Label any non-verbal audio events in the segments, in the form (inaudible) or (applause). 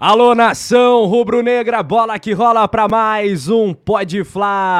Alô, nação rubro-negra, bola que rola para mais um Pode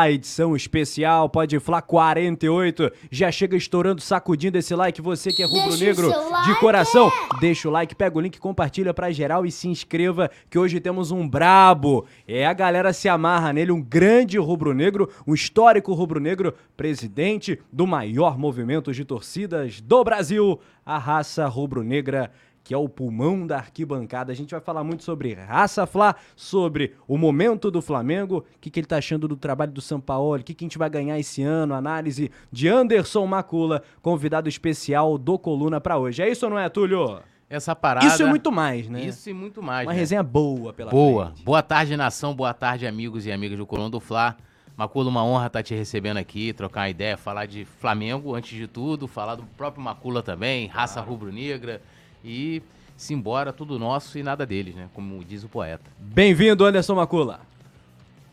edição especial, Pode Fly 48. Já chega estourando, sacudindo esse like. Você que é rubro-negro de coração, deixa o like, pega o link, compartilha pra geral e se inscreva, que hoje temos um brabo. É, a galera se amarra nele, um grande rubro-negro, um histórico rubro-negro, presidente do maior movimento de torcidas do Brasil, a raça rubro-negra que é o pulmão da arquibancada. A gente vai falar muito sobre Raça Fla, sobre o momento do Flamengo, o que, que ele está achando do trabalho do São Paulo, o que, que a gente vai ganhar esse ano, análise de Anderson Macula, convidado especial do Coluna para hoje. É isso ou não é, Túlio? Essa parada. Isso e muito mais, né? Isso e muito mais. Uma né? resenha boa pela Boa. frente. Boa tarde, nação. Boa tarde, amigos e amigas do Coluna do Fla. Macula, uma honra estar te recebendo aqui, trocar uma ideia, falar de Flamengo antes de tudo, falar do próprio Macula também, raça rubro-negra e simbora, tudo nosso e nada deles, né? Como diz o poeta. Bem-vindo, Anderson Macula.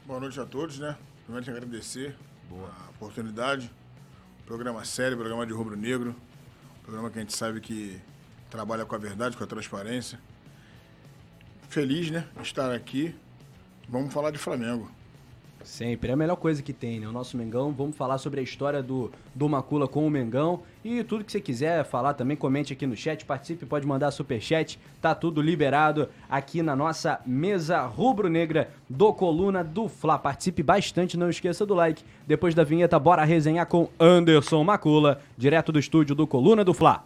Boa noite a todos, né? Primeiro agradecer a oportunidade. Programa sério, programa de rubro negro. Programa que a gente sabe que trabalha com a verdade, com a transparência. Feliz, né? Estar aqui. Vamos falar de Flamengo. Sempre, é a melhor coisa que tem, né? O nosso Mengão. Vamos falar sobre a história do, do Macula com o Mengão. E tudo que você quiser falar também, comente aqui no chat, participe, pode mandar superchat. Tá tudo liberado aqui na nossa mesa rubro-negra do Coluna do Fla. Participe bastante, não esqueça do like. Depois da vinheta, bora resenhar com Anderson Macula, direto do estúdio do Coluna do Fla.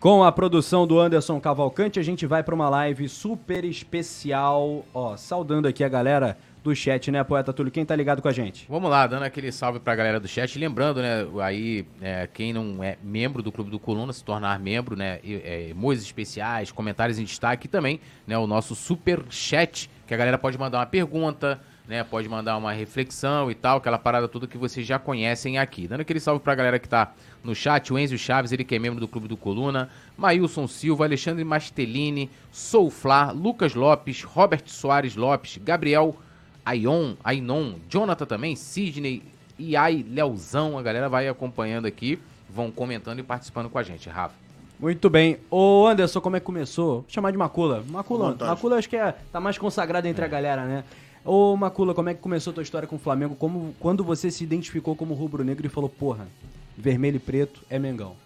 Com a produção do Anderson Cavalcante, a gente vai para uma live super especial. Ó, saudando aqui a galera do chat, né, Poeta Túlio? Quem tá ligado com a gente? Vamos lá, dando aquele salve pra galera do chat. Lembrando, né, aí, é, quem não é membro do Clube do Coluna, se tornar membro, né, é, emojis especiais, comentários em destaque e também, né, o nosso super chat, que a galera pode mandar uma pergunta, né, pode mandar uma reflexão e tal, aquela parada toda que vocês já conhecem aqui. Dando aquele salve pra galera que tá no chat, o Enzo Chaves, ele que é membro do Clube do Coluna, Maílson Silva, Alexandre Mastelini, Souflá, Lucas Lopes, Robert Soares Lopes, Gabriel Aion, Ainon, Jonathan também, Sidney, Iai, Leozão, a galera vai acompanhando aqui, vão comentando e participando com a gente, Rafa. Muito bem. Ô Anderson, como é que começou? Vou chamar de Macula. Macula, Vontade. Macula acho que é, tá mais consagrado entre a galera, né? Ô Macula, como é que começou a tua história com o Flamengo? Como, quando você se identificou como rubro-negro e falou, porra, vermelho e preto é Mengão?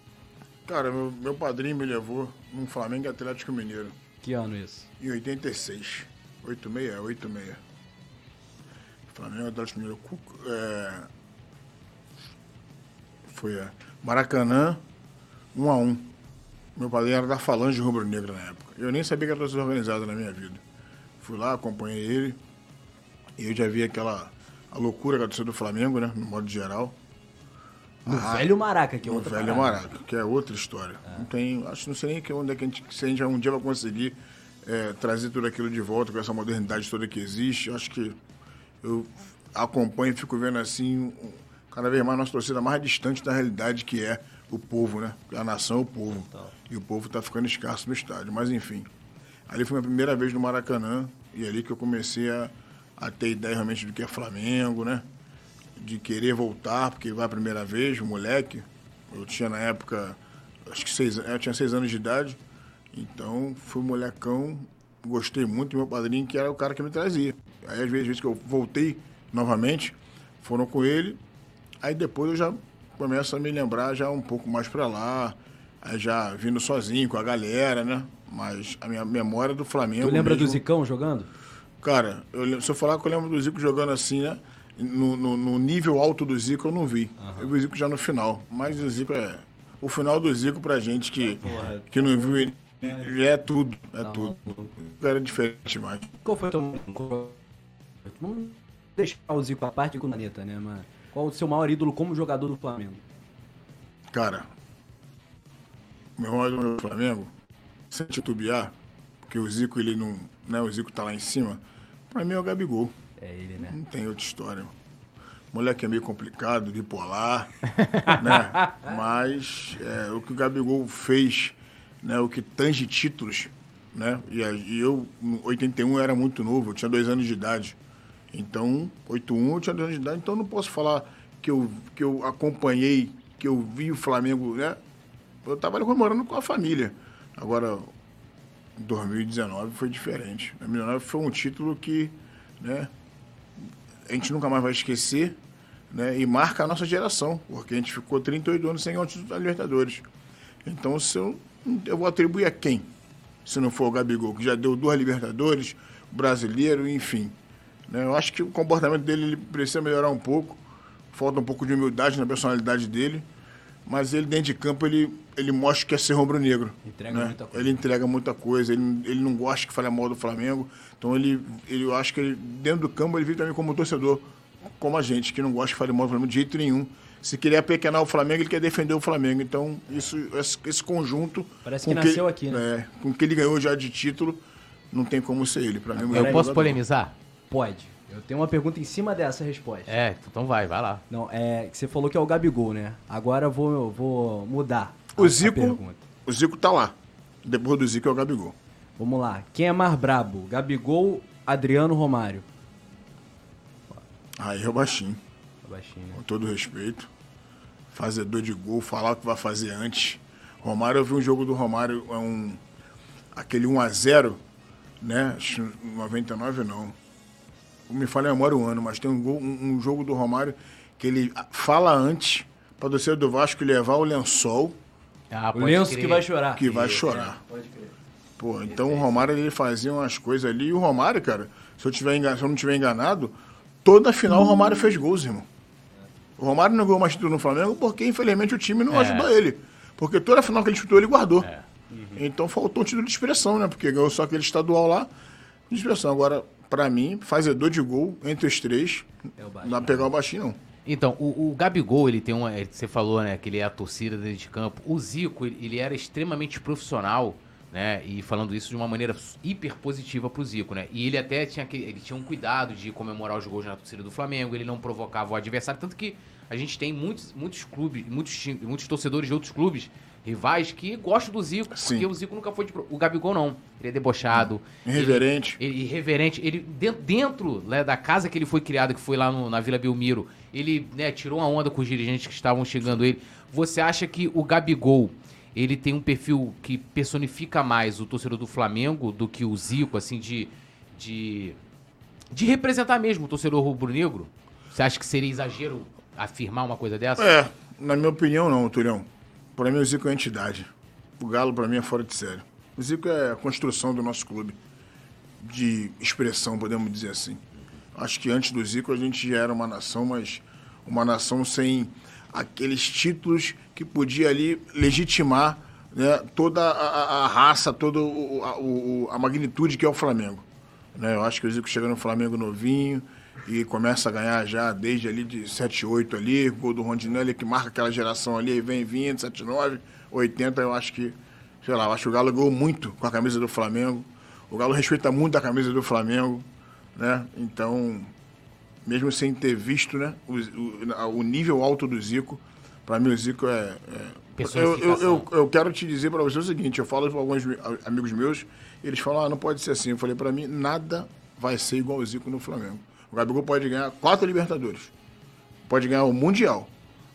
Cara, meu, meu padrinho me levou num Flamengo e Atlético Mineiro. Que ano isso? Em 86. 86, é 86. Flamengo Atlético Mineiro. É... Foi é, Maracanã, 1 a 1 Meu padrinho era da Falange Rubro Negra na época. Eu nem sabia que era torcida organizada na minha vida. Fui lá, acompanhei ele. E eu já vi aquela a loucura que aconteceu do Flamengo, né? No modo geral. No velho Maraca, que é outra velho parada. Maraca, que é outra história. Não tem, acho que não sei nem que onde é que a gente, se a gente um dia vai conseguir é, trazer tudo aquilo de volta com essa modernidade toda que existe. Eu acho que eu acompanho e fico vendo assim cada vez mais nossa torcida mais distante da realidade que é o povo, né? A nação é o povo. E o povo está ficando escasso no estádio. Mas enfim, ali foi a minha primeira vez no Maracanã e é ali que eu comecei a, a ter ideia realmente do que é Flamengo, né? de querer voltar, porque vai a primeira vez, o moleque. Eu tinha na época, acho que seis, eu tinha seis anos de idade. Então, fui molecão, gostei muito do meu padrinho, que era o cara que me trazia. Aí, às vezes, às vezes que eu voltei novamente, foram com ele. Aí depois eu já começo a me lembrar já um pouco mais pra lá. Aí já vindo sozinho com a galera, né? Mas a minha memória do Flamengo. Tu lembra do mesmo- Zicão jogando? Cara, eu lembro- se eu falar que eu lembro do Zico jogando assim, né? No, no- no nível alto do Zico eu não vi. Eu vi o Zico já no final. Mas o Zico é. O final do Zico pra gente que, que não viu ele já é tudo. É tudo. Era diferente demais. Qual foi o teu... Vamos deixar o Zico à parte com o planeta, né, mano? Qual o seu maior ídolo como jogador do Flamengo? Cara, o meu maior do Flamengo, sem titubear, porque o Zico, ele não. Né, o Zico tá lá em cima. Pra mim é o Gabigol. É ele, né? Não tem outra história. Moleque é meio complicado, bipolar, (laughs) né? Mas é, o que o Gabigol fez, né? O que tange títulos, né? E, e eu, em 81, eu era muito novo, eu tinha dois anos de idade. Então, 81 eu tinha dois anos de idade, então eu não posso falar que eu, que eu acompanhei que eu vi o Flamengo, né? Eu tava ali comemorando com a família. Agora, 2019 foi diferente. 2019 foi um título que, né? A gente nunca mais vai esquecer, né? E marca a nossa geração, porque a gente ficou 38 anos sem ganhar o título da Libertadores. Então, se eu, eu vou atribuir a quem? Se não for o Gabigol, que já deu duas Libertadores, brasileiro, enfim. Né? Eu acho que o comportamento dele ele precisa melhorar um pouco. Falta um pouco de humildade na personalidade dele. Mas ele, dentro de campo, ele, ele mostra que é ser rubro-negro. Entrega né? muita coisa. Ele entrega muita coisa. Ele, ele não gosta que fale mal do Flamengo. Então, ele, ele, eu acho que ele, dentro do campo ele vive também como torcedor, como a gente, que não gosta que fale mal do Flamengo de jeito nenhum. Se querer apequenar o Flamengo, ele quer defender o Flamengo. Então, isso, esse, esse conjunto. Parece que nasceu aqui, né? É, com o que ele ganhou já de título, não tem como ser ele. Pra mim, Eu posso jogador. polemizar? Pode. Eu tenho uma pergunta em cima dessa resposta. É, então vai, vai lá. Não, é que você falou que é o Gabigol, né? Agora eu vou, eu vou mudar. O a Zico, o Zico tá lá. Depois do Zico é o Gabigol. Vamos lá. Quem é mais brabo? Gabigol, Adriano, Romário? Aí é o baixinho, Baixinho, né? com todo respeito. Fazedor de gol, falar o que vai fazer antes. Romário, eu vi um jogo do Romário, é um, aquele 1x0, né? Acho que 99 não. Me falha a memória o ano, mas tem um, gol- um- um jogo do Romário que ele fala antes pra torcida do Vasco levar o lençol Ah, O pode lenço crer. que vai chorar. que vai chorar. Pô, então o Romário ele fazia umas coisas ali. E o Romário, cara, se eu, tiver engan- se eu não tiver enganado, toda final o Romário fez gols, irmão. O Romário não ganhou mais título no Flamengo porque, infelizmente, o time não É. ajudou ele. Porque toda final que ele disputou, ele guardou. É. Então faltou um título de expressão, né? Porque ganhou só aquele estadual lá de expressão. Agora, pra mim, fazedor de gol entre os três, É o não dá pra pegar o baixinho, não. Então, o, o Gabigol, ele tem uma. ele- Você falou, né, que ele é a torcida dentro de campo. O Zico, ele, era extremamente profissional, né? E falando isso de uma maneira hiper positiva pro Zico, né? E ele até tinha, que- ele tinha um cuidado de comemorar os gols na torcida do Flamengo, ele não provocava o adversário. Tanto que a gente tem muitos, muitos clubes, muitos, muitos torcedores de outros clubes rivais que gostam do Zico, Sim. porque o Zico nunca foi de. O Gabigol não. Ele é debochado. Irreverente. Ele, ele- irreverente. Ele, dentro, dentro né, da casa que ele foi criado, que foi lá no- na Vila Belmiro, ele né, tirou uma onda com os dirigentes que estavam chegando ele. Você acha que o Gabigol, ele tem um perfil que personifica mais o torcedor do Flamengo do que o Zico, assim, de. de, de representar mesmo o torcedor rubro-negro? Você acha que seria exagero afirmar uma coisa dessa? É, na minha opinião, não, Turião. Pra mim, o Zico é entidade. O Galo, pra mim, é fora de série. O Zico é a construção do nosso clube. De expressão, podemos dizer assim. Acho que antes do Zico a gente já era uma nação, mas uma nação sem aqueles títulos que podia ali legitimar né, toda a, a- raça, toda o- a, o- a magnitude que é o Flamengo. Né, eu acho que o Zico chega no Flamengo novinho e começa a ganhar já desde ali de 7, 8 ali, gol do Rondinelli que marca aquela geração ali, vem 20, 7, 9, 80, eu acho que, sei lá, eu acho que o Galo ganhou muito com a camisa do Flamengo. O Galo respeita muito a camisa do Flamengo, né? Então, mesmo sem ter visto, né, o, o, o nível alto do Zico, pra mim o Zico é... é- eu, eu, eu, eu quero te dizer pra você o seguinte, eu falo com alguns mi- amigos meus, eles falam, ah, não pode ser assim. Eu falei, pra mim, nada vai ser igual o Zico no Flamengo. O Gabigol pode ganhar quatro Libertadores, pode ganhar o Mundial,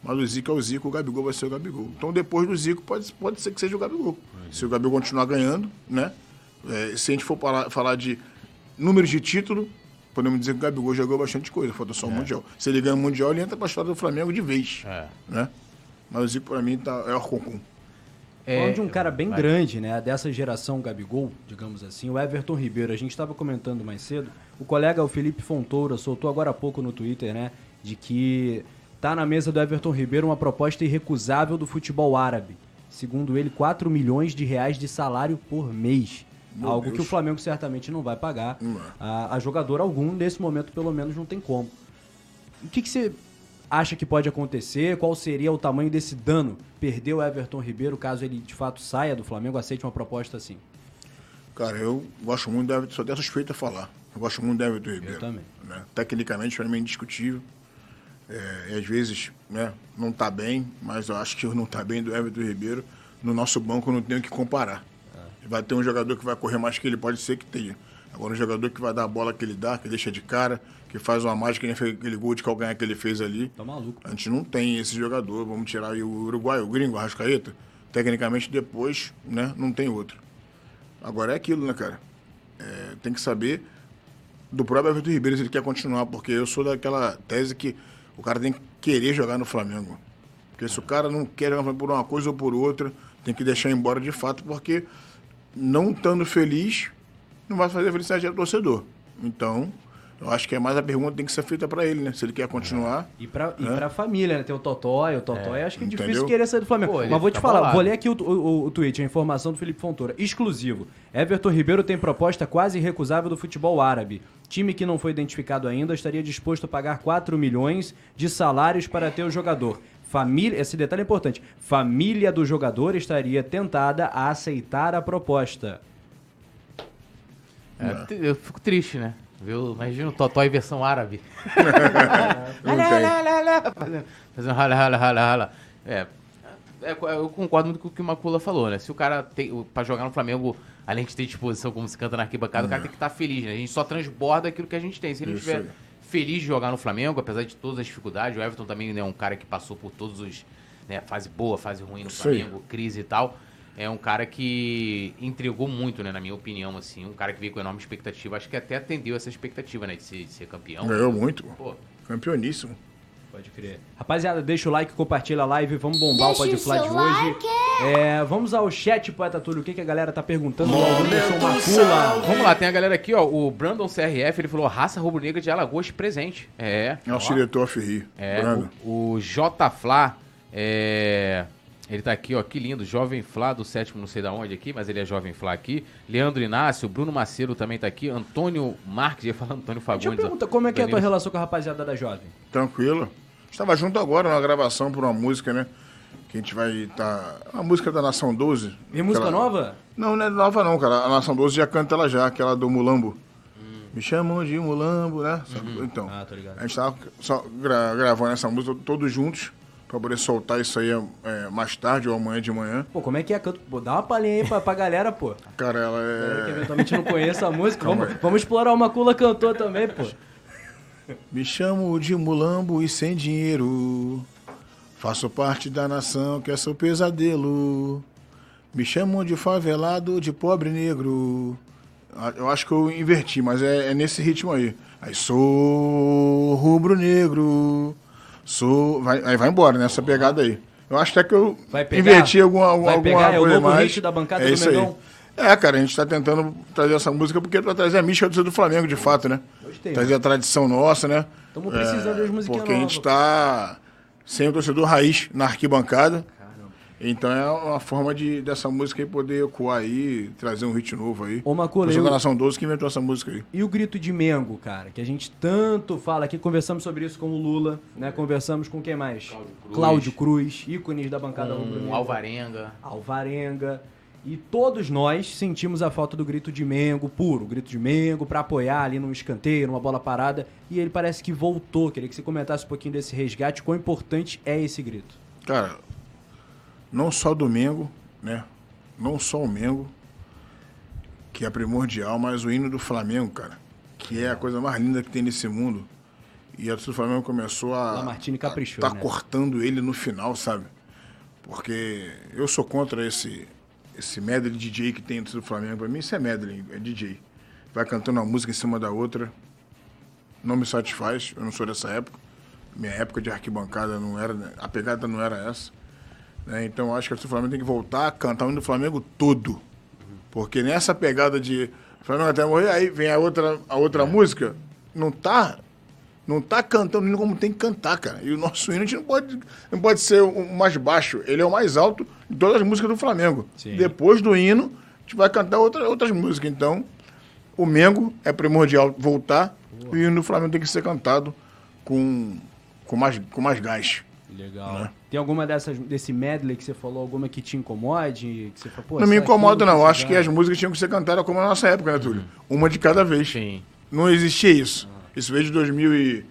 mas o Zico é o Zico, o Gabigol vai ser o Gabigol. Então, depois do Zico, pode, pode ser que seja o Gabigol. Se o Gabigol continuar ganhando, né? É, se a gente for falar, falar de números de título, podemos dizer que o Gabigol já ganhou bastante coisa, falta só o Mundial. Se ele ganha o Mundial, ele entra pra história do Flamengo de vez. É. Né? Mas o Zico, pra mim, tá, é o Concum. Falando de um cara bem vai. grande, né? Dessa geração Gabigol, digamos assim, o Everton Ribeiro. A gente estava comentando mais cedo. O colega, o Felipe Fontoura, soltou agora há pouco no Twitter, né? De que tá na mesa do Everton Ribeiro uma proposta irrecusável do futebol árabe. Segundo ele, 4 milhões de reais de salário por mês. Meu algo Deus. que o Flamengo certamente não vai pagar. Não. A, a jogador algum, nesse momento, pelo menos, não tem como. O que, que você acha que pode acontecer? Qual seria o tamanho desse dano? Perder o Everton Ribeiro caso ele de fato saia do Flamengo, aceite uma proposta assim? Cara, eu gosto muito do Everton, só tenho suspeita a falar. Eu gosto muito do Everton Ribeiro. também. né? Tecnicamente, para mim, é indiscutível. É, e às vezes né, não tá bem, mas eu acho que eu não tá bem do Everton Ribeiro. No nosso banco eu não tenho que comparar. Vai ter um jogador que vai correr mais que ele, pode ser que tenha. Agora, um jogador que vai dar a bola que ele dá, que deixa de cara, que faz uma mágica, que nem fez aquele gol de calcanhar que ele fez ali. Tá maluco. A gente não tem esse jogador. Vamos tirar aí o Uruguai, o gringo, o Arrascaeta. Tecnicamente, depois, né, não tem outro. Agora é aquilo, né, cara? É, tem que saber do próprio Everton Ribeiro se ele quer continuar, porque eu sou daquela tese que o cara tem que querer jogar no Flamengo. Porque se o cara não quer jogar por uma coisa ou por outra, tem que deixar embora de fato, porque não estando feliz, não vai fazer felicidade do torcedor. Então, eu acho que é mais a pergunta que tem que ser feita para ele, né? Se ele quer continuar. E pra, e É. pra família, né? Tem o Totói, o Totói, acho que é difícil entendeu? querer sair do Flamengo. Pô, Mas vou te tá falar, bolado. vou ler aqui o, o, o tweet, a informação do Felipe Fontoura. Exclusivo. Everton Ribeiro tem proposta quase irrecusável do futebol árabe. Time que não foi identificado ainda estaria disposto a pagar 4 milhões de salários para ter o jogador. Família, esse detalhe é importante. Família do jogador estaria tentada a aceitar a proposta. É, t- eu fico triste, né? Viu? Imagina o Totó em versão árabe. (laughs) Fazendo rala, rala, rala, rala. É, é, eu concordo muito com o que o Macula falou, né? Se o cara tem, pra jogar no Flamengo, além de ter disposição como se canta na arquibancada, o cara tem que estar feliz, né? A gente só transborda aquilo que a gente tem. Se ele Isso aí. Feliz de jogar no Flamengo, apesar de todas as dificuldades, o Everton também né, é um cara que passou por todos os. Né, fase boa, fase ruim no. Flamengo, crise e tal. É um cara que entregou muito, né, na minha opinião, assim. Um cara que veio com enorme expectativa. Acho que até atendeu essa expectativa, né, de ser, de ser campeão. Ganhou muito. Pô, Campeoníssimo. Pode crer. Rapaziada, deixa o like, compartilha a live, vamos bombar Deixa o Pode o Fly de hoje. like. É, vamos ao chat, Poeta Túlio, o que, que a galera tá perguntando? Macula. Vamos lá, tem a galera aqui, ó. O Brandon CRF, ele falou raça rubro-negra de Alagoas presente. É. Nosso ó. diretor Ferri. É, Brando. o, o J Flá, é, ele tá aqui, ó, que lindo, Jovem Flá do sétimo, não sei da onde aqui, mas ele é Jovem Flá aqui. Leandro Inácio, Bruno Macedo também tá aqui, Antônio Marques, ia falar Antônio Deixa eu Fagundes. perguntar, como é que é a tua relação com a rapaziada da Jovem? Tranquilo. Estava junto agora na gravação por uma música, né? Que a gente vai estar. Uma música da Nação 12. E música nova? Não, não é nova não, cara. A Nação 12 já canta ela já, aquela do Mulambo. Me chamam de Mulambo, né? Sabe? Então, Ah, tô ligado. a gente tava só gra- gravando essa música todos juntos, pra poder soltar isso aí é, mais tarde ou amanhã de manhã. Pô, como é que é? Canto? Pô, dá uma palhinha aí pra, pra galera, pô. Cara, ela que é. eventualmente não conhece a música. Vamos, vamos explorar o Macula cantor também, pô. Me chamo de Mulambo e sem dinheiro. Faço parte da nação que é seu pesadelo. Me chamam de favelado, de pobre negro. Ah, Eu acho que eu inverti, mas é, é nesse ritmo aí. Aí sou rubro-negro. Sou. Vai, aí vai embora nessa pegada aí. Eu acho até que eu Vai pegar? inverti alguma, Vai alguma pegar? É o coisa novo mais. hit da bancada é do isso aí. É, cara, a gente tá tentando trazer essa música porque é pra trazer a mística do Flamengo, de fato, né? Gostei, Trazer a tradição nossa, né? Tamo precisando de umas musiquinhas Porque a gente novas. tá sem o torcedor raiz na arquibancada. Então é uma forma de dessa música aí poder ecoar aí, trazer um hit novo aí. Ô, Macula, eu- Nação 12 que inventou essa música aí. E o grito de Mengo, cara, que a gente tanto fala aqui, conversamos sobre isso com o Lula, né? Conversamos com quem mais? Cláudio Cruz. Cláudio Cruz, ícones da bancada Com rubro-negra. Alvarenga. Alvarenga. E todos nós sentimos a falta do grito de Mengo, puro, grito de Mengo, pra apoiar ali num escanteio, numa bola parada. E ele parece que voltou. Queria que você comentasse um pouquinho desse resgate, quão importante é esse grito. Cara, não só do Mengo, né? Não só o Mengo, que é primordial, mas o hino do Flamengo, cara, que é a coisa mais linda que tem nesse mundo. E a torcida do Flamengo começou a. Lamartine caprichou, Tá né? cortando ele no final, sabe? Porque eu sou contra esse, esse medley DJ que tem dentro do Flamengo. Pra mim, isso é medley, é DJ. Vai cantando uma música em cima da outra. Não me satisfaz, eu não sou dessa época. Minha época de arquibancada não era. A pegada não era essa. né? Então eu acho que o Flamengo tem que voltar a cantar o hino do Flamengo todo. Porque nessa pegada de Flamengo até morrer, aí vem a outra, a outra música, não tá. Não tá cantando como tem que cantar, cara. E o nosso hino a gente não pode, não pode ser o mais baixo. Ele é o mais alto de todas as músicas do Flamengo. Sim. Depois do hino, a gente vai cantar outra, outras músicas. Então, o Mengo é primordial voltar e o hino do Flamengo tem que ser cantado com, com, mais, com mais gás. Legal. Tem alguma dessas, desse medley que você falou, alguma que te incomode? Que você falou, não me incomoda, não. Acho que as músicas tinham que ser cantadas como na nossa época, né, Túlio? Uma de cada vez. Sim. Não existia isso. Isso veio de 2000 e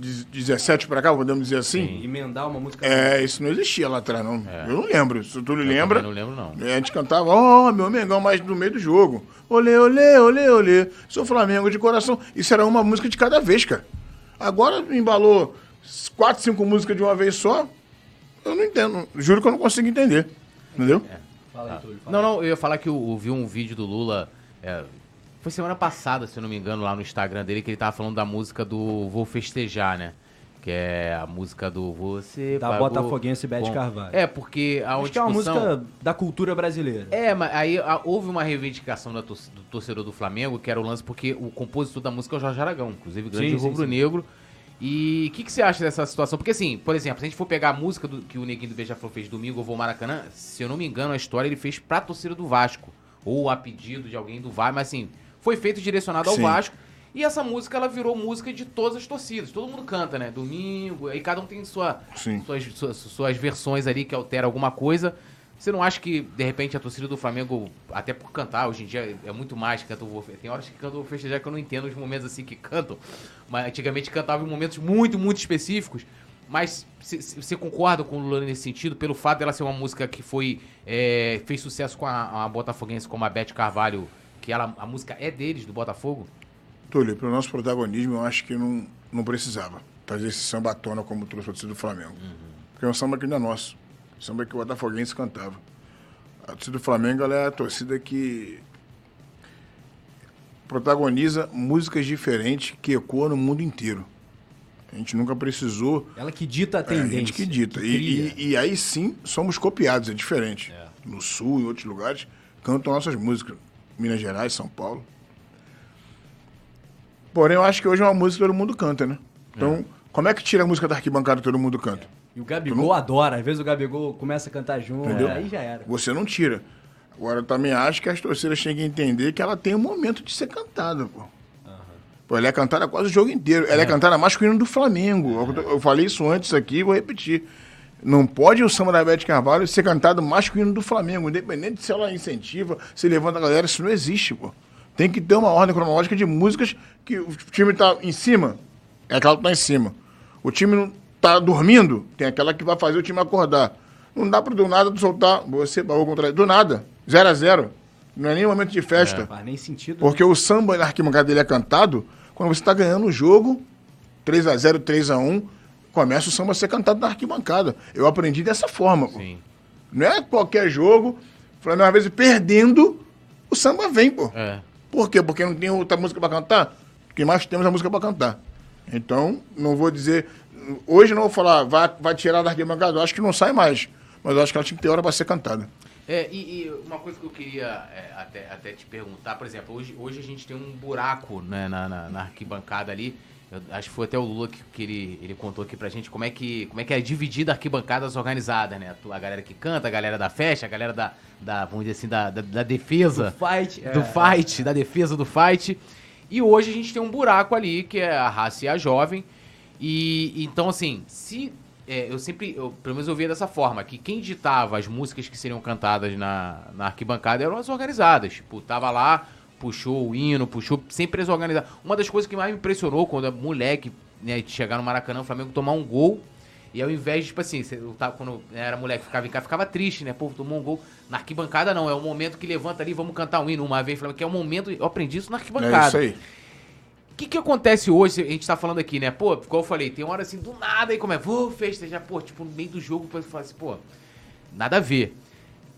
de 17 pra cá, podemos dizer assim. Emendar uma música. É, isso não existia lá atrás, não. Eu não lembro. Se tu lembra, É. também não lembro, não. a gente cantava, ó, meu Mengão, mais no meio do jogo. Olê, olê, olê, olê. Sou Flamengo de coração. Isso era uma música de cada vez, cara. Agora embalou quatro, cinco músicas de uma vez só. Eu não entendo. Juro que eu não consigo entender. Entendeu? Fala aí, Túlio, fala Não, não, eu ia falar que eu, eu vi um vídeo do Lula. é, foi semana passada, se eu não me engano, lá no Instagram dele, que ele tava falando da música do Vou Festejar, né? Que é a música do Você. Da pagou Botafoguense Beth Carvalho. É, porque a Acho que é uma discussão- música da cultura brasileira. É, mas aí a- houve uma reivindicação do torcedor do Flamengo, que era o lance porque o compositor da música é o Jorge Aragão, inclusive grande rubro-negro. E o que, que você acha dessa situação? Porque assim, por exemplo, se a gente for pegar a música do- que o Neguinho do Beija-Flor fez domingo, Eu Vou Maracanã, se eu não me engano, a história ele fez pra torcida do Vasco. Ou a pedido de alguém do Vasco, mas assim, foi feito direcionado ao Sim. Vasco. E essa música, ela virou música de todas as torcidas. Todo mundo canta, né? Domingo, aí cada um tem sua, suas, suas, suas versões ali que altera alguma coisa. Você não acha que, de repente, a torcida do Flamengo, até por cantar, hoje em dia é muito mais que canta o Tem horas que canta o Festejar que eu não entendo os momentos assim que cantam. Mas antigamente cantava em momentos muito, muito específicos. Mas você concorda com o Lula nesse sentido, pelo fato dela ser uma música que foi é, fez sucesso com a, a Botafoguense, como a Beth Carvalho, que ela, a música é deles, do Botafogo? Túlio, para o nosso protagonismo, eu acho que não, não precisava trazer esse samba à tona como trouxe o torcida do Flamengo. Porque é um samba que não é nosso. Samba que o Botafoguense cantava. A torcida do Flamengo é a torcida que protagoniza músicas diferentes que ecoam no mundo inteiro. A gente nunca precisou Ela que dita a é, a tendência. gente que dita. que E, e- e aí sim somos copiados, é diferente. No Sul, em outros lugares, cantam nossas músicas. Minas Gerais, São Paulo. Porém, eu acho que hoje é uma música que todo mundo canta, né? Então, como é que tira a música da arquibancada todo mundo canta? E o Gabigol adora. Às vezes o Gabigol começa a cantar junto. Entendeu? Aí já era. Você não tira. Agora, eu também acho que as torcidas têm que entender que ela tem um momento de ser cantada, pô. Pô, ela é cantada quase o jogo inteiro. Ela é, cantada mais que o hino do Flamengo. Eu- Eu falei isso antes aqui e vou repetir. Não pode o samba da Bete Carvalho ser cantado mais que o hino do Flamengo, independente se ela incentiva, se levanta a galera, isso não existe, pô. Tem que ter uma ordem cronológica de músicas que o time tá em cima, é aquela que tá em cima. O time não tá dormindo, tem aquela que vai fazer o time acordar. Não dá pra do nada soltar, você barrou contra. Do nada, 0 a 0 Não é nem momento de festa. Faz nem sentido. Porque o samba na arquibancada dele é cantado quando você está ganhando o jogo, 3 a 0 3 a 1 começa o samba a ser cantado na arquibancada. Eu aprendi dessa forma. Sim. Não é qualquer jogo, Flamengo às vezes perdendo, o samba vem, pô. É. Por quê? Porque não tem outra música para cantar? Porque mais temos a música para cantar. Então, não vou dizer. Hoje não vou falar, vai, vai tirar da arquibancada, eu acho que não sai mais. Mas eu acho que ela tinha que ter hora para ser cantada. É, e, e uma coisa que eu queria é, até, até te perguntar, por exemplo, hoje, hoje a gente tem um buraco né, na, na, na arquibancada ali. Eu acho que foi até o Lula que, que ele, ele contou aqui pra gente como é que, como é, que é dividida a arquibancadas organizadas, né? A galera que canta, a galera da festa, a galera da, da vamos dizer assim, da, da, da defesa. Do fight, Do é. fight, da defesa do fight. E hoje a gente tem um buraco ali, que é a raça e a jovem. E então, assim, se. é, eu sempre, eu, pelo menos eu via dessa forma, que quem ditava as músicas que seriam cantadas na, na arquibancada eram as organizadas. Tipo, tava lá, puxou o hino, puxou, sempre as organizadas. Uma das coisas que mais me impressionou quando é moleque, né, chegar no Maracanã, o Flamengo tomar um gol. E ao invés de, tipo assim, você- eu tava, quando era moleque, ficava em casa, ficava triste, né? Pô, tomou um gol. Na arquibancada não, é o momento que levanta ali, vamos cantar um hino uma vez, Flamengo, que é o momento, eu aprendi isso na arquibancada. É isso aí. O que, que acontece hoje? A gente tá falando aqui, né? Pô, como eu falei, tem hora assim, do nada, aí como é, vou festejar, pô, tipo, no meio do jogo, depois fala assim, pô, nada a ver.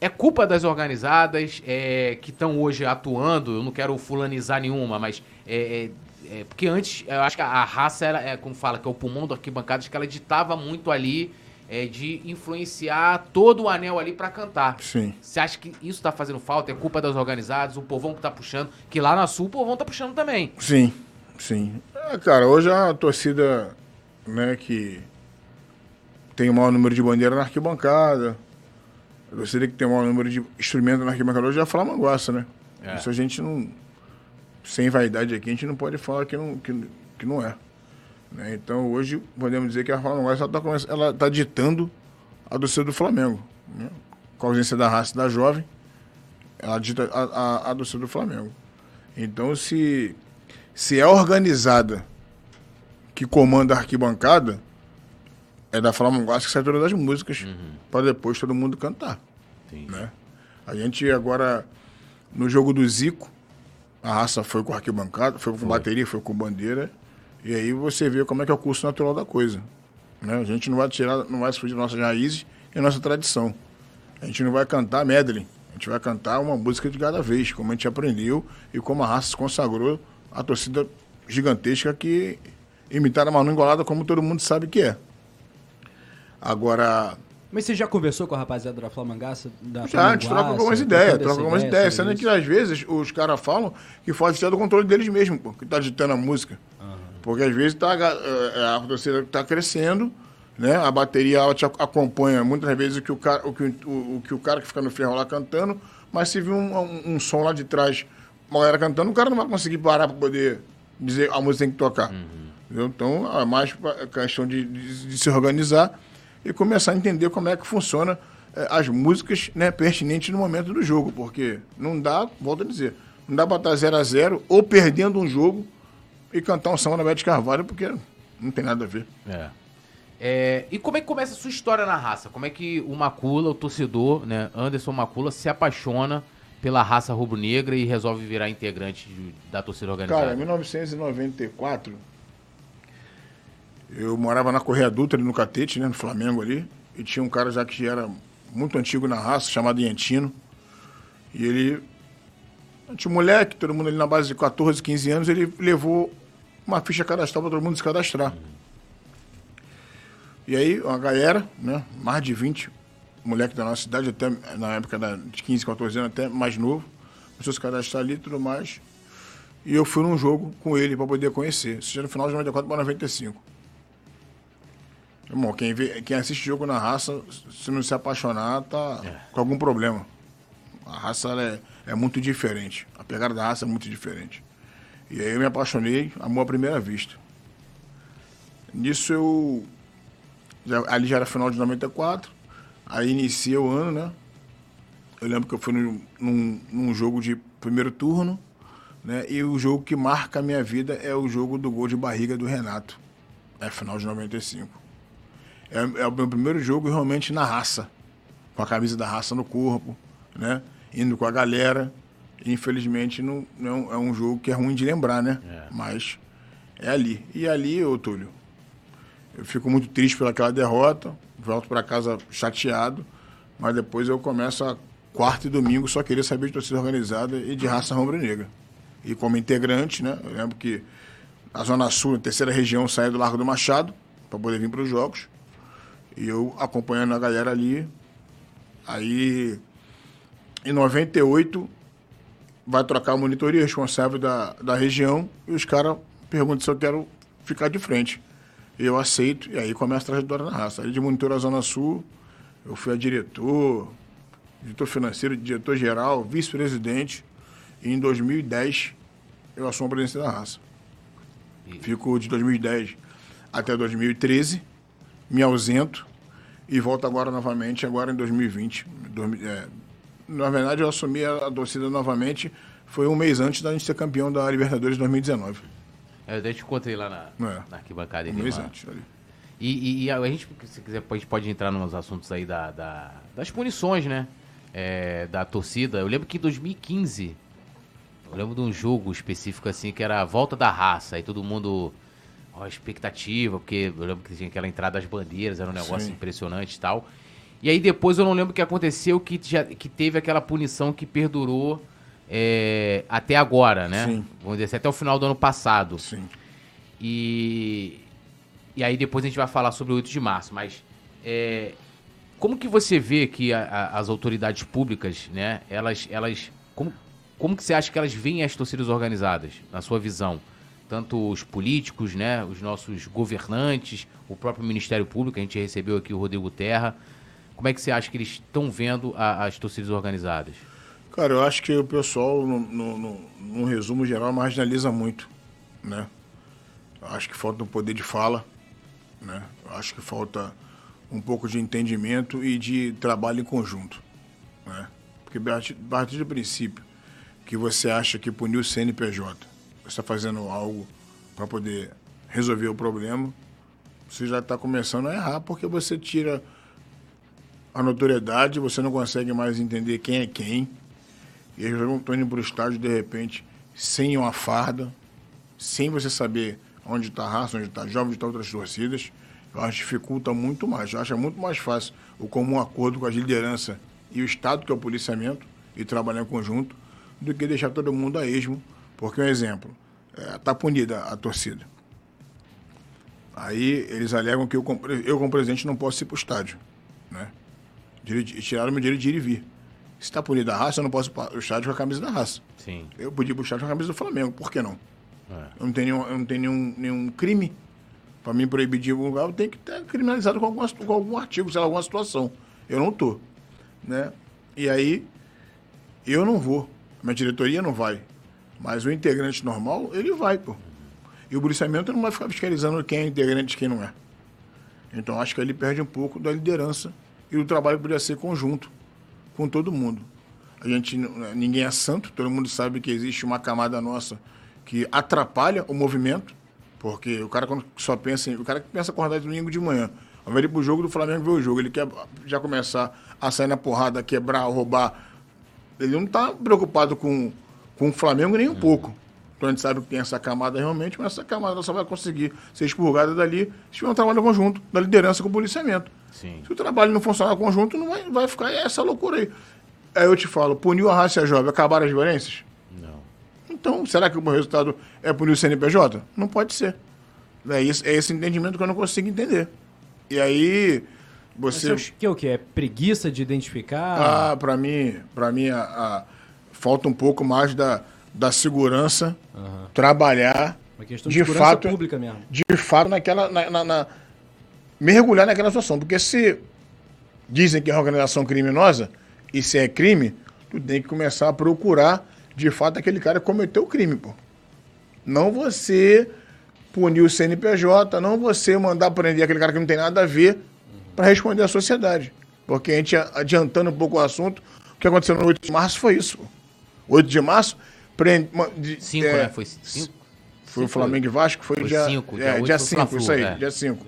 É culpa das organizadas é, que estão hoje atuando, eu não quero fulanizar nenhuma, mas é, é- é, porque antes, eu acho que a, raça era, é, como fala, que é o pulmão do arquibancada, acho que ela ditava muito ali é, de influenciar todo o anel ali pra cantar. Sim. Você acha que isso tá fazendo falta? É culpa das organizadas, o povão que tá puxando, que lá na Sul o povão tá puxando também. Sim, sim. Cara, hoje a torcida, né, que tem o maior número de bandeira na arquibancada, a torcida que tem o maior número de instrumentos na arquibancada hoje é a Flamanguaça, né? É. Isso a gente não. Sem vaidade aqui, a gente não pode falar que não, que, que não é. né? Então hoje podemos dizer que a Flamanguaça ela está tá ditando a torcida do Flamengo. Né? Com a ausência da raça da jovem, ela dita a, a, a torcida do Flamengo. Então se, se é organizada que comanda a arquibancada é da Flamanguaça que sai todas as músicas para depois todo mundo cantar. Sim. Né? A gente agora, no jogo do Zico, a raça foi com arquibancada, foi com bateria, foi com bandeira. E aí você vê como é que é o curso natural da coisa. Né? A gente não vai tirar, não vai fugir das nossas raízes e nossa tradição. A gente não vai cantar medley. A gente vai cantar uma música de cada vez, como a gente aprendeu e como a raça se consagrou a torcida gigantesca que imitaram a Manu Engolada como todo mundo sabe que é. Agora, Mas você já conversou com a rapaziada da Flamangaça? Da já, a gente troca algumas ideias, troca algumas ideia ideias. Sendo que às vezes os caras falam que pode ser do controle deles mesmo, pô, que tá ditando a música. Porque às vezes tá, a, a torcida tá crescendo, né? A bateria ela te ac- acompanha muitas vezes o que o cara, o que o, o que o cara que fica no ferro lá cantando, mas se vir um, um, um som lá de trás, uma galera cantando, o cara não vai conseguir parar para poder dizer a música tem que tocar. Entendeu? Então, é mais questão de, de- de se organizar e começar a entender como é que funciona eh, as músicas né, pertinentes no momento do jogo, porque não dá, volto a dizer, não dá para estar 0 a 0 ou perdendo um jogo e cantar um samba na Bete Carvalho, porque não tem nada a ver. É. É, e como é que começa a sua história na raça? Como é que o Macula, o torcedor, né, Anderson Macula, se apaixona pela raça rubro-negra e resolve virar integrante da torcida organizada? Cara, em 1994, eu morava na Correia Dutra, ali no Catete, né, no Flamengo ali, e tinha um cara já que era muito antigo na raça, chamado Iantino, e ele, tinha um moleque, todo mundo ali na base de 14, 15 anos, ele levou uma ficha cadastral para todo mundo se cadastrar. E aí, uma galera, né, mais de 20 moleque da nossa cidade, até na época da- de 15, 14 anos, até mais novo, começou a se cadastrar ali e tudo mais. E eu fui num jogo com ele para poder conhecer. Isso já no final de 94 para 95. Irmão, quem, vê, quem assiste jogo na raça, se não se apaixonar, tá com algum problema. A raça é, é muito diferente. A pegada da raça é muito diferente. E aí eu me apaixonei, amor à primeira vista. Nisso eu. ali já era final de 94. Aí iniciei o ano, né? Eu lembro que eu fui num, num, num jogo de primeiro turno, né? E o jogo que marca a minha vida é o jogo do gol de barriga do Renato. É final de 95. É, é o meu primeiro jogo realmente na raça. Com a camisa da raça no corpo, né? Indo com a galera. Infelizmente não, não é um jogo que é ruim de lembrar, né? Mas é ali. E ali, ô Túlio, eu fico muito triste pelaquela derrota, volto para casa chateado, mas depois eu começo a quarta e domingo só querer saber de torcida organizada e de raça rubro-negra. E como integrante, né? Eu lembro que a Zona Sul, a terceira região, saía do Largo do Machado para poder vir para os jogos. E eu acompanhando a galera ali. Aí, em 98, vai trocar a monitoria responsável da, da região e os caras perguntam se eu quero ficar de frente. Eu aceito, e aí começa a trajetória na raça. Aí de monitor à Zona Sul, eu fui a diretor, diretor financeiro, diretor geral, vice-presidente. E em 2010 eu assumo a presidência da raça. Fico de 2010 até 2013, me ausento e volto agora novamente, agora em 2020. Dois- é, na verdade, eu assumi a, torcida novamente, foi um mês antes da gente ser campeão da Libertadores 2019. É, Eu te encontrei lá na, É. na arquibancada. Um mês lá. antes. Ali. E, e- e a gente, se quiser, a gente pode entrar nos assuntos aí da, da- das punições, né? É, da torcida. Eu lembro que em 2015, eu lembro de um jogo específico assim, que era a volta da raça. Aí todo mundo, ó, expectativa, porque eu lembro que tinha aquela entrada das bandeiras, era um negócio Sim. impressionante e tal. E aí depois eu não lembro o que aconteceu, que, já, que teve aquela punição que perdurou é, até agora, né? Sim. Vamos dizer assim, até o final do ano passado. Sim. E, e aí depois a gente vai falar sobre o 8 de março, mas é, como que você vê que a- a- as autoridades públicas, né, elas, elas como, como que você acha que elas veem as torcidas organizadas, na sua visão? Tanto os políticos, né, os nossos governantes, o próprio Ministério Público, a gente recebeu aqui o Rodrigo Terra. Como é que você acha que eles estão vendo a- as torcidas organizadas? Cara, eu acho que o pessoal, no, resumo geral, marginaliza muito, né? Acho que falta um poder de fala, né? Acho que falta um pouco de entendimento e de trabalho em conjunto, né? Porque a partir- do princípio que você acha que punir o CNPJ, está fazendo algo para poder resolver o problema, você já está começando a errar, porque você tira a notoriedade, você não consegue mais entender quem é quem. E eles estão indo para o estádio, de repente, sem uma farda, sem você saber onde está a raça, onde está jovem, onde estão outras torcidas. Eu acho que dificulta muito mais. Eu acho muito mais fácil o comum acordo com a liderança e o Estado, que é o policiamento, e trabalhar em conjunto, do que deixar todo mundo a esmo. Porque, um exemplo, está é, tá punida a torcida. Aí eles alegam que eu, eu como presidente, não posso ir para o estádio. Né? Tiraram meu direito de ir e vir. Se está punida a raça, eu não posso ir para o estádio com a camisa da raça. Sim. Eu podia ir para o estádio com a camisa do Flamengo, por que não? É. Eu não tenho, nenhum, eu não tenho nenhum, nenhum crime para mim proibir de ir algum lugar, eu tenho que estar criminalizado com, alguma, com algum artigo, sei lá, alguma situação. Eu não tô. Né? E aí, eu não vou. Minha diretoria não vai. Mas o integrante normal, ele vai, pô. E o policiamento não vai ficar fiscalizando quem é integrante e quem não é. Então acho que ele perde um pouco da liderança e o trabalho poderia ser conjunto com todo mundo. A gente, ninguém é santo, todo mundo sabe que existe uma camada nossa que atrapalha o movimento, porque o cara quando só pensa em, o cara que pensa acordar domingo de manhã, ao invés de ir pro jogo do Flamengo ver o jogo, ele quer já começar a sair na porrada, quebrar, roubar. Ele não está preocupado com, com o Flamengo nem um pouco. Então a gente sabe que tem essa camada realmente, mas essa camada só vai conseguir ser expurgada dali se tiver um trabalho conjunto da liderança com o policiamento. Sim. Se o trabalho não funcionar conjunto, não vai, vai ficar essa loucura aí. Aí eu te falo, puniu a raça jovem, acabaram as violências? Não. Então, será que o resultado é punir o CNPJ? Não pode ser. É esse, é esse entendimento que eu não consigo entender. E aí, você... Mas que é o que? É preguiça de identificar? Ah, para mim, para mim a, a, falta um pouco mais da da segurança uhum. trabalhar de, de fato pública mesmo. de fato naquela na, na, na, mergulhar naquela situação porque se dizem que é organização criminosa e se é crime tu tem que começar a procurar de fato aquele cara que cometeu o crime pô não você punir o CNPJ não você mandar prender aquele cara que não tem nada a ver uhum. para responder à sociedade porque a gente adiantando um pouco o assunto o que aconteceu no 8 de março foi isso pô. 8 de março Prende, de, cinco, é, né? Foi cinco? Foi o Flamengo e Vasco, foi, foi dia 5, dia, é, dia 5, isso aí, é. dia 5.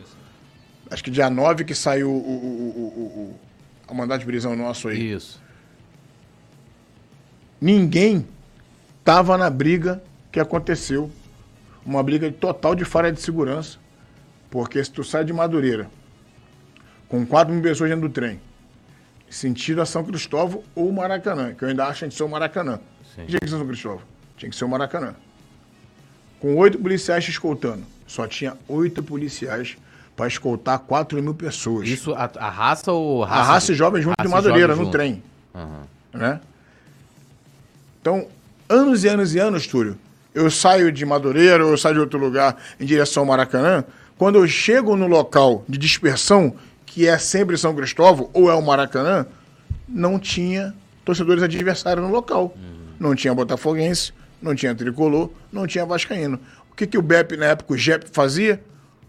Acho que dia 9 que saiu o, o, o, o, mandado de prisão nosso aí. Isso. Ninguém tava na briga que aconteceu. Uma briga total de falha de segurança. Porque se tu sai de Madureira com 4 mil pessoas dentro do trem, sentido a São Cristóvão ou Maracanã, que eu ainda acho que a gente ser o Maracanã. Sim. Tinha que ser São Cristóvão. Tinha que ser o Maracanã. Com oito policiais te escoltando. Só tinha oito policiais para escoltar 4 mil pessoas. Isso, a, a raça ou raça? A raça de... jovem junto raça de Madureira, no junto. trem. Uhum. Né? Então, anos e anos e anos, Túlio, eu saio de Madureira ou eu saio de outro lugar em direção ao Maracanã. Quando eu chego no local de dispersão, que é sempre São Cristóvão ou é o Maracanã, não tinha torcedores adversários no local. Uhum não tinha botafoguense, não tinha tricolor, não tinha vascaíno. O que, que o BEP, na época, o JEP fazia?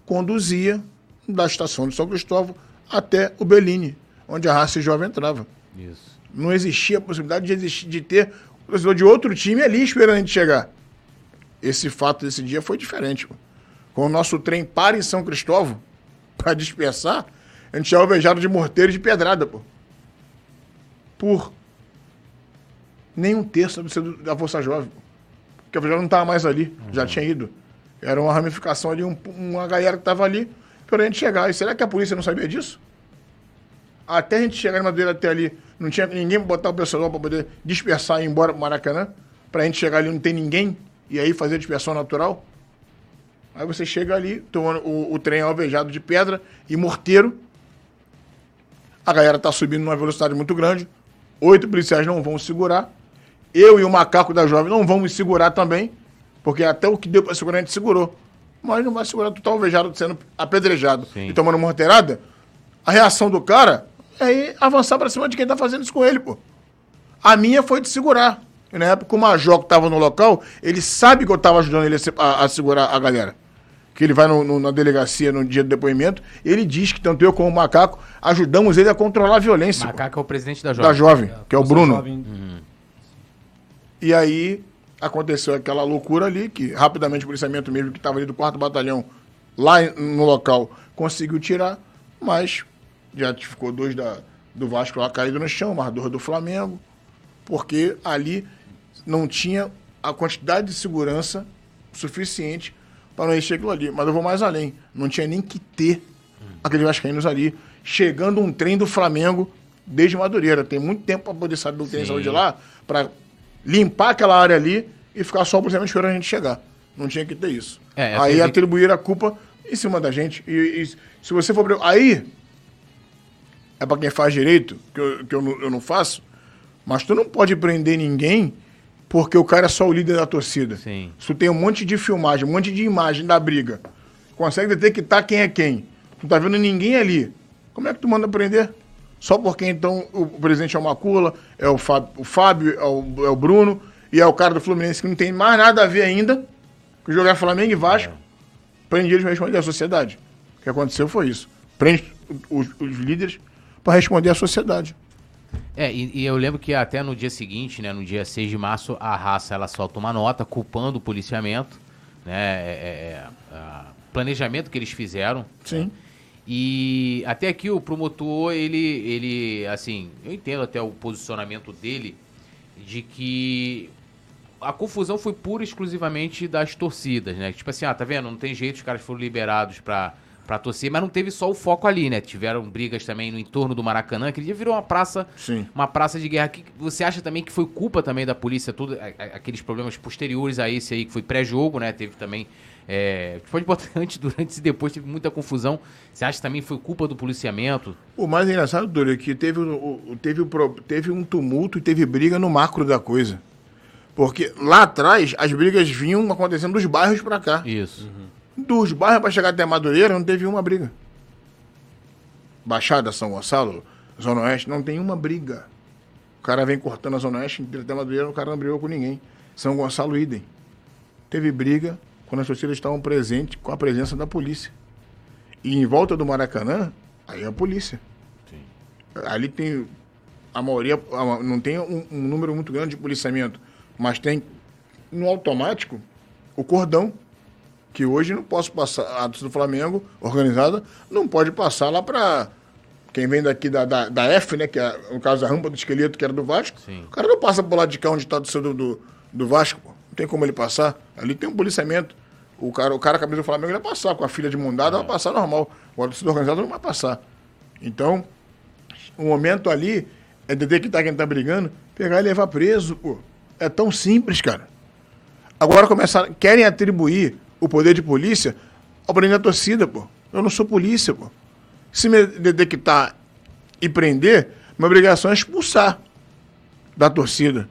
Conduzia da estação de São Cristóvão até o Bellini, onde a raça jovem entrava. Isso. Não existia a possibilidade de, existir, de ter o torcedor de outro time ali esperando a gente chegar. Esse fato desse dia foi diferente. Quando o nosso trem para em São Cristóvão para dispersar, a gente é alvejado de morteiro e de pedrada, pô. Por nem um terço da Força Jovem. Porque a Força Jovem não estava mais ali, uhum. já tinha ido. Era uma ramificação ali, um, uma galera que estava ali, para a gente chegar. E será que a polícia não sabia disso? Até a gente chegar em Madureira até ali, não tinha ninguém para botar o pessoal para poder dispersar e ir embora para Maracanã? Para a gente chegar ali não tem ninguém e aí fazer dispersão natural? Aí você chega ali, tomando o, o trem alvejado de pedra e morteiro. A galera tá subindo numa velocidade muito grande. Oito policiais não vão segurar eu e o macaco da jovem não vamos segurar também, porque até o que deu para segurar a gente segurou. Mas não vai segurar tu tá alvejado sendo apedrejado Sim. e tomando morteirada. A reação do cara é avançar para cima de quem tá fazendo isso com ele, pô. A minha foi de segurar. E na época o Major que tava no local, ele sabe que eu tava ajudando ele a, a segurar a galera. Que ele vai no, no, na delegacia no dia do depoimento, ele diz que tanto eu como o Macaco ajudamos ele a controlar a violência. Macaco pô. é o presidente da Jovem. Da Jovem, que é o Bruno. Jovem. Uhum. E aí aconteceu aquela loucura ali, que rapidamente o policiamento mesmo que estava ali do quarto batalhão lá no local conseguiu tirar, mas já ficou dois da, do Vasco lá caído no chão, mais dois do Flamengo, porque ali não tinha a quantidade de segurança suficiente para não encher aquilo ali. Mas eu vou mais além. Não tinha nem que ter aqueles vascaínos ali. Chegando um trem do Flamengo desde Madureira. Tem muito tempo para poder saber o que tem de lá, para limpar aquela área ali e ficar só o policiamento esperando a gente chegar. Não tinha que ter isso. É, aí teve- atribuir a culpa em cima da gente. E, e se você for. Aí. É para quem faz direito, que, eu, que eu, não, eu não faço. Mas tu não pode prender ninguém porque o cara é só o líder da torcida. Sim. Se tu tem um monte de filmagem, um monte de imagem da briga, consegue detectar quem é quem. Tu não tá vendo ninguém ali. Como é que tu manda prender? Só porque então o presidente é o Macula, é o Fábio, o Fábio é, o, é o Bruno e é o cara do Fluminense que não tem mais nada a ver ainda com jogar Flamengo e Vasco. Prende eles para responder à sociedade. O que aconteceu foi isso. Prende os, os líderes para responder à sociedade. É, e, e eu lembro que até no dia seguinte, né, no dia 6 de março, a raça ela solta uma nota culpando o policiamento, né, é, é, é, planejamento que eles fizeram. Sim. E até aqui o promotor, ele, ele, assim, eu entendo até o posicionamento dele de que a confusão foi pura e exclusivamente das torcidas, né? Tipo assim, ah, tá vendo? Não tem jeito, os caras foram liberados pra, pra torcer, mas não teve só o foco ali, né? Tiveram brigas também no entorno do Maracanã, que dia virou uma praça, Sim. uma praça de guerra. Que você acha também que foi culpa também da polícia, tudo, aqueles problemas posteriores a esse aí, que foi pré-jogo, né? Teve também. É, botar antes, (laughs) durante e depois, teve muita confusão. Você acha que também foi culpa do policiamento? O mais engraçado, Dúlio, é que teve, o- o- teve, o teve um tumulto e teve briga no macro da coisa. Porque lá atrás, as brigas vinham acontecendo dos bairros pra cá. Isso. Dos bairros pra chegar até Madureira, não teve uma briga. Baixada, São Gonçalo, Zona Oeste, não tem uma briga. O cara vem cortando a Zona Oeste até Madureira, o cara não brigou com ninguém. São Gonçalo, idem. Teve briga quando as torcidas estavam presentes com a presença da polícia. E em volta do Maracanã, aí é a polícia. Ali tem. A maioria. Não tem um, um número muito grande de policiamento, mas tem no automático o cordão. Que hoje não posso passar. A torcida do Flamengo, organizada, não pode passar lá para. Quem vem daqui da, da, da F, né? Que é, no caso, a rampa do esqueleto, que era do Vasco. Sim. O cara não passa por lá de cá onde está do, do, do Vasco. pô. Não tem como ele passar. Ali tem um policiamento. O cara, o cara, a camisa do Flamengo, ele vai passar. Com a filha de mundada, vai passar normal. Agora, a torcida organizada não vai passar. Então, o momento ali é detectar quem tá brigando, pegar e levar preso, pô. É tão simples, cara. Agora começaram, querem atribuir o poder de polícia ao presidente da torcida, pô. Eu não sou polícia, pô. Se me detectar e prender, minha obrigação é expulsar da torcida.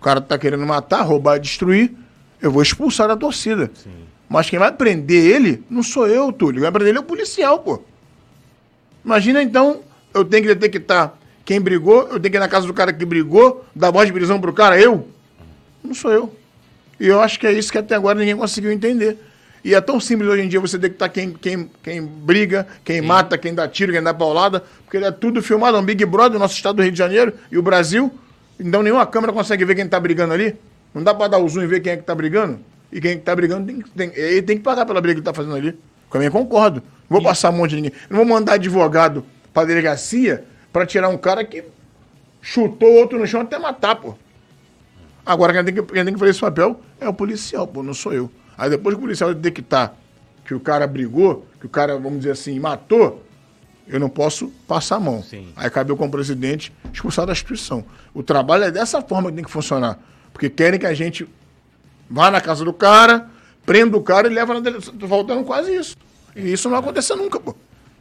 O cara tá querendo matar, roubar, destruir, eu vou expulsar da torcida. Mas quem vai prender ele não sou eu, Túlio. Quem vai prender ele é o policial, pô. Imagina então, eu tenho que detectar quem brigou, eu tenho que ir na casa do cara que brigou, dar voz de prisão pro cara, eu? Não sou eu. E eu acho que é isso que até agora ninguém conseguiu entender. E é tão simples hoje em dia você detectar quem, quem, quem briga, quem mata, quem dá tiro, quem dá paulada, porque é tudo filmado, é um Big Brother, nosso estado do Rio de Janeiro e o Brasil. Então nenhuma câmera consegue ver quem tá brigando ali. Não dá pra dar o zoom e ver quem é que tá brigando. E quem que tá brigando tem, tem, ele tem que pagar pela briga que ele tá fazendo ali. Também concordo. Não vou passar um monte de ninguém. Não vou mandar advogado pra delegacia pra tirar um cara que chutou outro no chão até matar, pô. Agora quem tem, que, quem tem que fazer esse papel é o policial, pô, não sou eu. Aí depois que o policial detectar que o cara brigou, que o cara, vamos dizer assim, matou, eu não posso passar a mão. Sim. Aí cabe eu, como presidente, expulsar da instituição. O trabalho é dessa forma que tem que funcionar. Porque querem que a gente vá na casa do cara, prenda o cara e leva na delegacia. Tô faltando quase isso. E isso não vai acontecer nunca, pô.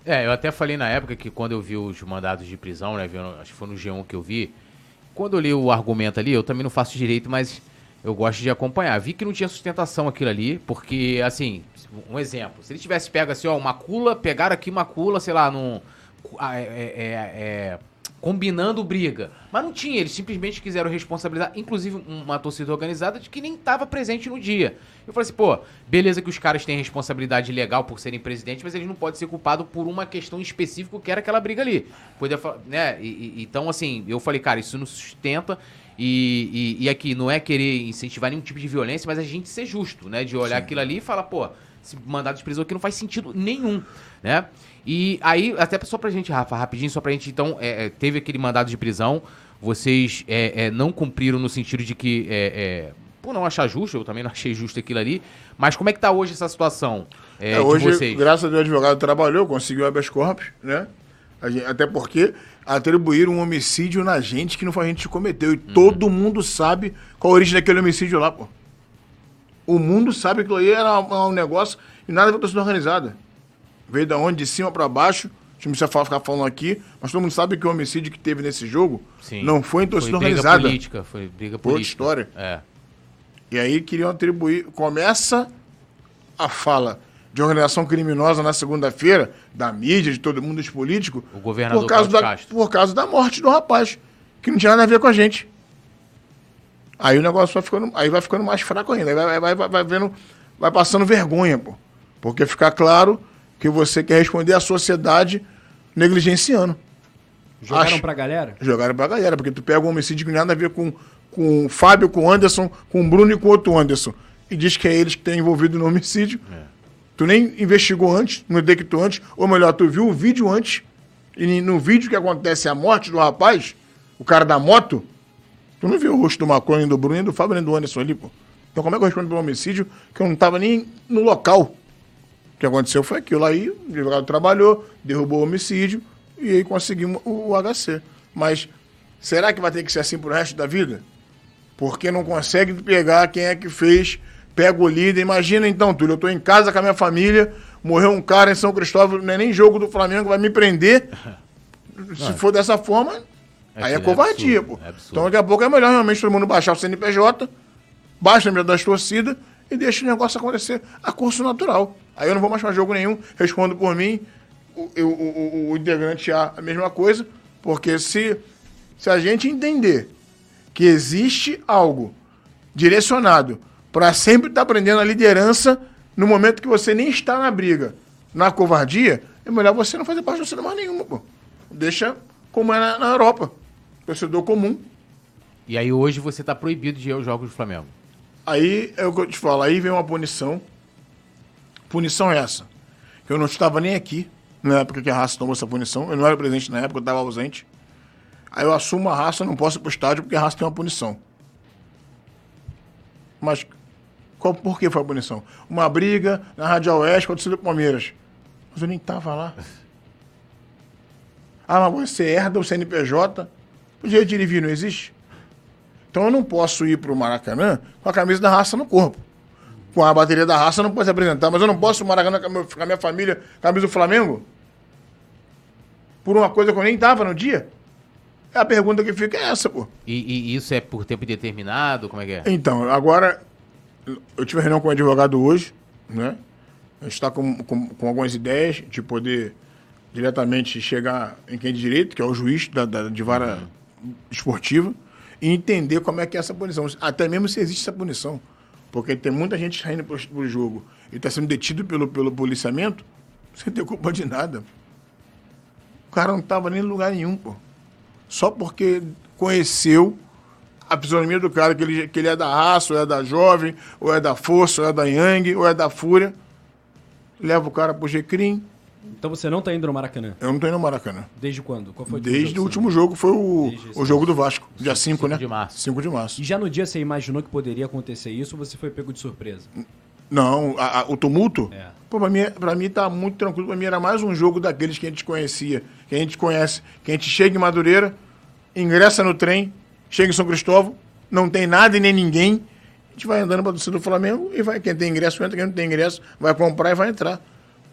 É, eu até falei na época que quando eu vi os mandados de prisão, né, acho que foi no G1 que eu vi, quando eu li o argumento ali, eu também não faço direito, mas eu gosto de acompanhar. Vi que não tinha sustentação aquilo ali, porque, assim, um exemplo, se ele tivesse pego assim, ó, uma cula, pegaram aqui uma cula, sei lá, num... ah, é- é- é- combinando briga. Mas não tinha, eles simplesmente quiseram responsabilizar, inclusive uma torcida organizada de que nem estava presente no dia. Eu falei assim, pô, beleza que os caras têm responsabilidade legal por serem presidente, mas eles não podem ser culpados por uma questão específica que era aquela briga ali. Podia, né? E- e- então, assim, eu falei, cara, isso não sustenta. E, e, e aqui não é querer incentivar nenhum tipo de violência, mas a gente ser justo, né? De olhar aquilo ali e falar, pô, esse mandado de prisão que não faz sentido nenhum, né? E aí, até só pra gente, Rafa, rapidinho, só pra gente, então, é, é, teve aquele mandado de prisão, vocês é, é, não cumpriram no sentido de que, é, é, por não achar justo, eu também não achei justo aquilo ali, mas como é que tá hoje essa situação é, hoje, vocês? graças a Deus, o advogado trabalhou, conseguiu habeas corpus, né? Gente- até porque atribuíram um homicídio na gente que não foi a gente que cometeu. E Uhum. todo mundo sabe qual a origem daquele homicídio lá, pô. O mundo sabe que aquilo aí era um negócio e nada a ver com a torcida organizada. Veio da onde? De cima pra baixo. A gente não precisa ficar falando aqui, mas todo mundo sabe que o homicídio que teve nesse jogo Sim. não foi em torcida foi briga organizada. política, foi briga Outra política. história. É. E aí queriam atribuir. Começa a fala de organização criminosa na segunda-feira, da mídia, de todo mundo, dos políticos, O governador por causa, da, Castro. por causa da morte do rapaz, que não tinha nada a ver com a gente. Aí o negócio vai ficando, aí vai ficando mais fraco ainda. Aí vai, vai, vai, vai vendo, vai passando vergonha, pô. Porque fica claro que você quer responder à sociedade negligenciando. Jogaram Acho. pra galera? Jogaram pra galera, porque tu pega um homicídio que nada a ver com, com o Fábio, com o Anderson, com o Bruno e com o outro Anderson. E diz que é eles que estão envolvidos no homicídio. Tu nem investigou antes, não detectou antes. Ou melhor, tu viu o vídeo antes. E no vídeo que acontece a morte do rapaz, o cara da moto, tu não viu o rosto do Macron, nem do Bruno, nem do Fábio, nem do Anderson ali, pô. Então como é que eu respondo pelo homicídio que eu não tava nem no local? O que aconteceu foi aquilo aí, o advogado trabalhou, derrubou o homicídio e aí conseguimos o, HC. Mas será que vai ter que ser assim pro resto da vida? Porque não consegue pegar quem é que fez, pega o líder. Imagina então, Túlio, eu tô em casa com a minha família, morreu um cara em São Cristóvão, não é nem jogo do Flamengo, vai me prender. (laughs) Se for dessa forma, aí é, é covardia, absurdo, pô. é então daqui a pouco é melhor realmente todo mundo baixar o CNPJ, baixa a das torcidas e deixa o negócio acontecer a curso natural. Aí eu não vou mais jogo nenhum, respondo por mim, o, o, o- o integrante A a mesma coisa, porque se, se a gente entender que existe algo direcionado para sempre estar aprendendo a liderança no momento que você nem está na briga, na covardia, é melhor você não fazer parte de torcida mais nenhuma, pô. Deixa como é na, na Europa. Torcedor comum. E aí hoje você tá proibido de ir aos jogos do Flamengo. Aí é o que eu te falo, aí vem uma punição. Punição é essa. Eu não estava nem aqui na época que a raça tomou essa punição. Eu não era presente na época, eu estava ausente. Aí eu assumo a raça, não posso ir pro estádio porque a raça tem uma punição. Mas qual, por que foi a punição? Uma briga na Rádio Oeste com a torcida do Palmeiras. Mas eu nem estava lá. Ah, mas você herda o CNPJ? O direito de ir e vir não existe? Então eu não posso ir pro Maracanã com a camisa da raça no corpo. Com a bateria da raça eu não posso apresentar, mas eu não posso Maracanã com a minha família, camisa do Flamengo? Por uma coisa que eu nem tava no dia? É a pergunta que fica é essa, pô. E, e isso é por tempo determinado? Como é que é? Então, agora, eu tive reunião com o advogado hoje, né? A gente está com, com, com algumas ideias de poder diretamente chegar em quem de direito, que é o juiz da, da- de vara esportiva, e entender como é que é essa punição. Até mesmo se existe essa punição. Porque tem muita gente saindo pro, pro jogo e está sendo detido pelo, pelo policiamento sem ter culpa de nada. O cara não estava nem em lugar nenhum, pô. Só porque conheceu a fisionomia do cara, que ele, que ele é da raça, ou é da jovem, ou é da força, ou é da Yang, ou é da fúria. Leva o cara pro G-Crim. Então você não tá indo no Maracanã. Eu não tô indo no Maracanã. Desde quando? Qual foi o Desde o último jogo foi o, o jogo do Vasco, dia 5, né? de março. 5 de março. E já no dia você imaginou que poderia acontecer isso ou você foi pego de surpresa? Não, a- a- o tumulto? É. Pô, pra mim, pra mim tá muito tranquilo. Pra mim era mais um jogo daqueles que a gente conhecia, que a gente conhece. Que a gente chega em Madureira, ingressa no trem, chega em São Cristóvão, não tem nada e nem ninguém. A gente vai andando pra torcida do Flamengo e vai. Quem tem ingresso entra, quem não tem ingresso vai comprar e vai entrar.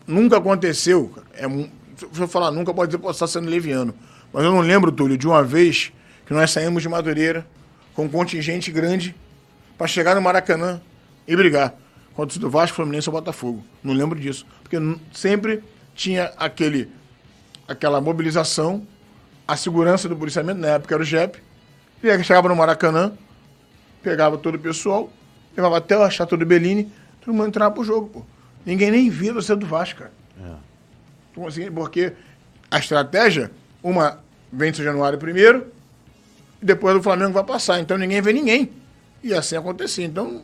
Nunca aconteceu. É, se eu falar nunca, pode dizer que estar sendo leviano. Mas eu não lembro, Túlio, de uma vez que nós saímos de Madureira com um contingente grande para chegar no Maracanã e brigar contra o Vasco, Fluminense ou Botafogo. Não lembro disso. Porque sempre tinha aquele, aquela mobilização, a segurança do policiamento, na época era o JEP, e chegava no Maracanã, pegava todo o pessoal, levava até o Chateau do Bellini, todo mundo entrava pro jogo, pô. Ninguém nem via você do Vasco, cara. Então, assim, porque a estratégia, uma vem de Januário primeiro, e depois o Flamengo vai passar. Então ninguém vê ninguém. E assim acontecia. Então,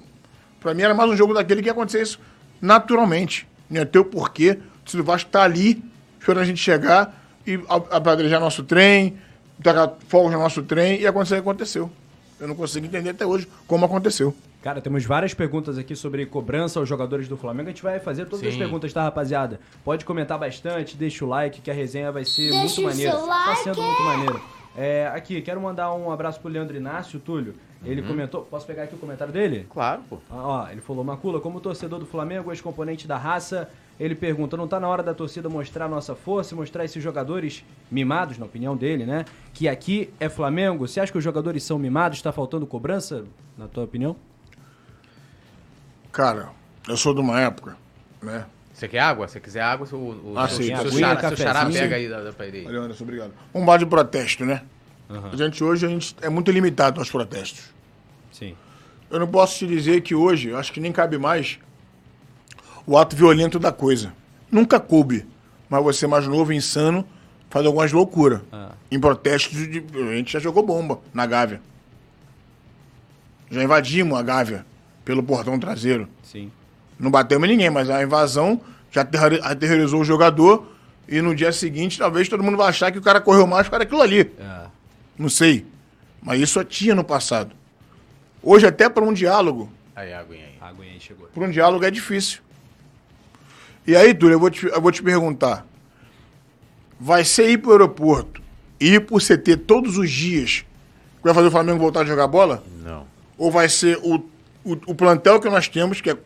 pra mim era mais um jogo daquele que ia acontecer isso naturalmente. Não ia ter o porquê. O torcedor do Vasco tá ali, esperando a gente chegar e a- apedrejar nosso trem, tacar fogos no nosso trem, e acontecer o que aconteceu. Eu não consigo entender até hoje como aconteceu. Cara, temos várias perguntas aqui sobre cobrança aos jogadores do Flamengo. A gente vai fazer todas as Sim. perguntas, tá, rapaziada? Pode comentar bastante, deixa o like, que a resenha vai ser Deixa muito maneira. Tá like. sendo muito maneiro. É, aqui, quero mandar um abraço pro Leandro Inácio, Túlio. Ele Uhum. comentou. Posso pegar aqui o comentário dele? Claro, pô. Ah, Ó, ele falou, Macula, como torcedor do Flamengo, ex-componente da raça, ele pergunta, não tá na hora da torcida mostrar nossa força, e mostrar esses jogadores mimados, na opinião dele, né? Que aqui é Flamengo. Você acha que os jogadores são mimados? Tá faltando cobrança, na tua opinião? Cara, eu sou de uma época, né? Você quer água? Se quiser água, seu, o, Ah, seu, seu, xará, seu xará pega aí da, da pra ele aí. Olha, Anderson, obrigado. Um bar de protesto, né? A gente hoje a gente é muito limitado aos protestos. Sim. Eu não posso te dizer que hoje, eu acho que nem cabe mais o ato violento da coisa. Nunca coube. Mas você mais novo, insano, faz algumas loucuras. Ah. Em protestos, de, a gente já jogou bomba na Gávea. Já invadimos a Gávea pelo portão traseiro. Sim. Não batemos em ninguém, mas a invasão já aterrori- aterrorizou o jogador e no dia seguinte talvez todo mundo vai achar que o cara correu mais por causa daquilo ali. É. Não sei. Mas isso tinha no passado. Hoje, até para um diálogo, Aí, a aguinha aí. A aguinha aí chegou. para um diálogo é difícil. E aí, Túlio, eu vou te, eu vou te perguntar. Vai ser ir para o aeroporto e ir para o CT todos os dias que vai fazer o Flamengo voltar a jogar bola? Não. Ou vai ser o, o, o plantel que nós temos, que é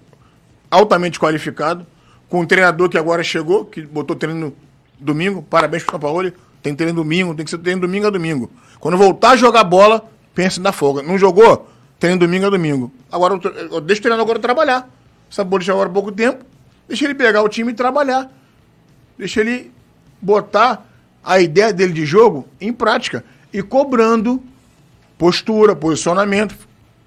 altamente qualificado, com um treinador que agora chegou, que botou treino domingo, parabéns pro São Paulo, tem treino domingo, tem que ser treino domingo a domingo. Quando voltar a jogar bola, pense na folga. Não jogou? Treino domingo a domingo. Agora, o eu deixa o treinador agora trabalhar. Sabe, chegou agora pouco tempo, deixa ele pegar o time e trabalhar. Deixa ele botar a ideia dele de jogo em prática e cobrando postura, posicionamento,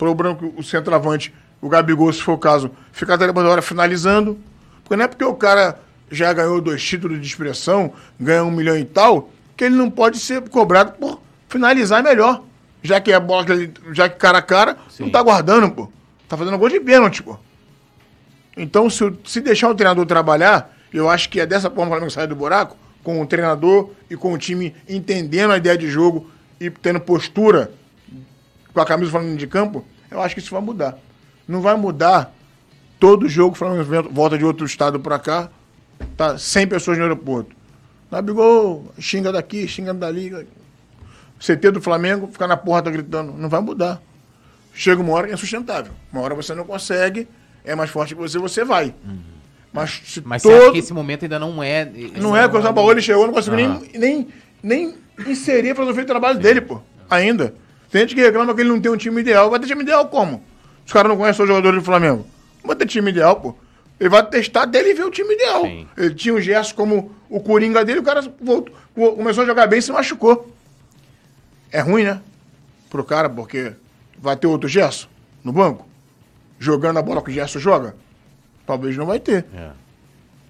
cobrando que o centroavante, o Gabigol, se for o caso, ficar até depois da hora finalizando. Porque não é porque o cara já ganhou dois títulos de expressão, ganha um milhão e tal, que ele não pode ser cobrado por finalizar melhor. Já que é bola, que ele- já que cara a cara, não tá guardando, pô. Tá fazendo gol de pênalti, pô. Então, se, se deixar o treinador trabalhar, eu acho que é dessa forma que o Flamengo sai do buraco, com o treinador e com o time entendendo a ideia de jogo e tendo postura com a camisa do Flamengo de campo, eu acho que isso vai mudar. Não vai mudar todo jogo, o Flamengo volta de outro estado pra cá, tá 100 pessoas no aeroporto. Nabigol, xinga daqui, xinga dali. CT do Flamengo, ficar na porta gritando. Não vai mudar. Chega uma hora que é sustentável. Uma hora você não consegue, é mais forte que você, você vai. Mas se Mas você todo... acha que esse momento ainda não é. Não é, porque o Paulo ele chegou, não conseguiu Aham. nem, nem, nem inserir a filosofia de trabalho dele, pô. Ainda. Tem gente que reclama que ele não tem um time ideal. Vai ter time ideal como? Os caras não conhecem os jogadores do Flamengo. Não vai ter time ideal, pô. Ele vai testar dele e ver o time ideal. Sim. Ele tinha o Gerson como o Coringa dele, o cara voltou, co- começou a jogar bem e se machucou. É ruim, né? Pro cara, porque vai ter outro Gerson no banco? Jogando a bola que o Gerson joga? Talvez não vai ter. É.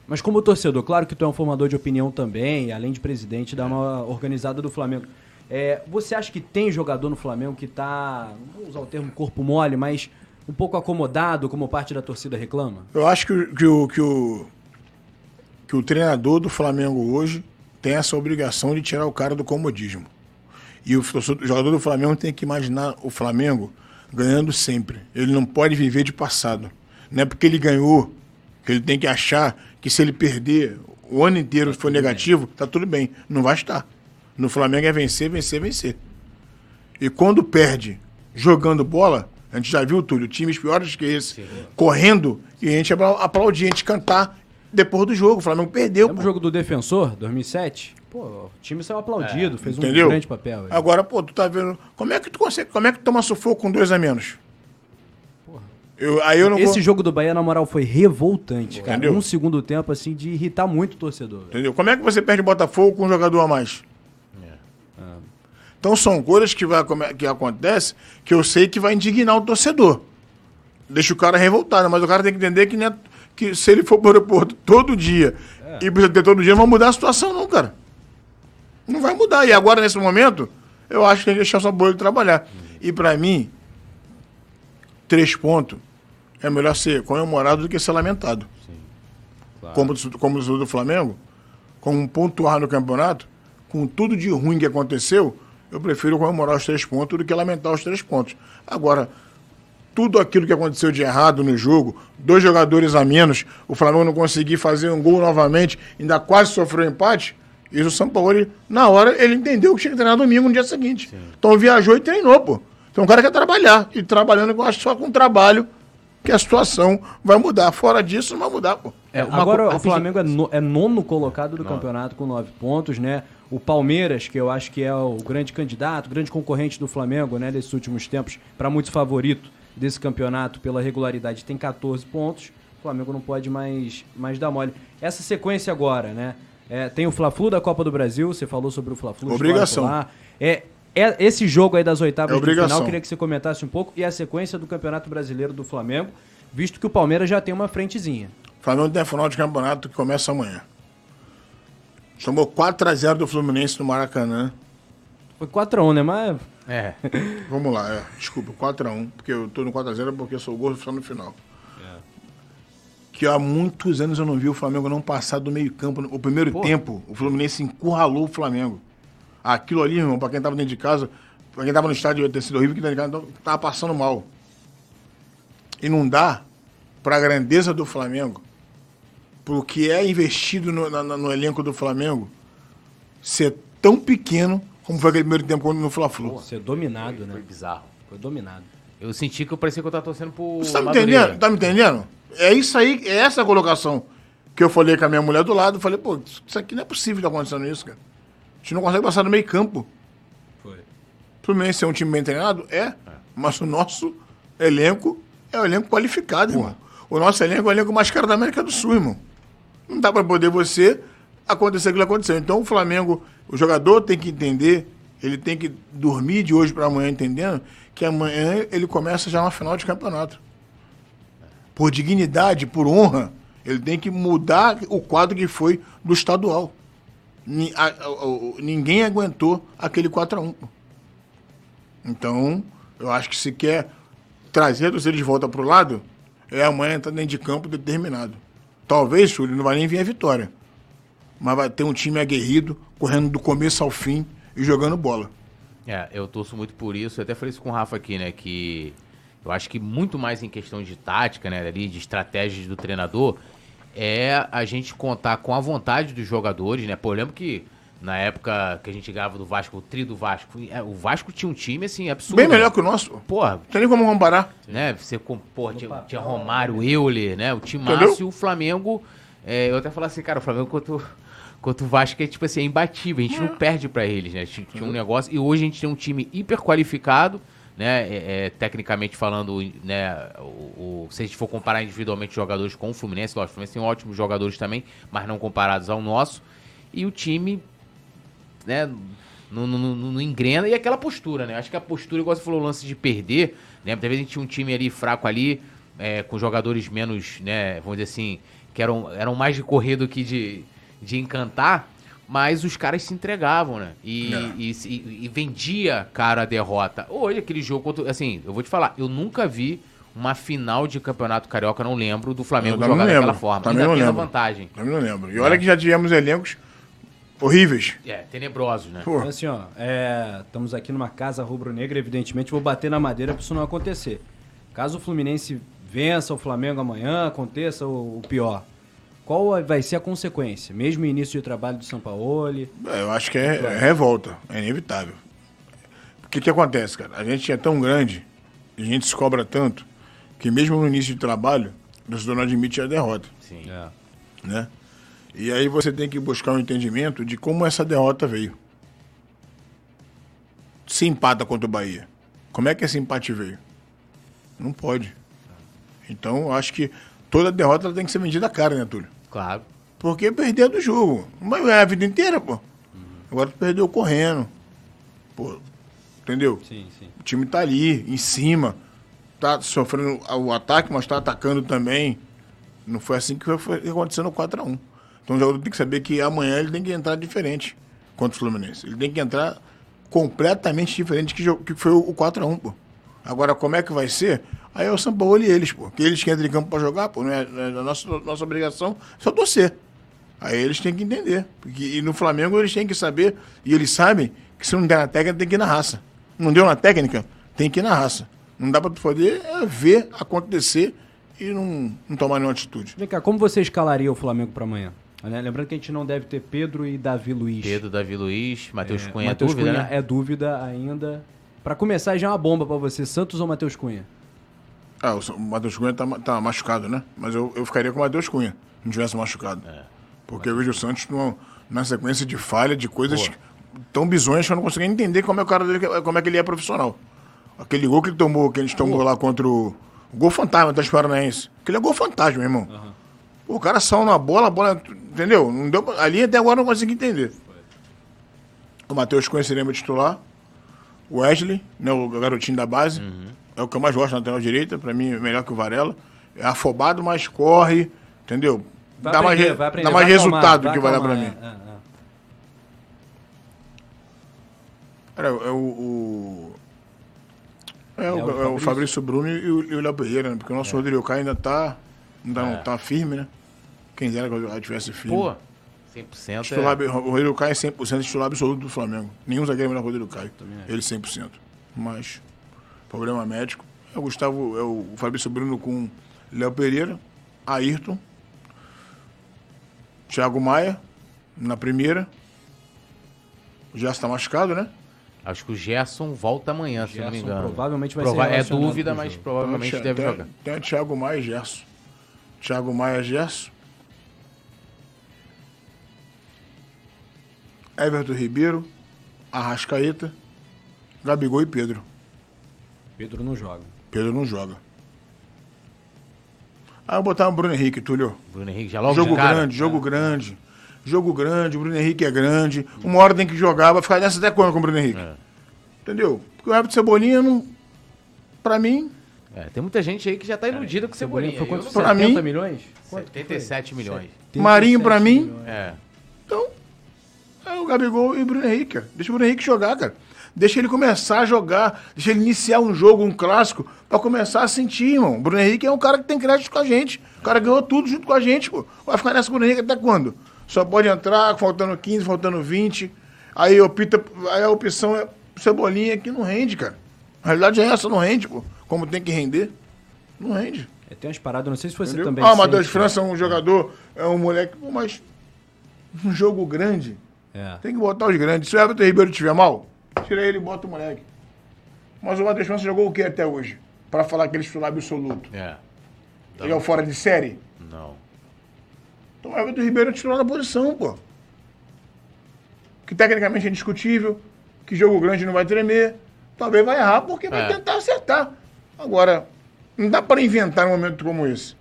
Mas como torcedor, claro que tu é um formador de opinião também, além de presidente da uma organizada do Flamengo. É, você acha que tem jogador no Flamengo que tá, não vou usar o termo corpo mole, mas um pouco acomodado, como parte da torcida reclama? Eu acho que, o- que, o, que, o, que o treinador do Flamengo hoje tem essa obrigação de tirar o cara do comodismo. E o, o jogador do Flamengo tem que imaginar o Flamengo ganhando sempre. Ele não pode viver de passado. Não é porque ele ganhou que ele tem que achar que se ele perder o ano inteiro for negativo, tá tudo bem. Não vai estar. No Flamengo é vencer, vencer, vencer. E quando perde jogando bola, a gente já viu, Túlio, times piores que esse, correndo, e a gente apla- aplaudir, a gente cantar depois do jogo. O Flamengo perdeu. Lembra o jogo do Defensor, 2007? Pô, o time saiu aplaudido, fez um Entendeu? grande papel. aí. Agora, pô, tu tá vendo. Como é que tu consegue. Como é que tu toma sufoco com dois a menos? Eu, aí eu não Esse vou, jogo do Bahia, na moral, foi revoltante, cara. Entendeu? Um segundo tempo, assim, de irritar muito o torcedor. Entendeu? Como é que você perde o Botafogo com um jogador a mais? Então são coisas que, vai, que acontece que eu sei que vai indignar o torcedor. Deixa o cara revoltado, mas o cara tem que entender que, né, que se ele for pro aeroporto todo dia e precisa ter todo dia, não vai mudar a situação, não, cara. Não vai mudar. E agora, nesse momento, eu acho que tem que deixar o São Paulo trabalhar. E pra mim, três pontos é melhor ser comemorado do que ser lamentado. Claro. Como, como do, do Flamengo, com um pontuar no campeonato, com tudo de ruim que aconteceu, eu prefiro comemorar os três pontos do que lamentar os três pontos. Agora, tudo aquilo que aconteceu de errado no jogo, dois jogadores a menos, o Flamengo não conseguir fazer um gol novamente, ainda quase sofreu empate. Isso o São Paulo, na hora, ele entendeu que tinha que treinar domingo no dia seguinte. Então viajou e treinou, pô. Então o cara quer trabalhar. E trabalhando, eu acho só com trabalho que a situação vai mudar. Fora disso, não vai mudar, pô. É, Agora co- o. Flamengo é, no- é nono colocado do campeonato com nove pontos, né? O Palmeiras, que eu acho que é o grande candidato, grande concorrente do Flamengo, né, nesses últimos tempos, para muitos favorito desse campeonato pela regularidade, tem 14 pontos. O Flamengo não pode mais, mais dar mole. Essa sequência agora, né? É, tem o Fla-Flu da Copa do Brasil, você falou sobre o Fla-Flu. Obrigação. É, é esse jogo aí das oitavas É de final, queria que você comentasse um pouco e a sequência do Campeonato Brasileiro do Flamengo, visto que o Palmeiras já tem uma frentezinha. O Flamengo tem a final de campeonato que começa amanhã. Tomou 4x0 do Fluminense no Maracanã. Foi 4x1, né? Mas É. (laughs) Vamos lá, é. Desculpa, 4x1. Porque eu tô no 4x0 porque eu sou gordo só no final. Que há muitos anos eu não vi o Flamengo não passar do meio-campo. O primeiro tempo, o Fluminense encurralou o Flamengo. Aquilo ali, irmão, pra quem tava dentro de casa, pra quem tava no estádio, ia ter sido horrível, que dentro de casa tava passando mal. E não dá pra grandeza do Flamengo, pro que é investido no, na- no elenco do Flamengo, ser tão pequeno como foi aquele primeiro tempo no Fla-Flu. ser dominado, Foi né? bizarro. Foi dominado. Eu senti que eu parecia que eu tava torcendo pro. Você tá me Madureira. entendendo? Tá me entendendo? É isso aí, é essa a colocação que eu falei com a minha mulher do lado. Eu falei, pô, isso aqui não é possível estar acontecendo isso, cara. A gente não consegue passar no meio campo. Foi. O Fluminense é um time bem treinado? É. Mas o nosso elenco é um elenco qualificado, irmão. O nosso elenco é o elenco mais caro da América do Sul, irmão. Não dá pra poder você acontecer aquilo que aconteceu. Então o Flamengo, o jogador tem que entender, ele tem que dormir de hoje pra amanhã entendendo que amanhã ele começa já uma final de campeonato. Por dignidade, por honra, ele tem que mudar o quadro que foi do estadual. Ni- a- a- o- Ninguém aguentou aquele 4x1. pô. Então, eu acho que se quer trazer a torcida de volta pro lado, é amanhã estar dentro de campo determinado. Talvez, Júlio, não vai nem vir a vitória. Mas vai ter um time aguerrido, correndo do começo ao fim e jogando bola. É, eu torço muito por isso. Eu até falei isso com o Rafa aqui, né? Que eu acho que muito mais em questão de tática, né? Ali, de estratégias do treinador, é a gente contar com a vontade dos jogadores, né? Eu lembro que na época que a gente ganhava do Vasco, o tri do Vasco, é, o Vasco tinha um time, assim, absurdo. Bem né? melhor que o nosso. pô. Não Porra, tem nem como comparar. né? Você pô, tinha, tinha Romário, Euler, né? O e o Flamengo. é, eu até falo assim, cara, o Flamengo contra, o- contra o Vasco é tipo assim, é imbatível. A gente não perde pra eles, né? Tinha, tinha um negócio. E hoje a gente tem um time hiper qualificado, né? é, é, tecnicamente falando, né? O, o- se a gente for comparar individualmente jogadores com o Fluminense, lógico, o Fluminense tem ótimos jogadores também, mas não comparados ao nosso. E o time né, não, não, não- não engrena. E aquela postura, né? Acho que a postura, igual você falou, o lance de perder, né? Muitas vezes a gente tinha um time ali fraco ali, é, com jogadores menos, né, vamos dizer assim, que eram, eram mais de correr do que de, de encantar, mas os caras se entregavam, né? E, É. e, e- e vendia, cara, a derrota. Hoje, aquele jogo, contra- assim, eu vou te falar, eu nunca vi uma final de campeonato carioca, não lembro, do Flamengo jogar daquela forma. Também Ainda não lembro. vantagem. Também não lembro. E olha que já tivemos elencos horríveis. É, tenebrosos, né? Então, assim, ó, é, estamos aqui numa casa rubro-negra, evidentemente vou bater na madeira para isso não acontecer. Caso o Fluminense vença o Flamengo amanhã, aconteça o, o pior. Qual vai ser a consequência? Mesmo o início de trabalho do Sampaoli? É, eu acho que é, é revolta, é inevitável. O que, que acontece, cara? A gente é tão grande, a gente se cobra tanto, que mesmo no início de trabalho, o torcedor não admite a derrota, Sim. É. né? E aí você tem que buscar um entendimento de como essa derrota veio. Se empata contra o Bahia, como é que esse empate veio? Não pode. Então, acho que toda derrota tem que ser medida cara, né, Túlio? Claro. Porque perdeu do jogo. Mas é a vida inteira, pô. Agora tu perdeu correndo. Pô, entendeu? Sim, sim. O time tá ali, em cima. Tá sofrendo o ataque, mas tá atacando também. Não foi assim que foi, foi acontecendo no 4x1. Então o jogador tem que saber que amanhã ele tem que entrar diferente contra o Fluminense. Ele tem que entrar completamente diferente que, que foi o 4x1, pô. Agora, como é que vai ser? Aí é o São Paulo e eles, pô. Que eles que entram em campo pra jogar, pô, não é, não é a nossa, nossa obrigação é só torcer. Aí eles têm que entender. Porque, e no Flamengo eles têm que saber, e eles sabem que se não der na técnica, tem que ir na raça. Não deu na técnica, tem que ir na raça. Não dá tu poder é, ver acontecer e não, não tomar nenhuma atitude. Vem cá, como você escalaria o Flamengo pra amanhã? Né? Lembrando que a gente não deve ter Pedro e Davi Luiz. Pedro, Davi Luiz, Matheus Cunha, Matheus dúvida, Cunha né? é dúvida ainda. Pra começar, já é uma bomba pra você. Santos ou Matheus Cunha? Ah, o Matheus Cunha tá, tá machucado, né? Mas eu, eu ficaria com o Matheus Cunha, se não tivesse machucado. Porque eu vejo o Santos numa, na sequência de falha, de coisas tão bizonhas que eu não conseguia entender como é, o cara dele, como é que ele é profissional. Aquele gol que ele tomou, que a gente tomou lá contra o. o gol fantasma do Paranaense. Aquele é gol fantasma, meu irmão. Pô, O cara saiu na bola, a bola. Entendeu? Não deu, ali até agora eu não consegui entender. O Matheus Cunha seria meu titular. O Wesley, né, o garotinho da base. É o que eu mais gosto na lateral direita. Pra mim, é melhor que o Varela. É afobado, mas corre. Entendeu? Vai dá mais, aprender, re- vai aprender, dá mais vai resultado que vai dar pra acalmar, mim. é, é, é. Cara, é o. o- É, É o, o é o Fabrício. Fabrício Bruno e o, e o Léo Pereira, né? Porque o nosso Rodrigo Caio ainda tá. Ainda não tá firme, né? Quem dera que eu tivesse firme. Pô, 100% Titular, é... O Rodrigo Caio é 100% titular absoluto do Flamengo. Nenhum zagueiro é melhor que o Rodrigo Caio. Ele 100%. Mas, problema médico. É o Gustavo, é o Fabrício Bruno com Léo Pereira, Ayrton, Thiago Maia, na primeira. O Gerson tá machucado, né? Acho que o Gerson volta amanhã, se não me Gerson engano. provavelmente vai Prova- ser É dúvida, mas provavelmente Então, deve tem, jogar. Tem o Thiago Maia e Gerson. Thiago Maia, Gerson. Everton Ribeiro, Arrascaeta, Gabigol e Pedro. Pedro não joga. Pedro não joga. Aí eu botar o Bruno Henrique, Túlio. Bruno Henrique já logo jogo cara. grande, jogo grande. Jogo grande, o Bruno Henrique é grande. Uma hora tem que jogar, vai ficar nessa até quando com o Bruno Henrique? É. Entendeu? Porque o Everton Cebolinha, não, pra mim, É, tem muita gente aí que já tá iludida com o Cebolinha. Foi quanto? Pra 70 mim- milhões? Quanto que foi? 77 milhões. Marinho pra 77 mim, milhões. É. Então, é o Gabigol e o Bruno Henrique, cara. Deixa o Bruno Henrique jogar, cara. Deixa ele começar a jogar, deixa ele iniciar um jogo, um clássico, pra começar a sentir, irmão. O Bruno Henrique é um cara que tem crédito com a gente. O cara ganhou tudo junto com a gente, pô. Vai ficar nessa Bruno Henrique até quando? Só pode entrar faltando 15, faltando 20. Aí, opta, aí a opção é Cebolinha que não rende, cara. A realidade é essa, não rende, pô. Como tem que render, não rende. É, tem umas paradas, não sei se você Entendeu? também. Ah, o Matheus sente. França é um jogador, é um moleque, pô, mas um jogo grande. É. Tem que botar os grandes. Se o Everton Ribeiro estiver mal, tira ele e bota o moleque. Mas o Matheus França jogou o que até hoje? Pra falar que ele é titular absoluto. É. Ele é o fora de série? Não. Então o Everton Ribeiro é titular da posição, pô. Que tecnicamente é indiscutível, que jogo grande não vai tremer. Talvez vai errar porque vai É. tentar acertar. Agora, não dá para inventar num momento como esse.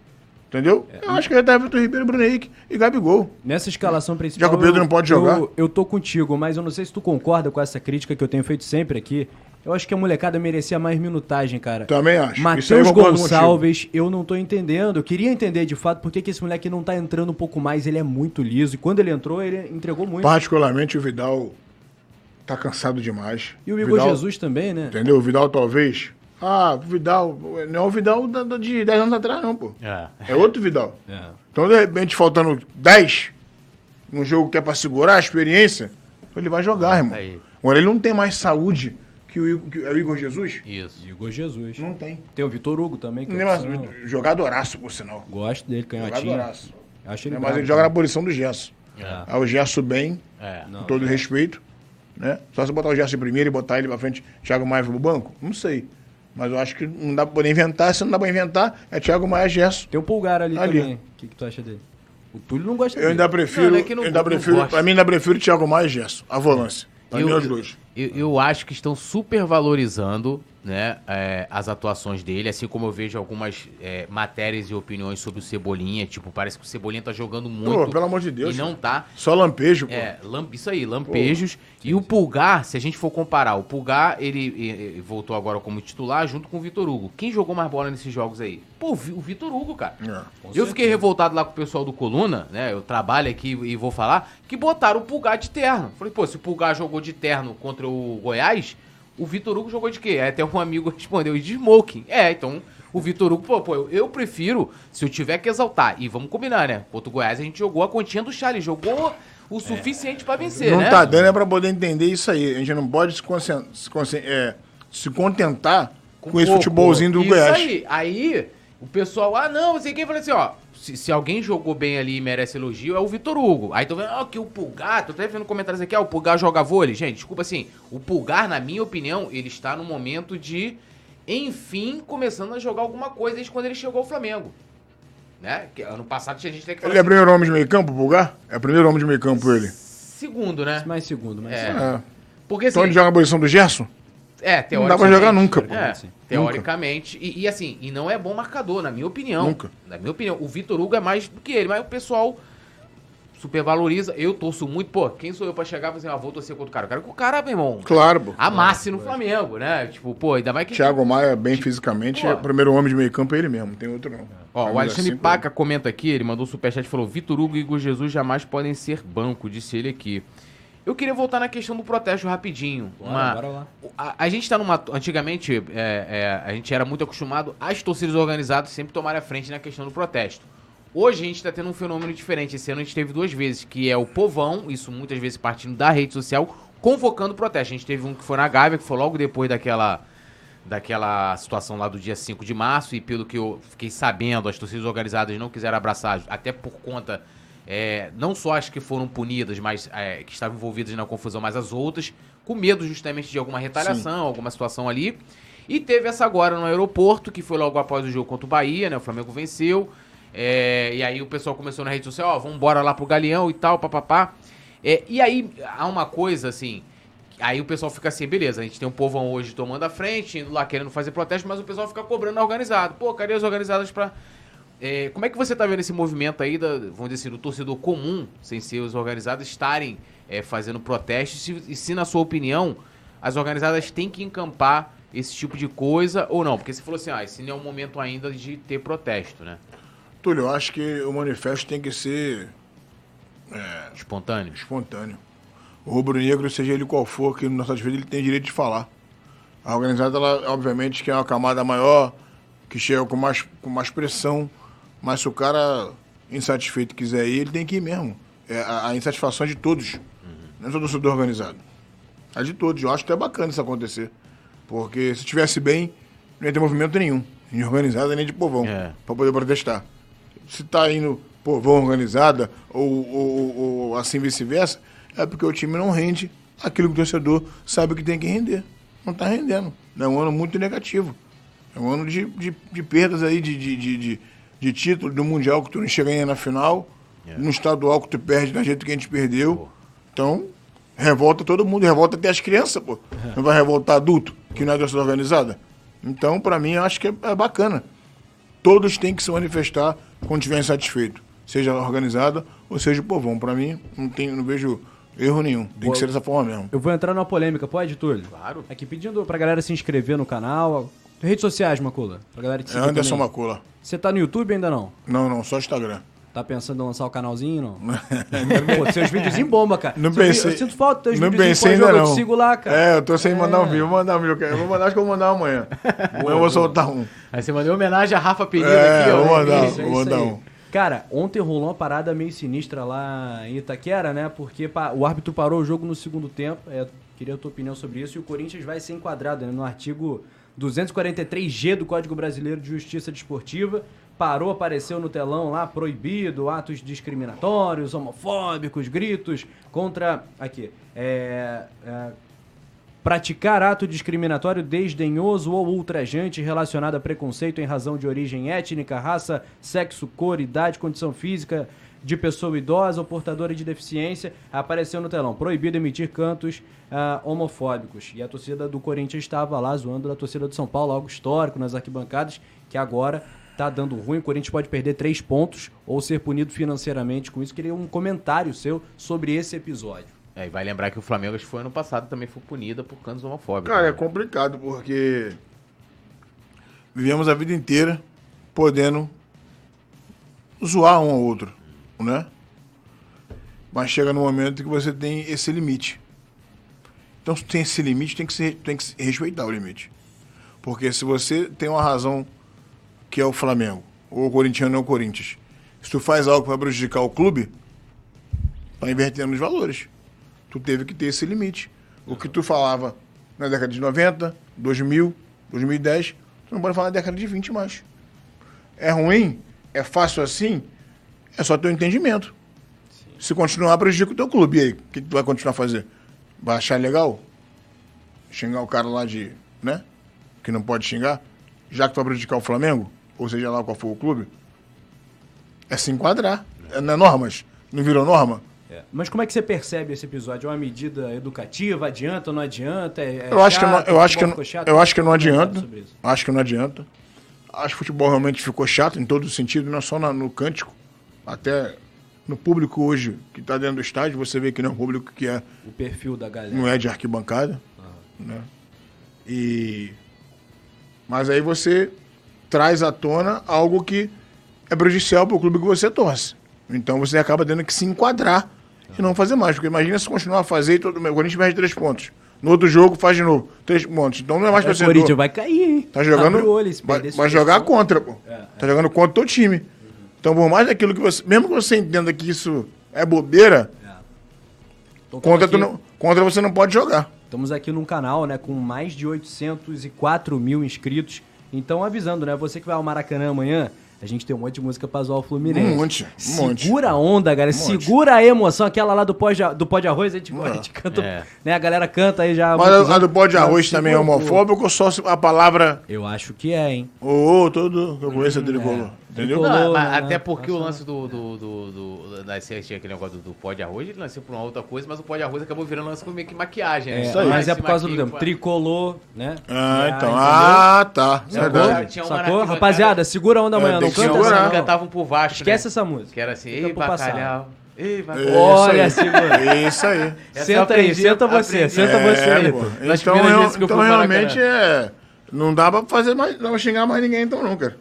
Entendeu? Eu acho que vai estar Everton Ribeiro, Bruno Henrique e Gabigol. Nessa escalação principal. Já que o Pedro eu- não pode eu- jogar. Eu, tô contigo, mas eu não sei se tu concorda com essa crítica que eu tenho feito sempre aqui. Eu acho que a molecada merecia mais minutagem, cara. Também acho. Eu Matheus Gonçalves, eu não tô entendendo. Eu queria entender de fato por que, que esse moleque não tá entrando um pouco mais. Ele é muito liso. E quando ele entrou, ele entregou muito. Particularmente o Vidal tá cansado demais. E o Igor Vidal- Jesus também, né? Entendeu? O Vidal talvez. Ah, o Vidal. Não é o Vidal da- da- de 10 anos atrás, não, pô. É. É outro Vidal. É. Então, de repente, faltando 10 num jogo que é pra segurar a experiência, ele vai jogar, irmão. Aí. Agora, ele não tem mais saúde que o, Igor- que o Igor Jesus? Isso. Igor Jesus. Não tem. Tem o Vitor Hugo também, que Não é tem opção. mais. Jogadoraço, por sinal. Gosto dele, canhotinho. Jogadoraço. Acho ele Né? Mas ele joga na posição do Gerson. É. Aí o Gerson bem, É. Não, com todo respeito. Né? Só se botar o Gerson primeiro e botar ele pra frente, Thiago Maia pro banco? Não sei. Mas eu acho que não dá pra poder inventar. Se não dá pra inventar, é Thiago Maia Gerson. Tem o Pulgar ali, Ali. também. O que, que tu acha dele? O Túlio não gosta Eu dele. ainda prefiro. Não, não é não- eu ainda prefiro pra mim, ainda prefiro Thiago Maia e Gerson. A volância. Pra mim, os dois. Eu, eu acho que estão super valorizando né, é, as atuações dele, assim como eu vejo algumas é, matérias e opiniões sobre o Cebolinha. Tipo, parece que o Cebolinha tá jogando muito. pelo amor de Deus, E não tá. Só lampejo, pô. É, lam- isso aí, lampejos. e o Pulgar, se a gente for comparar, o Pulgar, ele, eh, voltou agora como titular junto com o Vitor Hugo. Quem jogou mais bola nesses jogos aí? Pô, o Vitor Hugo, cara. É. Eu fiquei revoltado lá com o pessoal do Coluna, né? Eu trabalho aqui e vou falar, que botaram o Pulgar de terno. Falei, pô, se o Pulgar jogou de terno contra o Goiás, o Vitor Hugo jogou de quê? Até um amigo (laughs) respondeu, de smoking. É, então O Vitor Hugo, pô, pô, eu, eu prefiro, se eu tiver que exaltar, e vamos combinar, né? Contra o Goiás a gente jogou a continha do Charlie, jogou o suficiente pra vencer, Não né? tá dando é pra poder entender isso aí. A gente não pode se, se, é, se contentar com, esse pouco. futebolzinho do Isso Goiás. aí. Aí, o pessoal, ah, não, não sei quem, fala assim, ó, se, se alguém jogou bem ali e merece elogio, é o Vitor Hugo. Aí tô vendo, ó, que o Pulgar, tô até vendo comentários aqui, ó, o Pulgar joga vôlei. Gente, desculpa assim, o Pulgar, na minha opinião, ele está no momento de, enfim, começando a jogar alguma coisa desde quando ele chegou ao Flamengo. Né? Que ano passado tinha gente que Ele é o primeiro homem de meio campo, o Pulgar? É o primeiro homem de meio campo ele. segundo, né? Mais segundo, mais É. segundo. É. Porque assim, Então ele joga a posição do Gerson? É, Não teoricamente. dá pra jogar nunca, pô. É, teoricamente. E, e assim, e não é bom marcador, na minha opinião. Nunca. Na minha opinião. O Vitor Hugo é mais do que ele, mas o pessoal supervaloriza. Eu torço muito. Pô, quem sou eu pra chegar e falar assim, ah, vou torcer contra o cara? Eu quero que o cara, meu irmão, Claro, pô. amasse no Flamengo, né? Tipo, pô, ainda mais que. Thiago Maia, bem fisicamente, Pô. é o primeiro homem de meio campo é ele mesmo, não tem outro não. Ó, o Alexandre cinco, Paca comenta aqui, ele mandou um superchat e falou: Vitor Hugo e Igor Jesus jamais podem ser banco, disse ele aqui. Eu queria voltar na questão do protesto rapidinho. Bora, Uma- bora lá. A, a gente tá numa. Antigamente, é, é, a gente era muito acostumado às torcidas organizadas sempre tomarem a frente na questão do protesto. Hoje a gente tá tendo um fenômeno diferente. Esse ano a gente teve duas vezes, que é o povão, isso muitas vezes partindo da rede social, convocando protesto. A gente teve um que foi na Gávea, que foi logo depois daquela daquela situação lá do dia 5 de março, e pelo que eu fiquei sabendo, as torcidas organizadas não quiseram abraçar, até por conta, é, não só as que foram punidas, mas é, que estavam envolvidas na confusão, mas as outras, com medo justamente de alguma retaliação, alguma situação ali. E teve essa agora no aeroporto, que foi logo após o jogo contra o Bahia, né? O Flamengo venceu. é, e aí o pessoal começou na rede social, ó, vamos embora lá pro Galeão e tal, papapá. É, e aí há uma coisa assim, Aí o pessoal fica assim, beleza, a gente tem um povão hoje tomando a frente, indo lá querendo fazer protesto, mas o pessoal fica cobrando organizado. Pô, cadê as organizadas pra. É, como é que você tá vendo esse movimento aí, da, vamos dizer assim, do torcedor comum, sem ser os organizados, estarem é, fazendo protestos? E se, se, na sua opinião, as organizadas têm que encampar esse tipo de coisa ou não? Porque você falou assim, ah, esse não é o momento ainda de ter protesto, né? Túlio, eu acho que o manifesto tem que ser Espontâneo. espontâneo. O rubro-negro, seja ele qual for, que no nosso vida ele tem direito de falar. A organizada, ela, obviamente, que é uma camada maior, que chega com mais, com mais pressão, mas se o cara insatisfeito quiser ir, ele tem que ir mesmo. É, a, a insatisfação é de todos, não é só do torcedor organizado. É de todos. Eu acho até bacana isso acontecer. Porque se estivesse bem, não ia ter movimento nenhum. Nem organizada, nem de povão. É. Pra poder protestar. Se tá indo povão organizada, ou, ou- ou assim vice-versa, é porque o time não rende aquilo que o torcedor sabe que tem que render. Não tá rendendo. É um ano muito negativo. É um ano de, de, de perdas aí de, de, de, de, título do Mundial que tu não chega ainda na final, no estadual que tu perde da jeito que a gente perdeu. Então, revolta todo mundo, revolta até as crianças, pô. Não vai revoltar adulto, que não é torcida organizada. Então, pra mim, eu acho que é, é bacana. Todos têm que se manifestar quando estiver insatisfeito. Seja organizada ou seja o povão. Pra mim, não, tem, não vejo erro nenhum. Tem que ser dessa forma mesmo. Eu vou entrar numa polêmica, pode, Túlio? Claro. Aqui pedindo pra galera se inscrever no canal. Redes sociais, Macula. Pra galera te É seguir Anderson também. Macula. Você tá no YouTube ainda não? Não, não, só Instagram. Tá pensando em lançar o canalzinho, não? (laughs) Pô, seus vídeos em bomba, cara. Não pensei. vi- Eu sinto falta dos teus Não vídeos pensei em ainda não. Eu te sigo lá, cara. É, eu tô sem mandar um vídeo. Vou mandar um vídeo. Eu vou mandar, acho que eu vou mandar amanhã. (laughs) amanhã eu vou soltar um. Aí você mandou homenagem a Rafa Pereira É, aqui, ó. vou mandar. Isso, é vou isso mandar um. Cara, ontem rolou uma parada meio sinistra lá em Itaquera, né? Porque o árbitro parou o jogo no segundo tempo. É, queria a tua opinião sobre isso. E o Corinthians vai ser enquadrado né, no artigo 243G do Código Brasileiro de Justiça Desportiva. Parou, apareceu no telão lá, proibido, atos discriminatórios, homofóbicos, gritos contra. Aqui. É, é, Praticar ato discriminatório desdenhoso ou ultrajante relacionado a preconceito em razão de origem étnica, raça, sexo, cor, idade, condição física de pessoa idosa ou portadora de deficiência, apareceu no telão. Proibido emitir cantos ah, homofóbicos. E a torcida do Corinthians estava lá zoando da torcida do São Paulo, algo histórico nas arquibancadas, que agora tá dando ruim. O Corinthians pode perder três pontos ou ser punido financeiramente com isso. Queria um comentário seu sobre esse episódio. É, e vai lembrar que o Flamengo, acho que foi ano passado, também foi punida por cantos homofóbicos. Cara, é né? complicado porque vivemos a vida inteira podendo zoar um ao outro, né? Mas chega no momento que você tem esse limite. Então, se tem esse limite, tem que, ser, tem que se respeitar o limite. Porque se você tem uma razão que é o Flamengo, ou o corintiano é o Corinthians. Se tu faz algo para prejudicar o clube, tá invertendo os valores. Tu teve que ter esse limite. O que tu falava na década de 90, 2000, 2010, tu não pode falar na década de 20 mais. É ruim? É fácil assim? É só teu entendimento. Se continuar, prejudica o teu clube. E aí, o que, que tu vai continuar a fazer? Vai achar legal? Xingar o cara lá de. né? Que não pode xingar? Já que tu vai prejudicar o Flamengo? Ou seja lá qual for o clube? É se enquadrar. É, não é normas? Não virou norma? É. Mas como é que você percebe esse episódio? É uma medida educativa? Adianta ou não adianta? É, é Eu acho que não, eu acho que Futebol não, chato? eu acho que não é que adianta. Acho que não adianta. Acho que o futebol realmente ficou chato em todo sentido, não é só na- no cântico, até no público hoje que está dentro do estádio, você vê que não é um público que é, O perfil da galera. não é de arquibancada, né? E mas aí você traz à tona algo que é prejudicial para o clube que você torce. Então você acaba tendo que se enquadrar e não fazer mais, porque imagina se continuar a fazer e todo o Corinthians perde três pontos. No outro jogo faz de novo, três pontos. Então não é mais É, o torcedor. Corinthians vai cair, hein? Tá jogando. O olho, vai vai jogar contra, pô. Tá jogando contra o teu time. Então, por mais daquilo que você. Mesmo que você entenda que isso é bobeira, Então, contra, aqui, tu não- contra você não pode jogar. Estamos aqui num canal, né, com mais de 804 mil inscritos. Então, avisando, né, você que vai ao Maracanã amanhã, a gente tem um monte de música pra zoar o Fluminense. Um monte, um monte. Segura a onda, galera. monte. Segura a emoção. Aquela lá do pó de, do pó de arroz, a gente, a gente canta, É. né, a galera canta aí já. Mas a, a do pó de arroz Segura também é homofóbico ou só se- a palavra Eu acho que é, hein. ô, ô, todo que eu conheço é tricolor. Entendeu? Não, mas né? até porque o lance do, do, do, do, da tinha aquele negócio do, do pó de arroz, ele nasceu por uma outra coisa, mas o pó de arroz acabou virando lance com meio que maquiagem, né? É, Isso aí. mas é por causa do tempo. Tricolor, né? Ah, então. entendeu? Ah, tá. Sacou? Uma Sacou? Rapaziada, segura a onda É, amanhã, não canta essa não. Cantavam por baixo, Esquece né? essa música. Que era assim, ei, bacalhau, ei, É. Olha, isso segura. aí. Isso aí. Senta aí, senta você, senta você É, aí. Então, então realmente é. Não dá pra fazer mais. Não vai xingar mais ninguém, então não, cara.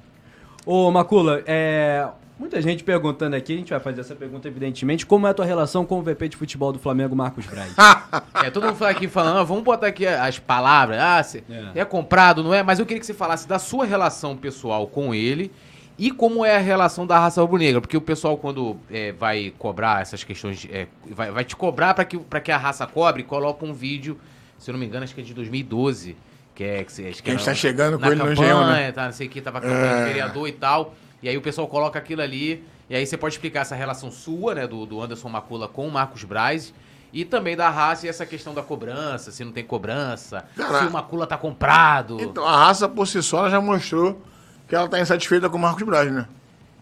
Ô, Macula, é... muita gente perguntando aqui, a gente vai fazer essa pergunta evidentemente, como é a tua relação com o VP de futebol do Flamengo, Marcos Braz? (laughs) É, todo mundo aqui falando, ah, vamos botar aqui as palavras, ah, se- É. é. comprado, não é? Mas eu queria que você falasse da sua relação pessoal com ele e como é a relação da raça rubro-negra, porque o pessoal quando é, vai cobrar essas questões, é, vai, vai te cobrar para que, pra que a raça cobre, coloca um vídeo, se eu não me engano, acho que é de 2012, que é... Que, a gente tá chegando com ele no campanha, Engenhão, né? Tá, não sei o que, tava campanha É. vereador e tal, e aí o pessoal coloca aquilo ali, e aí você pode explicar essa relação sua, né, do, do Anderson Macula com o Marcos Braz, e também da raça e essa questão da cobrança, se não tem cobrança, Cara, se o Macula tá comprado. Então, a raça por si só já mostrou que ela tá insatisfeita com o Marcos Braz, né?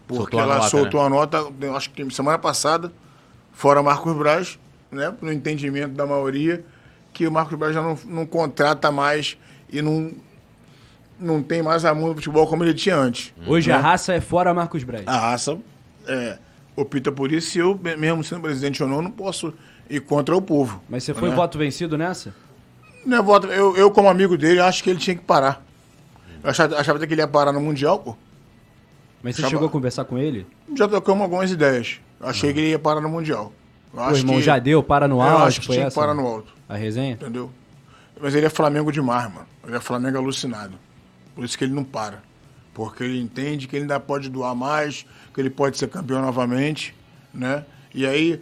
Porque Soltou ela nota, soltou né? a nota, acho que semana passada, fora Marcos Braz, né? No entendimento da maioria, que o Marcos Braz já não, não contrata mais e não, não tem mais amor no futebol como ele tinha antes. Hoje né? a raça é fora Marcos Braz. A raça é, opta por isso e eu, mesmo sendo presidente ou não, não posso ir contra o povo. Mas você foi né? voto vencido nessa? Não é voto- eu, eu, como amigo dele, acho que ele tinha que parar. Eu achava, achava até que ele ia parar no Mundial, pô. Mas você Chama- chegou a conversar com ele? Já trocamos algumas ideias. Achei que ele ia parar no Mundial. Eu O irmão que- já deu, para no Eu alto, acho que foi tinha que parar no alto, A resenha? entendeu? Mas ele é Flamengo demais, mano. Ele é Flamengo alucinado. Por isso que ele não para. Porque ele entende que ele ainda pode doar mais, que ele pode ser campeão novamente, né? E aí,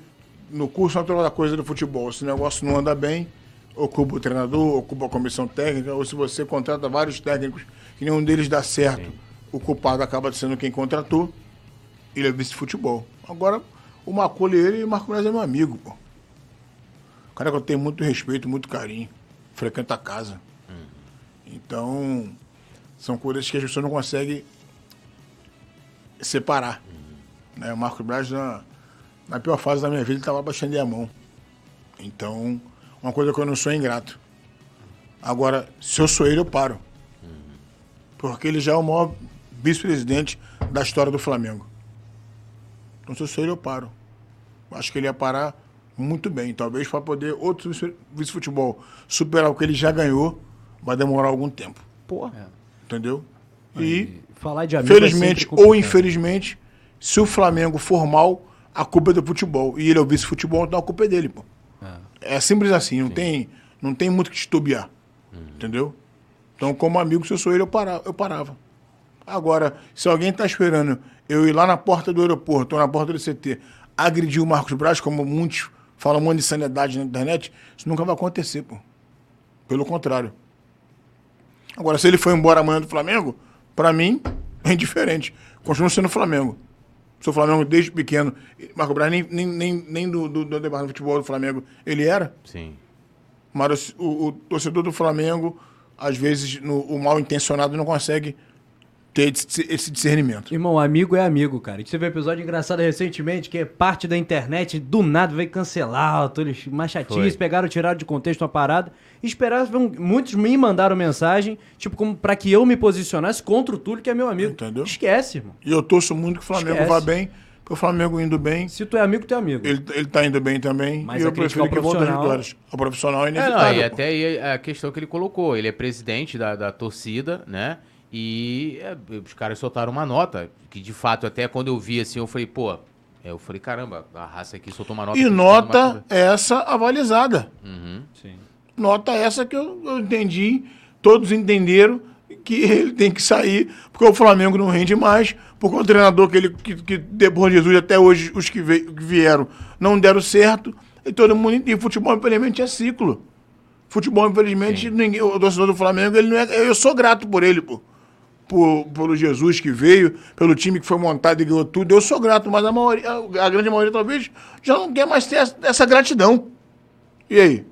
no curso natural da coisa do futebol, se o negócio não anda bem, ocupa o treinador, ocupa a comissão técnica, ou se você contrata vários técnicos que nenhum deles dá certo, o culpado acaba sendo quem contratou, ele é vice-futebol. Agora, o Macula e ele, o Marco Braz é meu amigo, pô. O cara que eu tenho muito respeito, muito carinho, frequenta a casa. Então, são coisas que as pessoas não conseguem separar. Né? O Marco Braz, na, na pior fase da minha vida, estava baixando a mão. Então, uma coisa que eu não sou é ingrato. Agora, se eu sou ele, eu paro. Porque ele já é o maior vice-presidente da história do Flamengo. Então, se eu sou ele, eu paro. Acho que ele ia parar muito bem. Talvez para poder outro vice- vice-futebol superar o que ele já ganhou, vai demorar algum tempo. Porra. Entendeu? E, Falar de amigo é felizmente complicado. ou infelizmente, se o Flamengo for mal, a culpa é do futebol. E ele é o vice-futebol, então a culpa é dele, pô. É simples assim, não tem, não tem muito que titubear. Entendeu? Então, como amigo, se eu sou ele, eu, para, eu parava. Agora, se alguém tá esperando eu ir lá na porta do aeroporto ou na porta do CT agredir o Marcos Braz, como muitos falam um monte de sanidade na internet, isso nunca vai acontecer, pô. Pelo contrário. Agora, se ele for embora amanhã do Flamengo, pra mim, é indiferente. Continua sendo Flamengo. Sou Flamengo desde pequeno. Marco Braz nem, nem, nem, nem do, do, do departamento de futebol do Flamengo ele era. Sim. Mas o, o torcedor do Flamengo, às vezes, no, o mal intencionado não consegue ter esse, discernimento. Irmão, amigo é amigo, cara. A gente teve um episódio engraçado recentemente que é parte da internet, do nada veio cancelar, chatinhos, Foi. pegaram, tiraram de contexto uma parada. E esperavam, muitos me mandaram mensagem, tipo, como pra que eu me posicionasse contra o Túlio, que é meu amigo. Entendeu? Esquece, irmão. E eu torço muito que o Flamengo Esquece. vá bem, porque o Flamengo indo bem, Se tu é amigo, tu é amigo. ele, ele tá indo bem também. Mas e eu crítica prefiro que volte às profissional- vitórias. O profissional é É, não, inevitável. e pô. até aí a questão que ele colocou. Ele é presidente da, da torcida, né? E é, os caras soltaram uma nota, que de fato, até quando eu vi assim, eu falei, pô, é, eu falei, caramba, a raça aqui soltou uma nota. E nota essa avalizada. Sim. Nota essa que eu, eu entendi, todos entenderam que (laughs) ele tem que sair, porque o Flamengo não rende mais, porque o treinador que ele que, que depois de Jesus até hoje os que, veio- que vieram não deram certo, e todo mundo e futebol infelizmente é ciclo. Futebol infelizmente ninguém, o torcedor do Flamengo, ele não é, eu sou grato por ele, pô. Por, pelo Jesus que veio, pelo time que foi montado e ganhou tudo, eu sou grato, mas a maioria, a grande maioria talvez já não quer mais ter essa, essa gratidão. E aí?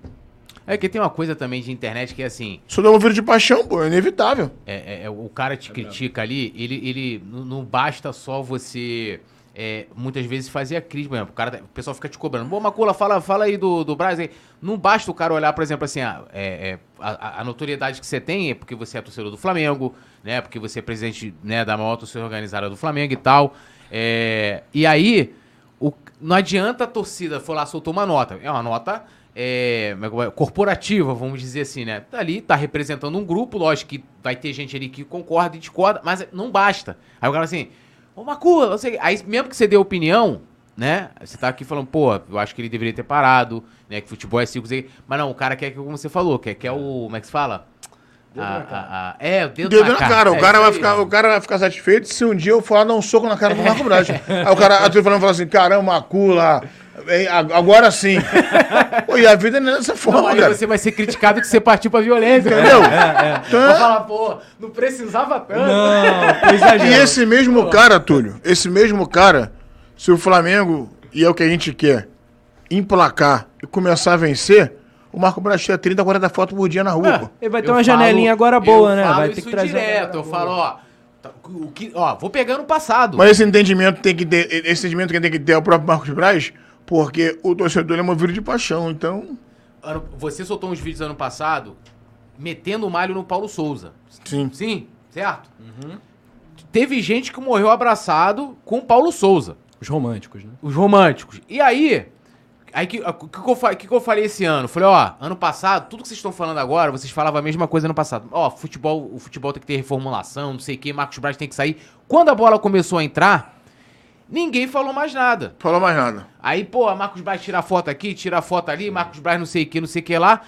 É que tem uma coisa também de internet que é assim, Só dá um vírus de paixão, pô, é inevitável. é, é- é, o cara te critica ali, ele, ele não, basta só você é, muitas vezes fazer a crítica, exemplo, o, cara, o pessoal fica te cobrando. Pô, Macula, fala, fala aí do, do Braz aí. Não basta o cara olhar, por exemplo, assim, ah, é, é, a, a notoriedade que você tem é porque você é torcedor do Flamengo, né? Porque você é presidente né, da maior torcida organizada do Flamengo e tal. É, e aí, o- não adianta a torcida for lá soltou uma nota. É uma nota é, é corporativa, vamos dizer assim, né? Tá ali, tá representando um grupo, lógico que vai ter gente ali que concorda e discorda, mas não basta. Aí o cara assim, ô Macula, sei. Aí mesmo que você dê opinião, né? Você tá aqui falando, pô, eu acho que ele deveria ter parado, né? Que futebol é sei- mas não, o cara quer que, como você falou, quer, quer o. Como é que se fala? A- a- a- é, o dedo, Dedo na cara. O É, cara, vai aí. ficar, o cara vai ficar satisfeito se um dia eu for lá dar um soco na cara do Marco Braz. (laughs) Aí o cara, a turma falando fala assim, caramba, Macula, é, a- agora sim. (laughs) Pô, e a vida não é dessa forma, Não, aí cara. você vai ser criticado que você partiu pra violência. Entendeu? Então, Vai falar, pô, não precisava tanto. Não, (laughs) E esse mesmo cara, Túlio, esse mesmo cara, se o Flamengo, e é o que a gente quer, emplacar e começar a vencer, o Marco Braz tira 30, 40 fotos por dia na rua, pô. Ele vai ter Eu uma falo- janelinha agora boa, eu né? falo Vai ter isso que trazer. direto. Eu falo, ó, o que, ó, vou pegar no passado. Mas esse entendimento tem que ter, esse entendimento que tem que ter é o próprio Marcos Braz, porque o torcedor é movido de paixão, então, Você soltou uns vídeos ano passado metendo o malho no Paulo Souza. sim. Sim, certo? Teve gente que morreu abraçado com o Paulo Souza. Os românticos, né? Os românticos. E aí, aí que, o que, eu, fa- que, que eu falei esse ano? Falei, ó, ano passado, tudo que vocês estão falando agora, vocês falavam a mesma coisa ano passado. Ó, futebol, o futebol tem que ter reformulação, não sei o que, Marcos Braz tem que sair. Quando a bola começou a entrar, ninguém falou mais nada. Falou mais nada. Aí, pô, Marcos Braz tira foto aqui, tira foto ali, Marcos Braz não sei o que, não sei o que lá.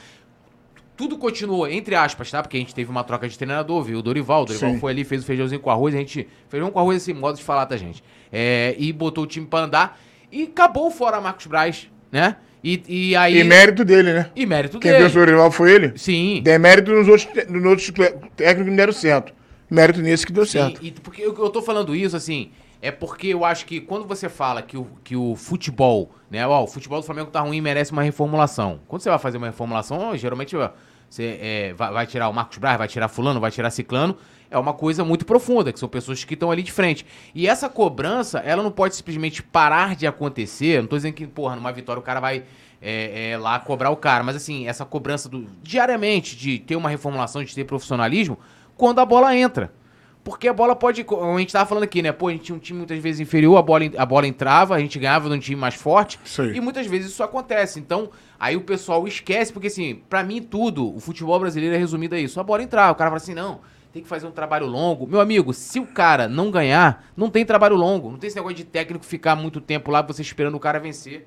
Tudo continuou, entre aspas, tá? Porque a gente teve uma troca de treinador, viu? O Dorival. O Dorival Sim. foi ali, fez o feijãozinho com arroz. A gente. Feijão com arroz, assim, modo de falar, tá, gente? É, e botou o time pra andar. E acabou fora Marcos Braz, né? E, e aí. E mérito dele, né? e mérito Quem dele. pensou o rival foi ele. Sim. Demérito nos outros, nos outros técnicos que não deram certo. Mérito nesse que deu Sim, certo. e porque eu, eu tô falando isso, assim, é porque eu acho que quando você fala que o, que o futebol, né, ó, o futebol do Flamengo tá ruim, merece uma reformulação. Quando você vai fazer uma reformulação, geralmente você é, vai, vai tirar o Marcos Braz, vai tirar fulano, vai tirar ciclano, é uma coisa muito profunda, que são pessoas que estão ali de frente. E essa cobrança, ela não pode simplesmente parar de acontecer, não tô dizendo que, porra, numa vitória o cara vai é, é, lá cobrar o cara, mas assim, essa cobrança do, diariamente de ter uma reformulação, de ter profissionalismo, quando a bola entra. Porque a bola pode. A gente tava falando aqui, né? Pô, a gente tinha um time muitas vezes inferior, a bola, a bola entrava, a gente ganhava de um time mais forte. Aí. E muitas vezes isso acontece. Então, aí o pessoal esquece, porque assim, pra mim tudo, o futebol brasileiro é resumido a isso. A bola entrar, o cara fala assim, não, tem que fazer um trabalho longo. Meu amigo, se o cara não ganhar, não tem trabalho longo. Não tem esse negócio de técnico ficar muito tempo lá, você esperando o cara vencer.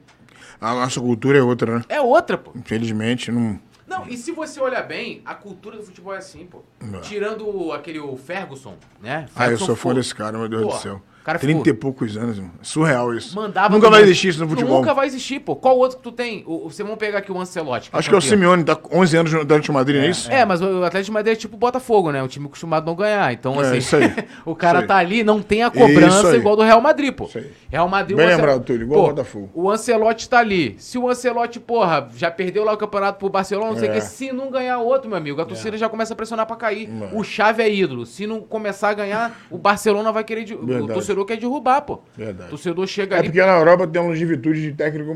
A nossa cultura é outra, né? É outra, pô. Infelizmente, não. Não, e se você olhar bem, a cultura do futebol é assim, pô. Não. Tirando aquele o Ferguson, né? Ah, eu Ferguson sou fã desse cara, meu Deus Pô, do céu. Cara 30 ficou- e poucos anos, irmão. Surreal isso. Mandava Nunca vai mundo. existir isso no futebol. Nunca vai existir, pô. Qual outro que tu tem? O, vocês vão pegar aqui o Ancelotti. Acho que é o. Simeone, tá com 11 anos no Atlético de Madrid, não é isso? É, mas o Atlético de Madrid é tipo o Botafogo, né? Um time acostumado a não ganhar. Então, É, assim, isso aí. (laughs) o cara tá ali, não tem a cobrança igual do Real Madrid, pô. Isso aí. Real Madrid... Bem o Ancel- lembrado, Túlio, igual Pô, o Botafogo. O Ancelotti tá ali. Se o Ancelotti, porra, já perdeu lá o campeonato pro Barcelona, não sei o É. que, se não ganhar outro, meu amigo, a torcida já começa a pressionar pra cair. É. O Chave é ídolo. Se não começar a ganhar, o Barcelona vai querer... de-. Torcedor quer derrubar, pô. Verdade. O torcedor chega É ali... porque na Europa tem uma longevitude de técnico,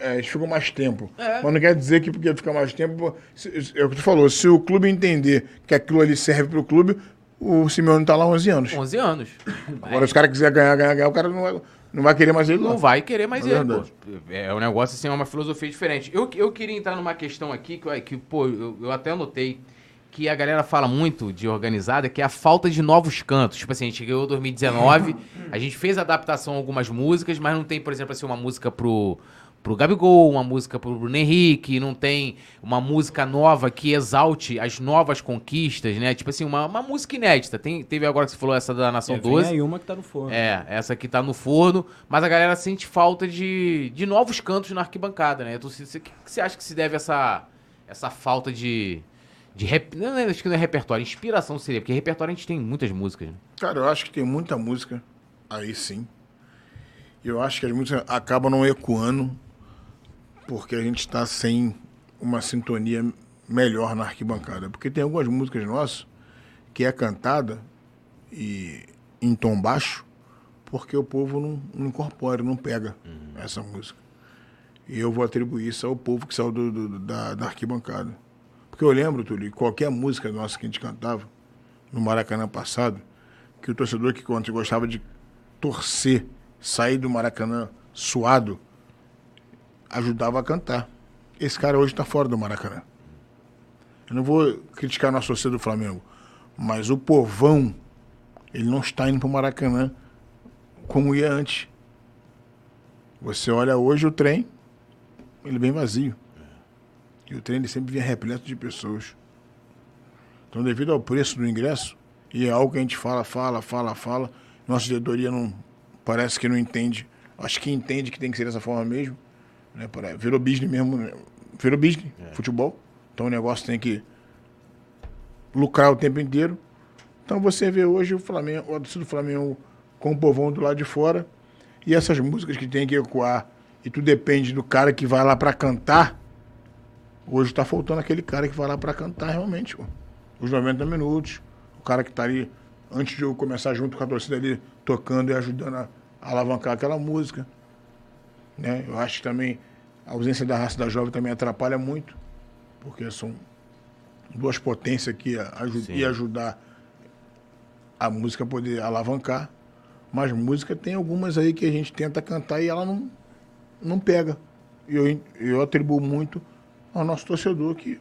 é, eles ficam mais tempo. É. Mas não quer dizer que porque fica mais tempo. se- É o que tu falou, se o clube entender que aquilo ali serve pro clube, o Simeone tá lá 11 anos. 11 anos. Agora, se o cara quiser ganhar, ganhar, ganhar, o cara não vai, não vai querer mais ele Não lá. vai querer mais É ele, pô. verdade. É um negócio assim, é uma filosofia diferente. Eu, eu queria entrar numa questão aqui que, que pô, eu, eu até anotei que a galera fala muito de organizada, que é a falta de novos cantos. Tipo assim, a gente ganhou 2019, a gente fez adaptação a algumas músicas, mas não tem, por exemplo, assim, uma música pro, pro Gabigol, uma música pro Bruno Henrique, não tem uma música nova que exalte as novas conquistas, né? Tipo assim, uma, uma música inédita. Tem, teve agora que você falou essa da Nação É, vem 12. aí uma que tá no forno. É, essa aqui tá no forno, mas a galera sente falta de, de novos cantos na arquibancada, né? O que que você acha que se deve essa, essa falta de. De rep, não, não, acho que não é repertório, inspiração seria, porque repertório a gente tem muitas músicas. Né? Cara, eu acho que tem muita música aí sim. Eu acho que as músicas acabam não ecoando porque a gente está sem uma sintonia melhor na arquibancada. Porque tem algumas músicas nossas que é cantada e em tom baixo porque o povo não, não incorpora, não pega essa música. E eu vou atribuir isso ao povo que saiu do- do- da, da arquibancada. Porque eu lembro, Túlio, qualquer música nossa que a gente cantava no Maracanã passado, que o torcedor que ontem gostava de torcer, sair do Maracanã suado, ajudava a cantar. Esse cara hoje está fora do Maracanã. Eu não vou criticar nossa torcida do Flamengo, mas o povão, ele não está indo para o Maracanã como ia antes. Você olha hoje o trem, ele vem vazio. E o trem ele sempre vinha repleto de pessoas. Então, devido ao preço do ingresso, e é algo que a gente fala, fala, fala, fala, nossa diretoria não parece que não entende. Acho que entende que tem que ser dessa forma mesmo. Né? Virou business mesmo, né? virou business, futebol. Então o negócio tem que lucrar o tempo inteiro. Então você vê hoje o Flamengo, o do Flamengo com o povão do lado de fora e essas músicas que tem que ecoar e tu depende do cara que vai lá para cantar. Hoje tá faltando aquele cara que vai lá para cantar realmente, pô. Os 90 minutos, o cara que tá ali antes de eu começar junto com a torcida ali tocando e ajudando a, a alavancar aquela música. Né? Eu acho que também a ausência da raça da jovem também atrapalha muito, porque são duas potências que aju Sim. iam ajudar a música a poder alavancar. Mas música tem algumas aí que a gente tenta cantar e ela não, não pega. E eu, eu atribuo muito ao nosso torcedor que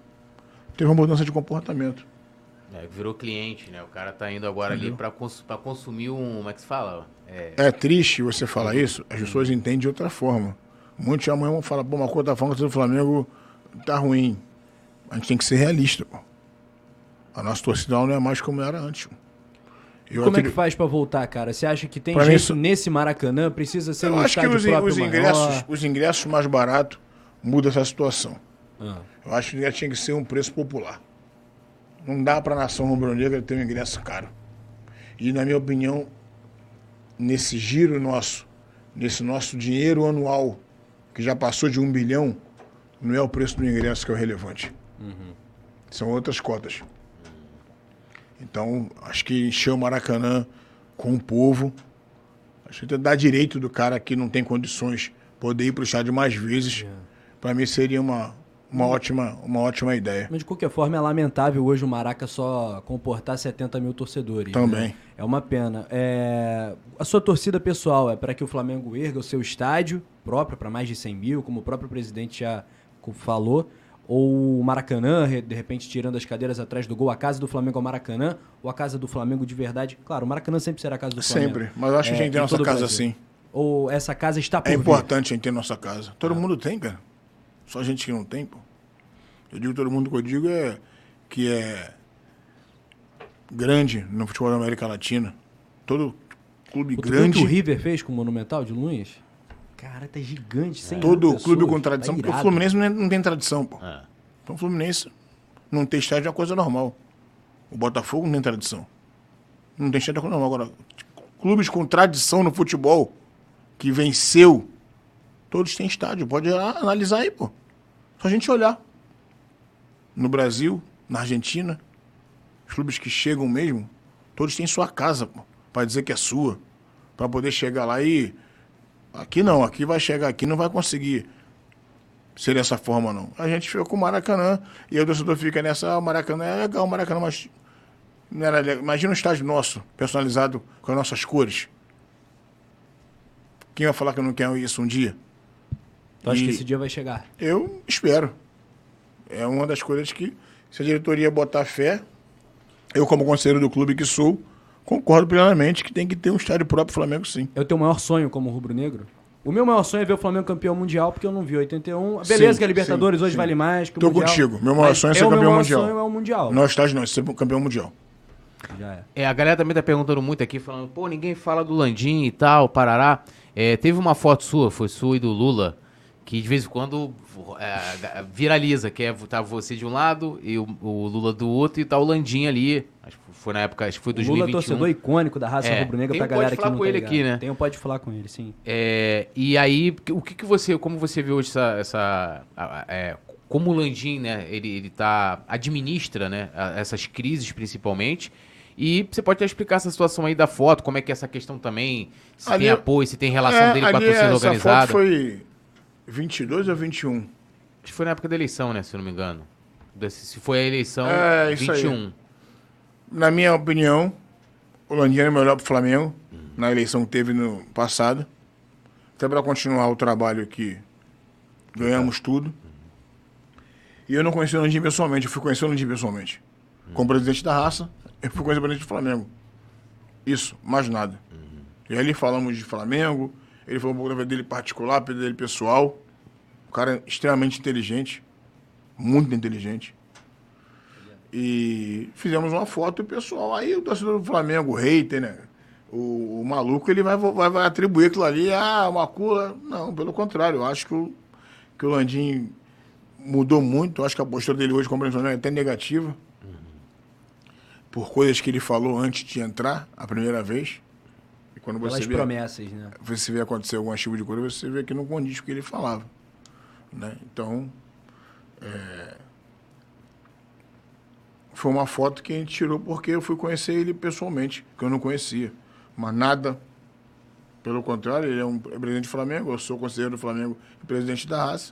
teve uma mudança de comportamento. É, virou cliente, né? O cara tá indo agora ali pra, cons consumir um. Como é que se fala? É, É triste você falar isso, as pessoas entendem de outra forma. Muitos amanhã vão falar, pô, uma coisa tá falando que o Flamengo tá ruim. A gente tem que ser realista, pô. A nossa torcida não é mais como era antes. pô. Eu Como é atri- que faz pra voltar, cara? Você acha que tem Pra jeito isso- nesse Maracanã? Precisa ser Eu um acho que os, os maior? ingressos, os ingressos mais baratos mudam essa situação. Ah. Eu acho que já tinha que ser um preço popular. Não dá para a nação rubro-negra ter um ingresso caro. E, na minha opinião, nesse giro nosso, nesse nosso dinheiro anual, que já passou de um bilhão, não é o preço do ingresso que é o relevante. São outras cotas. Então, acho que encher o Maracanã com o povo, acho que dá direito do cara que não tem condições poder ir para o estádio mais vezes, para mim seria uma, uma, ótima, uma ótima ideia. Mas de qualquer forma é lamentável hoje o Maraca só comportar 70 mil torcedores. Também. né? É uma pena. É, A sua torcida pessoal é para que o Flamengo erga o seu estádio próprio para mais de 100 mil, como o próprio presidente já falou, ou o Maracanã, de repente tirando as cadeiras atrás do gol, a casa do Flamengo é o Maracanã, ou a casa do Flamengo de verdade? Claro, o Maracanã sempre será a casa do Flamengo. Sempre. Mas eu acho que a gente tem em nossa casa assim. Ou essa casa está por É vir? importante a gente ter nossa casa. Todo mundo tem, cara. Só gente que não tem, pô. Eu digo todo mundo que eu digo é que é grande no futebol da América Latina. Todo clube O grande. que o River fez com o Monumental de Luiz? Cara, tá gigante, sem Todo pessoas, clube com tá tradição, porque o. Fluminense não, é- não tem tradição, pô. É. Então o Fluminense não ter estádio é uma coisa normal. O Botafogo não tem tradição. Não tem estádio é coisa normal. Agora, clubes com tradição no futebol, que venceu, todos têm estádio. Pode analisar aí, pô. Só a gente olhar. No Brasil, na Argentina, os clubes que chegam mesmo, todos têm sua casa, pô. Pra dizer que é sua. Pra poder chegar lá e. Aqui não, aqui vai chegar aqui, não vai conseguir ser dessa forma, não. A gente fica com o Maracanã e o torcedor fica nessa, ah, o Maracanã é legal, o Maracanã, mas não era legal. Imagina um estádio nosso, personalizado com as nossas cores. Quem vai falar que não quer isso um dia? Tu acha que esse dia vai chegar? Eu espero. É uma das coisas que, se a diretoria botar fé, eu, como conselheiro do clube que sou, concordo plenamente que tem que ter um estádio próprio Flamengo, sim. É o teu maior sonho como rubro-negro? O meu maior sonho é ver o Flamengo campeão mundial, porque eu não vi 81. Beleza Sim, que a Libertadores sim, hoje sim. vale mais que o Tô Mundial. contigo. Meu maior sonho é ser o meu campeão maior mundial. sonho é o Mundial. Não é estádio, não, é ser campeão mundial. Já é. É, a galera também tá perguntando muito aqui, falando, pô, ninguém fala do Landim e tal, parará. É, teve uma foto sua, foi sua e do Lula, que de vez em quando é, viraliza, que é tá você de um lado e o, o Lula do outro e tá o Landim ali. Acho que foi na época, acho que foi O Lula é 2021. torcedor icônico da raça É, rubro-negra tem pra um galera Pode que Falar não com tá ele ligado. aqui, né? Tem um pode falar com ele, sim. É, e aí, o que, que você, como você vê hoje essa, essa é, como o Landim, né, ele, ele tá, administra, né, a- essas crises principalmente, e você pode até explicar essa situação aí da foto, como é que é essa questão também, se Ali- tem apoio, se tem relação É, dele com a torcida essa organizada. foto foi 22 ou 21? Acho que foi na época da eleição, né, se não me engano. Desse- Se foi a eleição É, isso aí. 21. Na minha opinião, o Landinho é melhor pro Flamengo na eleição que teve no passado. Até para continuar o trabalho que ganhamos tudo. E eu não conheci o Landinho pessoalmente, eu fui conhecer o Landinho pessoalmente. Como presidente da raça, eu fui conhecer o presidente do Flamengo. Isso, mais nada. E ali falamos de Flamengo, ele falou um pouco da vida dele particular, vida dele pessoal. Um cara extremamente inteligente, muito inteligente. E fizemos uma foto e o pessoal, aí o torcedor do Flamengo, o hater, né? O, o maluco, ele vai, vai, vai atribuir aquilo ali, ah, uma cula. Não, pelo contrário, eu acho que o, que o Landim mudou muito. Eu acho que a postura dele hoje como é até negativa. Por coisas que ele falou antes de entrar a primeira vez. Quando você Pelas vê, promessas, né? você vê acontecer algum tipo de coisa, você vê que não condiz com o que ele falava. Né? Então, é, foi uma foto que a gente tirou porque eu fui conhecer ele pessoalmente, que eu não conhecia. Mas nada, pelo contrário, ele é um é presidente do Flamengo, eu sou conselheiro do Flamengo e presidente da raça.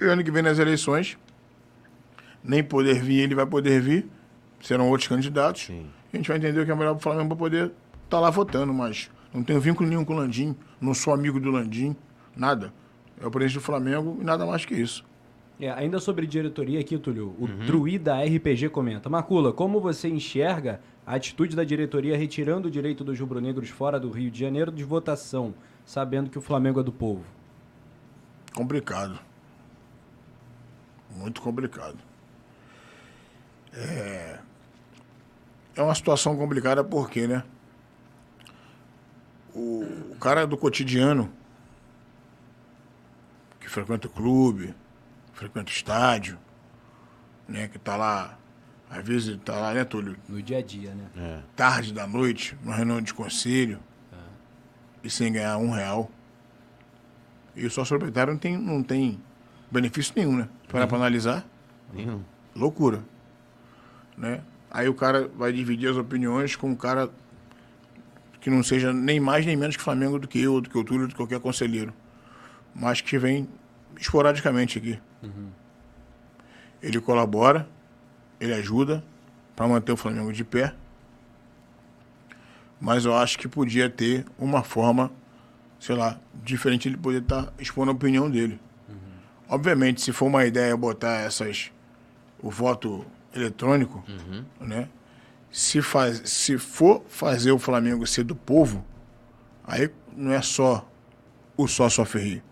E ano que vem nas eleições, nem poder vir, ele vai poder vir, serão outros candidatos. Sim. A gente vai entender o que é melhor para o Flamengo para poder estar lá votando, mas não tenho vínculo nenhum com o Landim, não sou amigo do Landim, nada. É o presidente do Flamengo e nada mais que isso. É, ainda sobre diretoria aqui, Túlio, o Uhum. Druida RPG comenta. Macula, como você enxerga a atitude da diretoria retirando o direito dos rubro-negros fora do Rio de Janeiro de votação, sabendo que o Flamengo é do povo? Complicado. Muito complicado. É, é uma situação complicada porque, né? O, o cara do cotidiano, que frequenta o clube, frequenta o estádio, né? Que tá lá, às vezes tá lá, né, Túlio? No dia a dia, né? É. tarde da noite, numa reunião de conselho, e sem ganhar um real. E o sócio proprietário não tem, não tem benefício nenhum, né? Parar pra analisar, Nenhum. loucura. Né? Aí o cara vai dividir as opiniões com um cara que não seja nem mais nem menos que Flamengo do que eu, do que o Túlio, do que qualquer conselheiro. Mas que vem esporadicamente aqui. Ele colabora, ele ajuda para manter o Flamengo de pé. Mas eu acho que podia ter uma forma, sei lá, diferente de ele poder estar expondo a opinião dele. Obviamente, se for uma ideia botar essas o voto eletrônico, né? Se, faz, se for fazer o Flamengo ser do povo, aí não é só o sócio Ferri.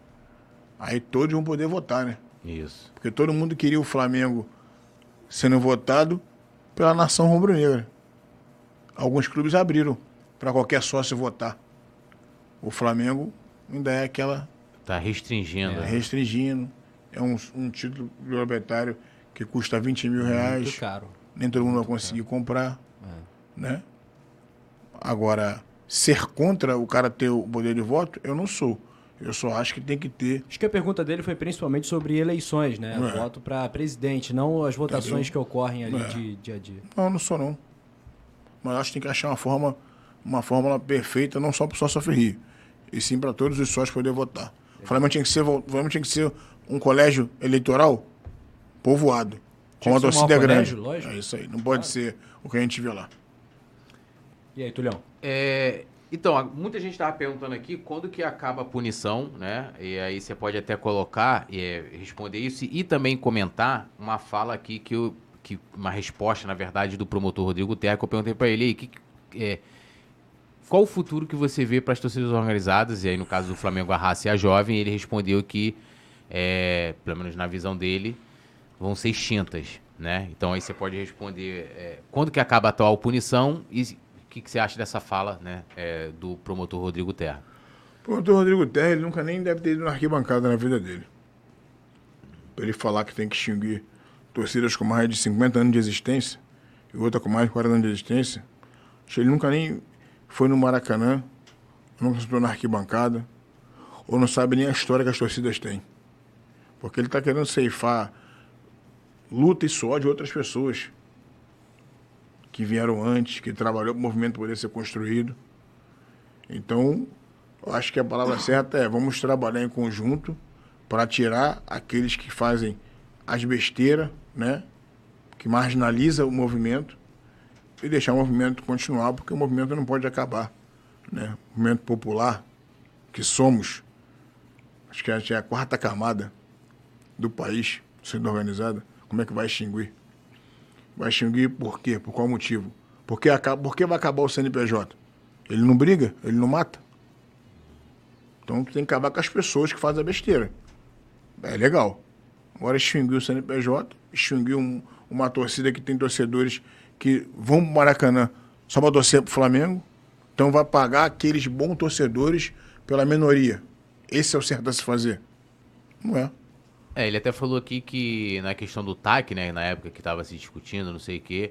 Aí todos vão poder votar, né? Isso. Porque todo mundo queria o Flamengo sendo votado pela nação rubro-negra. Alguns clubes abriram para qualquer sócio votar. O Flamengo ainda é aquela Tá restringindo. né? restringindo. É um, um título proprietário que custa 20 mil reais. Muito caro. Nem todo mundo vai conseguir comprar. Né? Agora, ser contra o cara ter o poder de voto, eu não sou. Eu só acho que tem que ter. Acho que a pergunta dele foi principalmente sobre eleições, né? É. Voto para presidente, não as votações Entendeu? que ocorrem ali É. de dia a dia. Não, eu não sou não. Mas acho que tem que achar uma forma, uma fórmula perfeita, não só para o sócio ferrir, e sim para todos os sócios poderem votar. O Flamengo tinha que ser, Flamengo tinha que ser um colégio eleitoral povoado, com uma um torcida grande. colégio, lógico. É isso aí, não pode ser o que a gente vê lá. E aí, Tulhão? É, então, muita gente estava perguntando aqui quando que acaba a punição, né? E aí você pode até colocar e é, responder isso e também comentar uma fala aqui que, eu, que uma resposta, na verdade, do promotor Rodrigo Terra, que eu perguntei para ele, aí, que, que- é, qual o futuro que você vê para as torcidas organizadas? E aí, no caso do Flamengo, a raça e a jovem, ele respondeu que, é, pelo menos na visão dele, vão ser extintas, né? Então aí você pode responder é, quando que acaba a atual punição e o que, que você acha dessa fala, né, é, do promotor Rodrigo Terra? O promotor Rodrigo Terra, ele nunca nem deve ter ido na arquibancada na vida dele. Pra ele falar que tem que extinguir torcidas com mais de 50 anos de existência e outra com mais de 40 anos de existência, acho que ele nunca nem foi no Maracanã, nunca sentou na arquibancada, ou não sabe nem a história que as torcidas têm. Porque ele está querendo ceifar luta e suor de outras pessoas que vieram antes, que trabalhou para o movimento poder ser construído. Então, eu acho que a palavra (coughs) certa é vamos trabalhar em conjunto para tirar aqueles que fazem as besteiras, né? Que marginaliza o movimento e deixar o movimento continuar, porque o movimento não pode acabar, né? O movimento popular que somos, acho que a gente é a quarta camada do país sendo organizada, como é que vai extinguir? Vai extinguir por quê? Por qual motivo? Porque acaba, por que vai acabar o CNPJ? Ele não briga? Ele não mata? Então tu tem que acabar com as pessoas que fazem a besteira. É legal. Agora extinguir o CNPJ, extinguir um- uma torcida que tem torcedores que vão pro Maracanã só para torcer pro Flamengo. Então vai pagar aqueles bons torcedores pela minoria. Esse é o certo a se fazer. Não é. É, ele até falou aqui que na questão do TAC, né, na época que estava se discutindo, não sei o quê,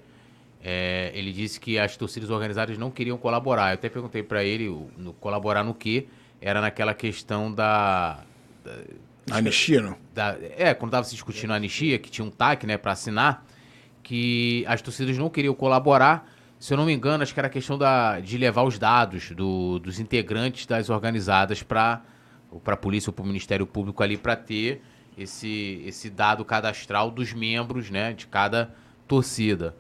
é, ele disse que as torcidas organizadas não queriam colaborar. Eu até perguntei para ele o- no, colaborar no quê? Era naquela questão da, Anistia, não. da- é, quando estava se discutindo a anistia, que tinha um TAC, né, para assinar, que as torcidas não queriam colaborar. Se eu não me engano, acho que era a questão da, de levar os dados do- dos integrantes das organizadas para a polícia ou para o Ministério Público ali para ter esse, esse dado cadastral dos membros, né, de cada torcida.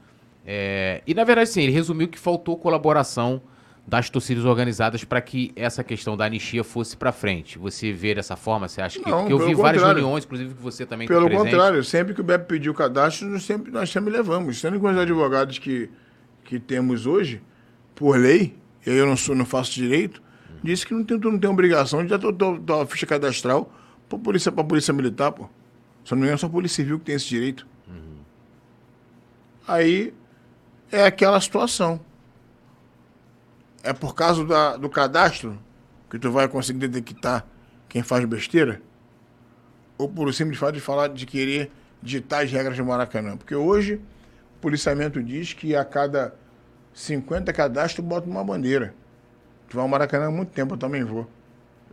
É, e na verdade, sim, ele resumiu que faltou colaboração das torcidas organizadas para que essa questão da anistia fosse para frente. Você vê dessa forma? Você acha que. Não, porque eu pelo vi várias reuniões, inclusive que você também Pelo teve presente. contrário, sempre que o BEP pediu o cadastro, nós sempre, nós sempre levamos. Sendo que os advogados que, que temos hoje, por lei, eu não, sou, não faço direito, disse que não tem, não tem obrigação de dar tua, tua, tua ficha cadastral para polícia, pra polícia militar, pô. Só não é só a polícia civil que tem esse direito. Aí é aquela situação. É por causa da, do cadastro que tu vai conseguir detectar quem faz besteira? ou por simples fato de falar de querer ditar as regras do Maracanã. Porque hoje o policiamento diz que a cada 50 cadastros bota uma bandeira. Tu vai ao Maracanã há muito tempo, eu também vou.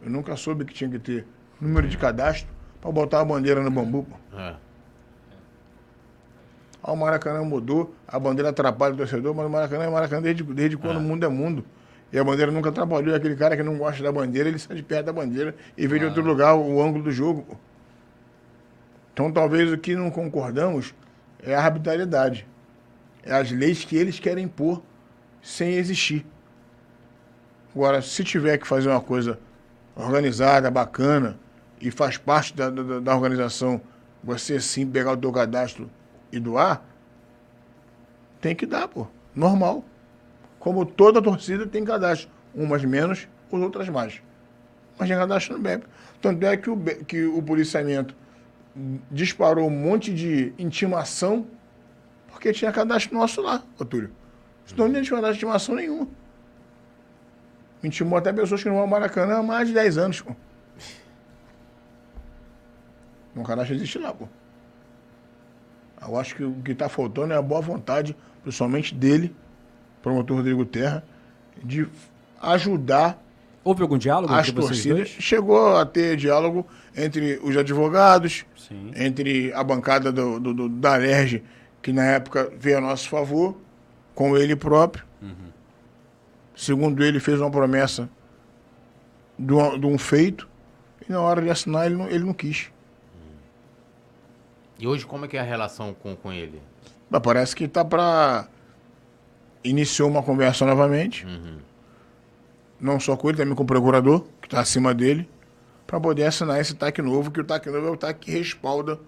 Eu nunca soube que tinha que ter número de cadastro para botar a bandeira no bambu. É. Ah, o Maracanã mudou, a bandeira atrapalha o torcedor, mas o Maracanã é Maracanã desde, desde quando o mundo é mundo. E a bandeira nunca atrapalhou. Aquele cara que não gosta da bandeira, ele sai de perto da bandeira e vê de outro lugar o, o ângulo do jogo. pô. Então talvez o que não concordamos é a arbitrariedade. É as leis que eles querem impor sem existir. Agora, se tiver que fazer uma coisa organizada, bacana, e faz parte da, da, da organização, você sim pegar o teu cadastro e doar, tem que dar, pô. Normal. Como toda torcida tem cadastro. Umas menos, as outras mais. Mas tem cadastro no BEP. Tanto é que o, que o policiamento disparou um monte de intimação porque tinha cadastro nosso lá, ô Túlio. Senão não tinha cadastro de intimação nenhuma. Intimou até pessoas que não vão ao Maracanã há mais de 10 anos, pô. Um cadastro existe lá, pô. Eu acho que o que está faltando é a boa vontade, principalmente dele, promotor Rodrigo Terra, de ajudar Houve algum diálogo as entre torcidas. Chegou a ter diálogo entre os advogados, Sim. entre a bancada do, do- do- da Alerj, que na época veio a nosso favor, com ele próprio. Segundo ele, fez uma promessa de um, de um feito, e na hora de assinar ele não, ele não quis. E hoje como é que é a relação com, com ele? Mas parece que tá para iniciou uma conversa novamente. Não só com ele, também com o procurador, que está acima dele, para poder assinar esse TAC novo, que o TAC novo é o TAC que respalda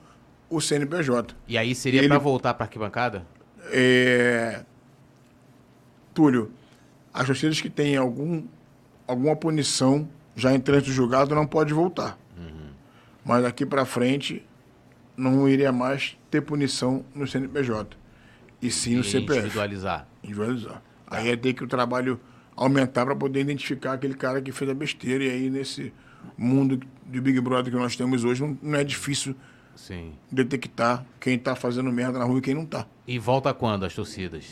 o CNPJ. E aí seria pra voltar pra arquibancada? É... Túlio, as torcidas que têm algum, alguma punição já em trânsito julgado não pode voltar. Mas daqui para frente não iria mais ter punição no CNPJ. E sim no E CPF. Individualizar. Individualizar. Aí é ter que o trabalho aumentar para poder identificar aquele cara que fez a besteira. E aí, nesse mundo de Big Brother que nós temos hoje, não, não é difícil Sim. detectar quem tá fazendo merda na rua e quem não tá. E volta quando as torcidas?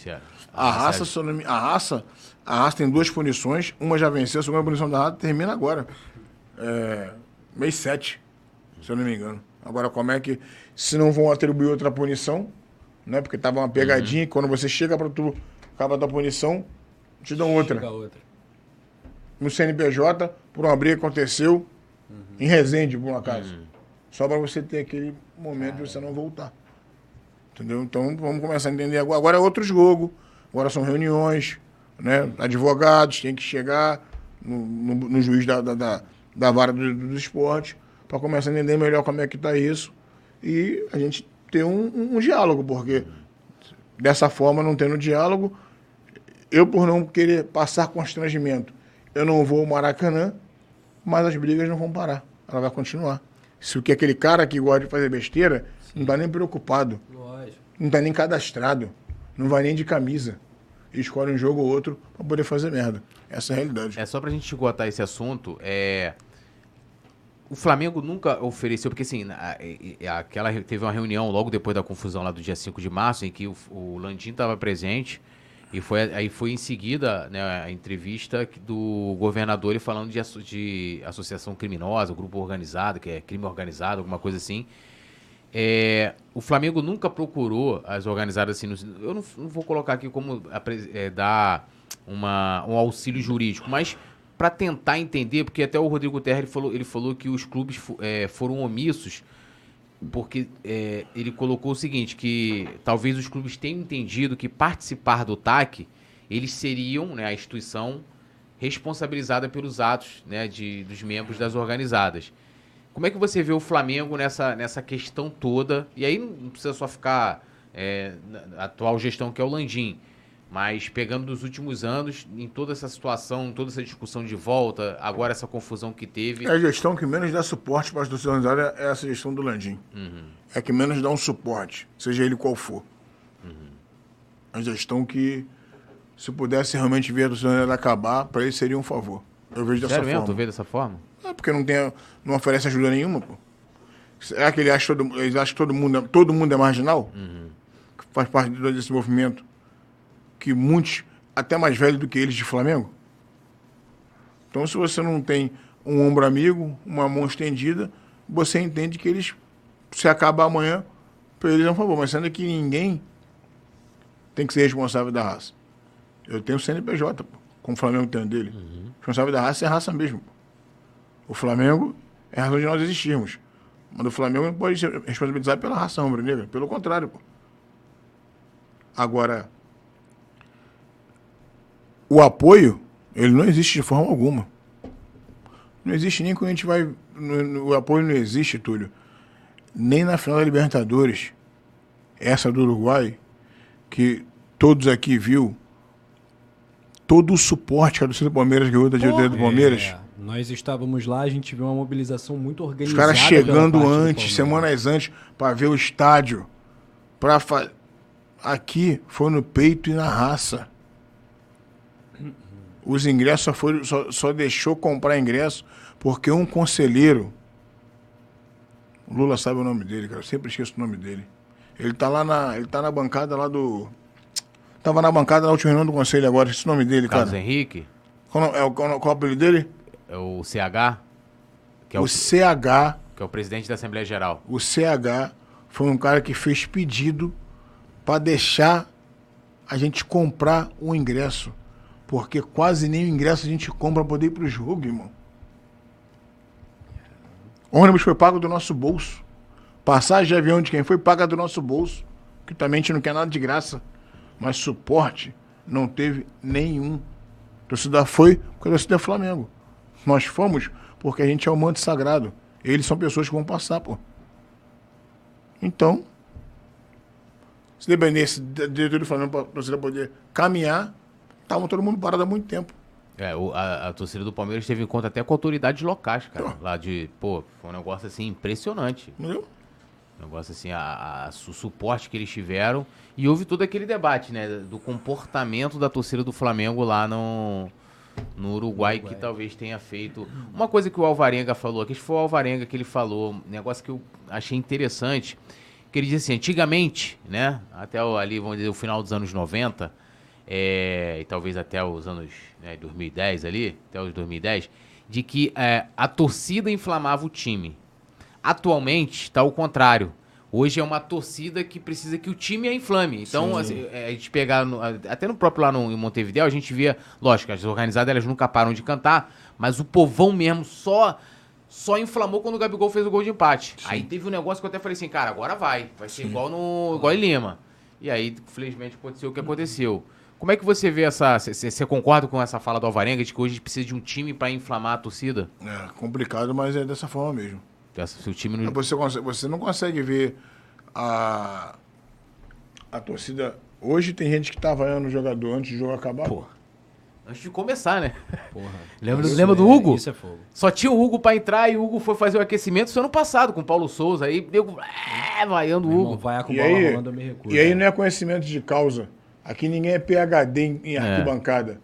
A, A raça, a raça, a raça tem duas punições. Uma já venceu, a segunda punição da raça termina agora. É, mês 7, se eu não me engano. Agora, como é que. Se não vão atribuir outra punição, né? Porque tava uma pegadinha, e quando você chega para tu acaba da punição, te dão outra. Chega outra. No CNPJ, por uma briga que aconteceu em Resende, por um acaso. Só para você ter aquele momento de você não voltar. Entendeu? Então vamos começar a entender agora. Agora é outro jogo. Agora são reuniões, né? Advogados têm que chegar no, no, no juiz da, da, da, da vara do, do esporte para começar a entender melhor como é que está isso e a gente ter um, um- diálogo, porque dessa forma, não tendo diálogo, eu por não querer passar constrangimento, eu não vou ao Maracanã, mas as brigas não vão parar. Ela vai continuar. Se o que aquele cara que gosta de fazer besteira, não está nem preocupado Lógico. não tá nem cadastrado, não vai nem de camisa. E escolhe um jogo ou outro pra poder fazer merda. Essa é a realidade. É só pra gente esgotar esse assunto, é... O Flamengo nunca ofereceu, porque assim, aquela teve uma reunião logo depois da confusão lá do dia 5 de março, em que o, o Landim estava presente, e foi, aí foi em seguida né, a entrevista do governador ele falando de, de associação criminosa, grupo organizado, que é crime organizado, alguma coisa assim. É, o Flamengo nunca procurou as organizadas assim. eu não, não vou colocar aqui como é, dar uma, um auxílio jurídico, mas para tentar entender, porque até o Rodrigo Terra ele falou, ele falou que os clubes é, foram omissos, porque é, ele colocou o seguinte: que talvez os clubes tenham entendido que participar do TAC eles seriam, né, a instituição responsabilizada pelos atos né, de, dos membros das organizadas. Como é que você vê o Flamengo nessa, nessa questão toda? E aí não precisa só ficar é, na atual gestão que é o Landim, mas pegando dos últimos anos, em toda essa situação, toda essa discussão de volta, agora essa confusão que teve. É a gestão que menos dá suporte para as torcidas organizadas é essa gestão do Landim. É a que menos dá um suporte, seja ele qual for. A gestão que, se pudesse realmente ver a organizada acabar, para eles seria um favor. Eu vejo dessa Sério mesmo? Tu forma. vê dessa forma? É porque não, tem, não oferece ajuda nenhuma, pô. Será que ele acha todo, eles acham que todo mundo, é- todo mundo é marginal? Que faz parte desse movimento? Que muitos, até mais velhos do que eles, de Flamengo? Então, se você não tem um ombro amigo, uma mão estendida, você entende que eles, se acabar amanhã, para eles é um favor. Mas sendo que ninguém tem que ser responsável da raça. Eu tenho o CNPJ, pô, como o Flamengo tem dele. O responsável da raça é raça mesmo. Pô. O Flamengo é a razão de nós existirmos. Mas o Flamengo não pode ser responsabilizado pela raça rubro-negra. Pelo contrário, pô. Agora, o apoio, ele não existe de forma alguma. Não existe nem quando a gente vai. o apoio não existe, Túlio. Nem na final da Libertadores, essa do Uruguai, que todos aqui viu, todo o suporte que a torcida do Palmeiras ganhou da diretoria do Palmeiras. É, Nós estávamos lá, a gente viu uma mobilização muito Os organizada. caras pela chegando antes, semanas antes, pra ver o estádio. Pra fa... Aqui foi no peito e na raça. Os ingressos só, foi, só, só deixou comprar ingresso porque um conselheiro. O Lula sabe o nome dele, cara. Eu sempre esqueço o nome dele. Ele tá lá na. Ele tá na bancada lá do. Tava na bancada na última reunião do conselho agora. Esse nome dele, Carlos cara. Henrique, Qual, é o- qual, qual o apelido dele? é o CH, que é o, o CH. que é o presidente da Assembleia Geral. O CH foi um cara que fez pedido para deixar a gente comprar o ingresso. Porque quase nem ingresso a gente compra para poder ir pro jogo, irmão. Ônibus foi pago do nosso bolso. Passagem de avião de quem foi paga do nosso bolso. Que também a gente não quer nada de graça. Mas suporte não teve nenhum. A torcida foi porque a torcida é Flamengo. Nós fomos porque a gente é o manto sagrado. Eles são pessoas que vão passar, pô. Então, se dependesse da diretoria do Flamengo para a torcida poder caminhar, estavam todo mundo parado há muito tempo. É, o- a, a torcida do Palmeiras teve em conta até com autoridades locais, cara. Lá de, pô, foi um negócio assim impressionante. Entendeu? Um negócio assim, a, a- o suporte que eles tiveram. E houve todo aquele debate, né? Do comportamento da torcida do Flamengo lá no, no Uruguai, que talvez tenha feito. Uma coisa que o Alvarenga falou, que acho que foi o Alvarenga que ele falou, um negócio que eu achei interessante, que ele disse assim, antigamente, né? Até o- ali, vamos dizer, o final dos anos 90, é, e talvez até os anos né, 2010 ali, até os 2010, de que é, a torcida inflamava o time. Atualmente está o contrário. Hoje é uma torcida que precisa que o time a inflame. Então, assim, é, a gente pegar, no- até no próprio lá no, em Montevideo, a gente via, lógico, as organizadas elas nunca param de cantar, mas o povão mesmo só só inflamou quando o Gabigol fez o gol de empate. Aí teve um negócio que eu até falei assim, cara, agora vai. Vai ser igual no igual em Lima. E aí, felizmente, aconteceu o que aconteceu. Como é que você vê essa. Você concorda com essa fala do Alvarenga de que hoje a gente precisa de um time para inflamar a torcida? É complicado, mas é dessa forma mesmo. Essa- Se o time não. Você, consegue- você não consegue ver a, a torcida. Hoje tem gente que tá vaiando o jogador antes do jogo acabar. Pô. Antes de começar, né? Porra. (laughs) Lembra, Isso lembra do é- Hugo? Isso é fogo. Só tinha o Hugo pra entrar e o Hugo foi fazer o aquecimento isso ano passado com o Paulo Souza. Aí deu. É, vaiando o Meu irmão, Hugo. vai com E bola aí, rolando, eu me recuso. e aí não é conhecimento de causa. Aqui ninguém é PHD em, em arquibancada.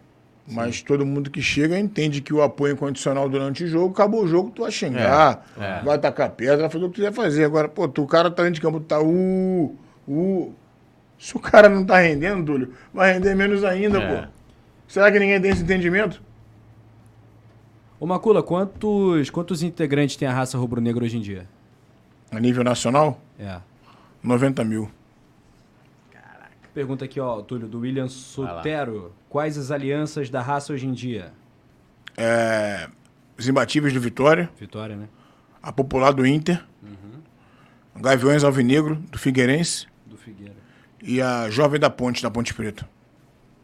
Mas todo mundo que chega entende que o apoio incondicional durante o jogo, acabou o jogo, tu vai xingar, É, é. vai tacar pedra, vai fazer o que quiser fazer. Agora, pô, tu, o cara tá dentro de campo, tá uh, uh. Se o cara não tá rendendo, Túlio, vai render menos ainda, É. pô. Será que ninguém tem esse entendimento? Ô Macula, quantos, quantos integrantes tem a raça rubro-negra hoje em dia? A nível nacional, É. 90 mil. Pergunta aqui, ó, Túlio, do William. É, Sotero. Quais as alianças da raça hoje em dia? Os imbatíveis do Vitória, Vitória, né? a Popular do Inter, Gaviões Alvinegro do Figueirense Do Figueira. e a Jovem da Ponte, da Ponte Preta.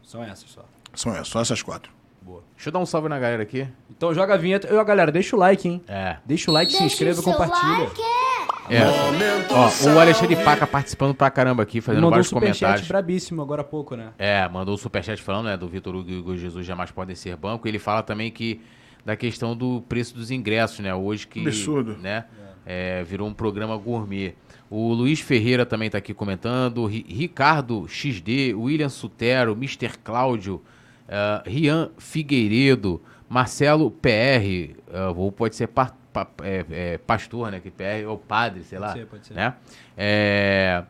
São essas só. São essas, só essas quatro. Boa. Deixa eu dar um salve na galera aqui. Então joga a vinheta. Eu, galera, deixa o like, hein? É. Deixa o like, se inscreva e compartilha. É. Ó, o Alexandre Paca participando pra caramba aqui, fazendo Mandou um vários superchat comentários. brabíssimo agora há pouco, né? É, mandou o superchat falando, né, do Vitor Hugo e Jesus jamais podem ser banco. Ele fala também que da questão do preço dos ingressos, né, hoje que... Absurdo. Né, é, virou um programa gourmet. O Luiz Ferreira também tá aqui comentando, Ri- Ricardo XD, William Sutero, Mr. Cláudio, eh, Rian Figueiredo, Marcelo PR, eh, ou pode ser pa- pa- é, é, pastor, né, que PR, ou padre, sei lá, ser, pode ser. né? É...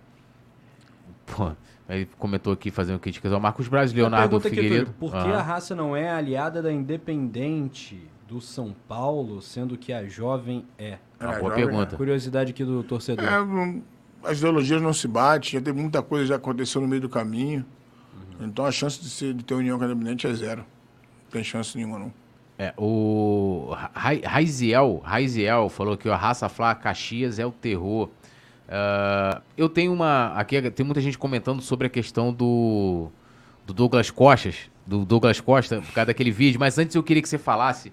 Pô, ele comentou aqui fazendo críticas ao Marcos Braz, Leonardo aqui, Figueiredo. Túlio, por que a raça não é aliada da Independente do São Paulo, sendo que a jovem é? É uma É, boa jovem, pergunta. Curiosidade aqui do torcedor. É, as ideologias não se batem, já teve muita coisa que já aconteceu no meio do caminho. Então a chance de, ser, de ter união com a independente é zero. Não tem chance nenhuma, não. É, o Ra- Raiziel, Raiziel falou que a raça Flá Caxias é o terror. Ah, eu tenho uma. Aqui tem muita gente comentando sobre a questão do, do Douglas Costas, do Douglas Costa, por causa daquele vídeo, mas antes eu queria que você falasse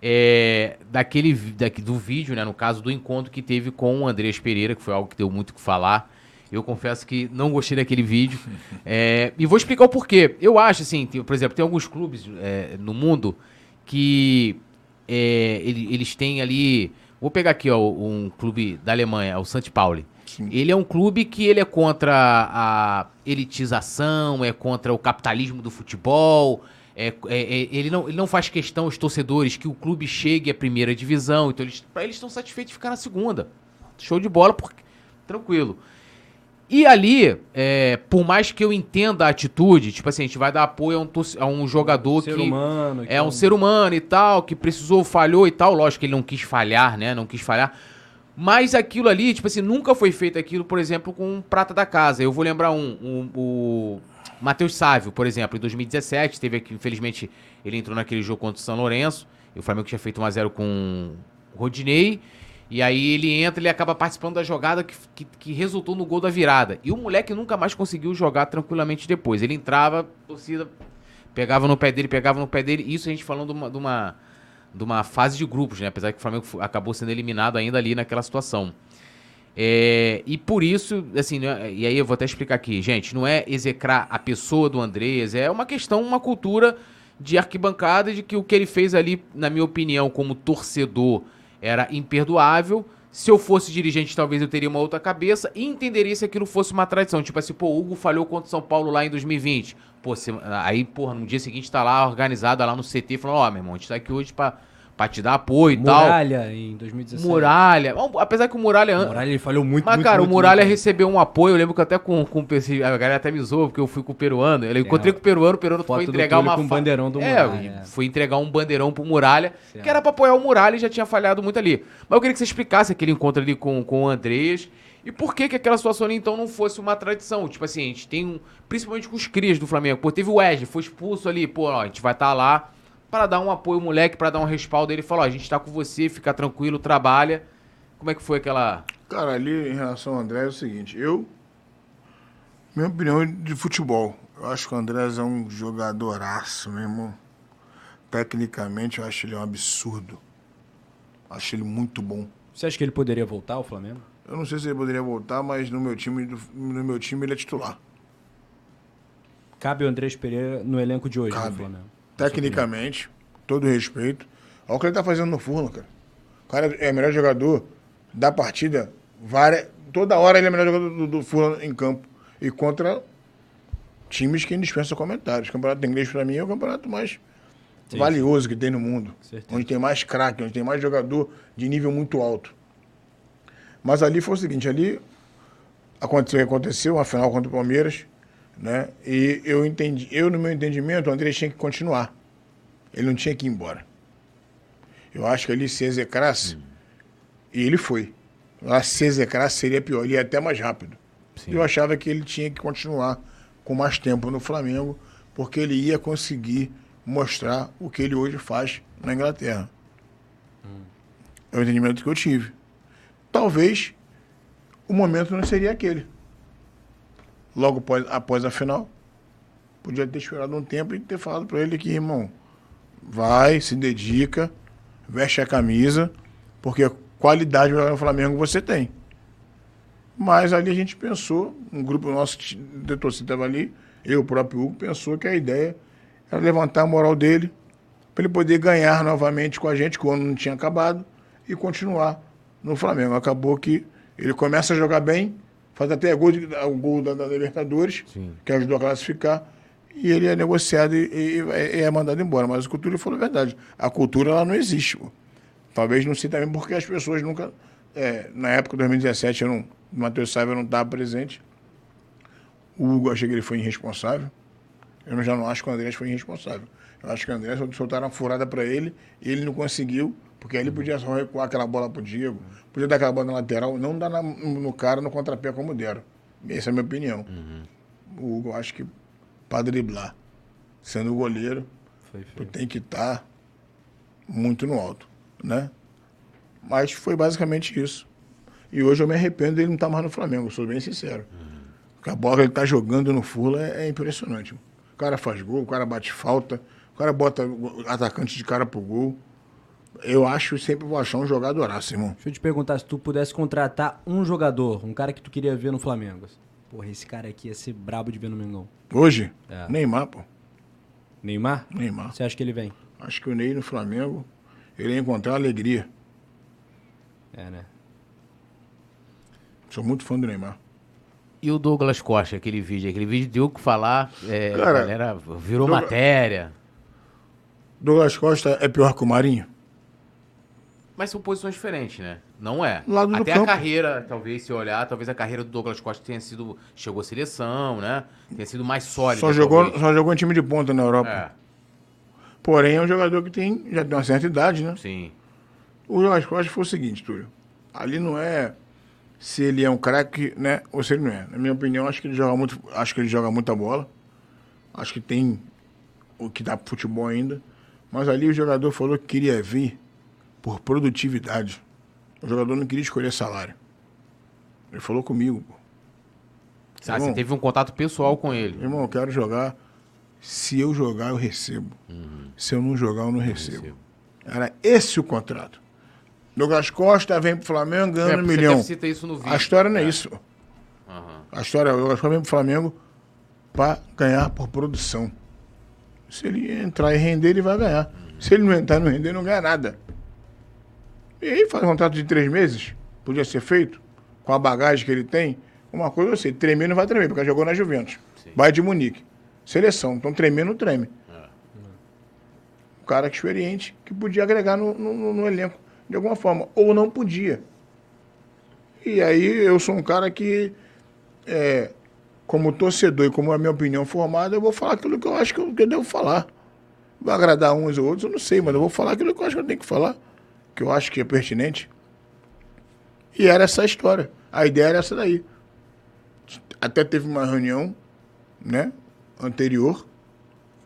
é, daquele daqui, do vídeo, né? No caso do encontro que teve com o Andreas Pereira, que foi algo que deu muito o que falar. Eu confesso que não gostei daquele vídeo. (laughs) É, e vou explicar o porquê. Eu acho, assim, tem- por exemplo, tem alguns clubes é, no mundo que é, ele- eles têm ali. Vou pegar aqui, ó, um clube da Alemanha, o St. Pauli. Sim. Ele é um clube que ele é contra a elitização, é contra o capitalismo do futebol. é- é- é- ele, não, ele não faz questão, os torcedores, que o clube chegue à primeira divisão. Então, eles, pra eles estão satisfeitos de ficar na segunda. Show de bola, porque, tranquilo. E ali, é, por mais que eu entenda a atitude, tipo assim, a gente vai dar apoio a um, a um jogador Ser que humano. é um ser humano e tal, que precisou, falhou e tal. Lógico que ele não quis falhar, né? Não quis falhar. Mas aquilo ali, tipo assim, nunca foi feito aquilo, por exemplo, com um prata da casa. Eu vou lembrar um, um- o Matheus Sávio, por exemplo, em 2017, teve aqui, infelizmente, ele entrou naquele jogo contra o São Lourenço, e o Flamengo tinha feito 1x0 com o Rodinei, e aí ele entra, ele acaba participando da jogada que, que, que resultou no gol da virada. E o moleque nunca mais conseguiu jogar tranquilamente depois. Ele entrava, torcida pegava no pé dele, pegava no pé dele. Isso a gente falando de uma, de uma, de uma fase de grupos, né? Apesar que o Flamengo acabou sendo eliminado ainda ali naquela situação. É, e por isso, assim, né, e aí eu vou até explicar aqui, gente, não é execrar a pessoa do Andrés, é uma questão, uma cultura de arquibancada de que o que ele fez ali, na minha opinião, como torcedor, era imperdoável. Se eu fosse dirigente, talvez eu teria uma outra cabeça e entenderia se aquilo fosse uma tradição. Tipo assim, pô, Hugo falhou contra o São Paulo lá em 2020. Pô, se- aí, porra, no dia seguinte tá lá organizada lá no CT, falando, ó, meu irmão, a gente tá aqui hoje pra, pra te dar apoio e tal. Muralha em 2017. Muralha. Apesar que o Muralha. Muralha ele falhou muito, Mas, muito, cara, muito, o Muralha muito. recebeu um apoio. Eu lembro que até com, com o PC, a galera até me zoou, porque eu fui com o peruano. Eu encontrei com o peruano, o peruano foi entregar uma. com o fa- bandeirão do é, Muralha. foi entregar um bandeirão pro Muralha, Certo. que era pra apoiar o Muralha e já tinha falhado muito ali. Mas eu queria que você explicasse aquele encontro ali com, com o Andrés. E por que que aquela situação ali, então não fosse uma tradição? Tipo assim, a gente tem um. Principalmente com os crias do Flamengo. Pô, teve o Wesley, foi expulso ali. Pô, ó, a gente vai estar lá para dar um apoio ao moleque, para dar um respaldo. Ele falou: ó, a gente tá com você, fica tranquilo, trabalha. Como é que foi aquela. Cara, ali em relação ao André é o seguinte, eu. Minha opinião é de futebol. Eu acho que o André é um jogadoraço, meu irmão. Tecnicamente, eu acho ele um absurdo. Acho ele muito bom. Você acha que ele poderia voltar ao Flamengo? Eu não sei se ele poderia voltar, mas no meu time, no meu time ele é titular. Cabe o Andrés Pereira no elenco de hoje Cabe. do Flamengo. Tecnicamente, todo respeito. Olha o que ele tá fazendo no Furno, cara. O cara é o melhor jogador da partida. Várias, toda hora ele é o melhor jogador do, do Furno em campo. E contra times que dispensam comentários. O campeonato inglês, pra mim, é o campeonato mais Sim, valioso que tem no mundo. Certeza. Onde tem mais craque, onde tem mais jogador de nível muito alto. Mas ali foi o seguinte, ali aconteceu o que aconteceu, uma final contra o Palmeiras, né? E eu entendi, eu no meu entendimento, o André tinha que continuar. Ele não tinha que ir embora. Eu acho que ali se execrasse, e ele foi. Lá se execrasse seria pior, ele ia até mais rápido. Sim. Eu achava que ele tinha que continuar com mais tempo no Flamengo, porque ele ia conseguir mostrar o que ele hoje faz na Inglaterra. É o entendimento que eu tive. Talvez o momento não seria aquele. Logo após, após a final, podia ter esperado um tempo e ter falado para ele que, irmão, vai, se dedica, veste a camisa, porque qualidade no Flamengo você tem. Mas ali a gente pensou, um grupo nosso de torcida estava ali, eu, o próprio Hugo, pensou que a ideia era levantar a moral dele, para ele poder ganhar novamente com a gente, que o ano não tinha acabado, e continuar no Flamengo. Acabou que ele começa a jogar bem, faz até gol de- o gol da, da Libertadores, Sim. que ajudou a classificar, e ele é negociado e, e- e é mandado embora. Mas o Cultura falou a verdade. A cultura ela não existe. pô. Talvez não sei também porque as pessoas nunca. é, na época de 2017, eu não, o Matheus Saiba não estava presente. O Hugo, achei que ele foi irresponsável. Eu já não acho que o Andrés foi irresponsável. Eu acho que o Andrés soltaram uma furada para ele e ele não conseguiu, porque aí ele podia só recuar aquela bola pro Diego, podia dar aquela bola na lateral, não dar na- no cara no contrapé como deram. Essa é a minha opinião. O Hugo, eu acho que para driblar, sendo goleiro, Foi tu tem que estar muito no alto, né? Mas foi basicamente isso. E hoje eu me arrependo dele não estar mais no Flamengo, sou bem sincero. Porque a bola que ele está jogando no Fula é, é impressionante. O cara faz gol, o cara bate falta, o cara bota atacante de cara pro gol. Eu acho sempre vou achar um jogadoraço, irmão. Deixa eu te perguntar, se tu pudesse contratar um jogador, um cara que tu queria ver no Flamengo. Porra, esse cara aqui ia ser brabo de ver no Mengão. Hoje, É. Neymar, pô. Neymar? Neymar. Você acha que ele vem? Acho que o Ney no Flamengo. ele ia encontrar alegria. É, né? Sou muito fã do Neymar. E o Douglas Costa, aquele vídeo? Aquele vídeo deu o que falar, é, Cara, a galera virou Douglas- matéria. Douglas Costa é pior que o Marinho? Mas são posições diferentes, né? Não é. Lado do Até a campo. carreira, talvez, se olhar, talvez a carreira do Douglas Costa tenha sido. Chegou à seleção, né? Tenha sido mais sólida. Só jogou, talvez. só jogou em time de ponta na Europa. É, Porém, é um jogador que tem, já tem uma certa idade, né? sim. O Douglas Costa foi o seguinte, Túlio. Ali não é se ele é um craque, né? Ou se ele não é. Na minha opinião, acho que ele joga muito, acho que ele joga muita bola. Acho que tem o que dá pro futebol ainda. Mas ali o jogador falou que queria vir por produtividade. O jogador não queria escolher salário. Ele falou comigo, pô. Ah, você Irmão. teve um contato pessoal com ele. Irmão, eu quero jogar. Se eu jogar, eu recebo. Se eu não jogar, eu não recebo. recebo. Era esse o contrato. Douglas Costa vem pro Flamengo É, ganhando um você milhão. cita isso no vídeo. A história não é, isso. Aham. A história é o Douglas Costa vem pro Flamengo para ganhar por produção. Se ele entrar e render, ele vai ganhar. Se ele não entrar e não render, ele não ganha nada. E aí faz um contrato de três meses. Podia ser feito. Com a bagagem que ele tem. Uma coisa eu sei, tremer não vai tremer, porque jogou na Juventus. Sim. Vai de Munique. Seleção. Então tremer não treme. Um cara experiente que podia agregar no, no- no- no elenco de alguma forma. Ou não podia. E aí eu sou um cara que, é, como torcedor e como é a minha opinião formada, eu vou falar aquilo que eu acho que eu, que eu devo falar. Vai agradar uns ou outros, eu não sei, mas eu vou falar aquilo que eu acho que eu tenho que falar, que eu acho que é pertinente. E era essa a história. A ideia era essa daí. Até teve uma reunião, né, anterior,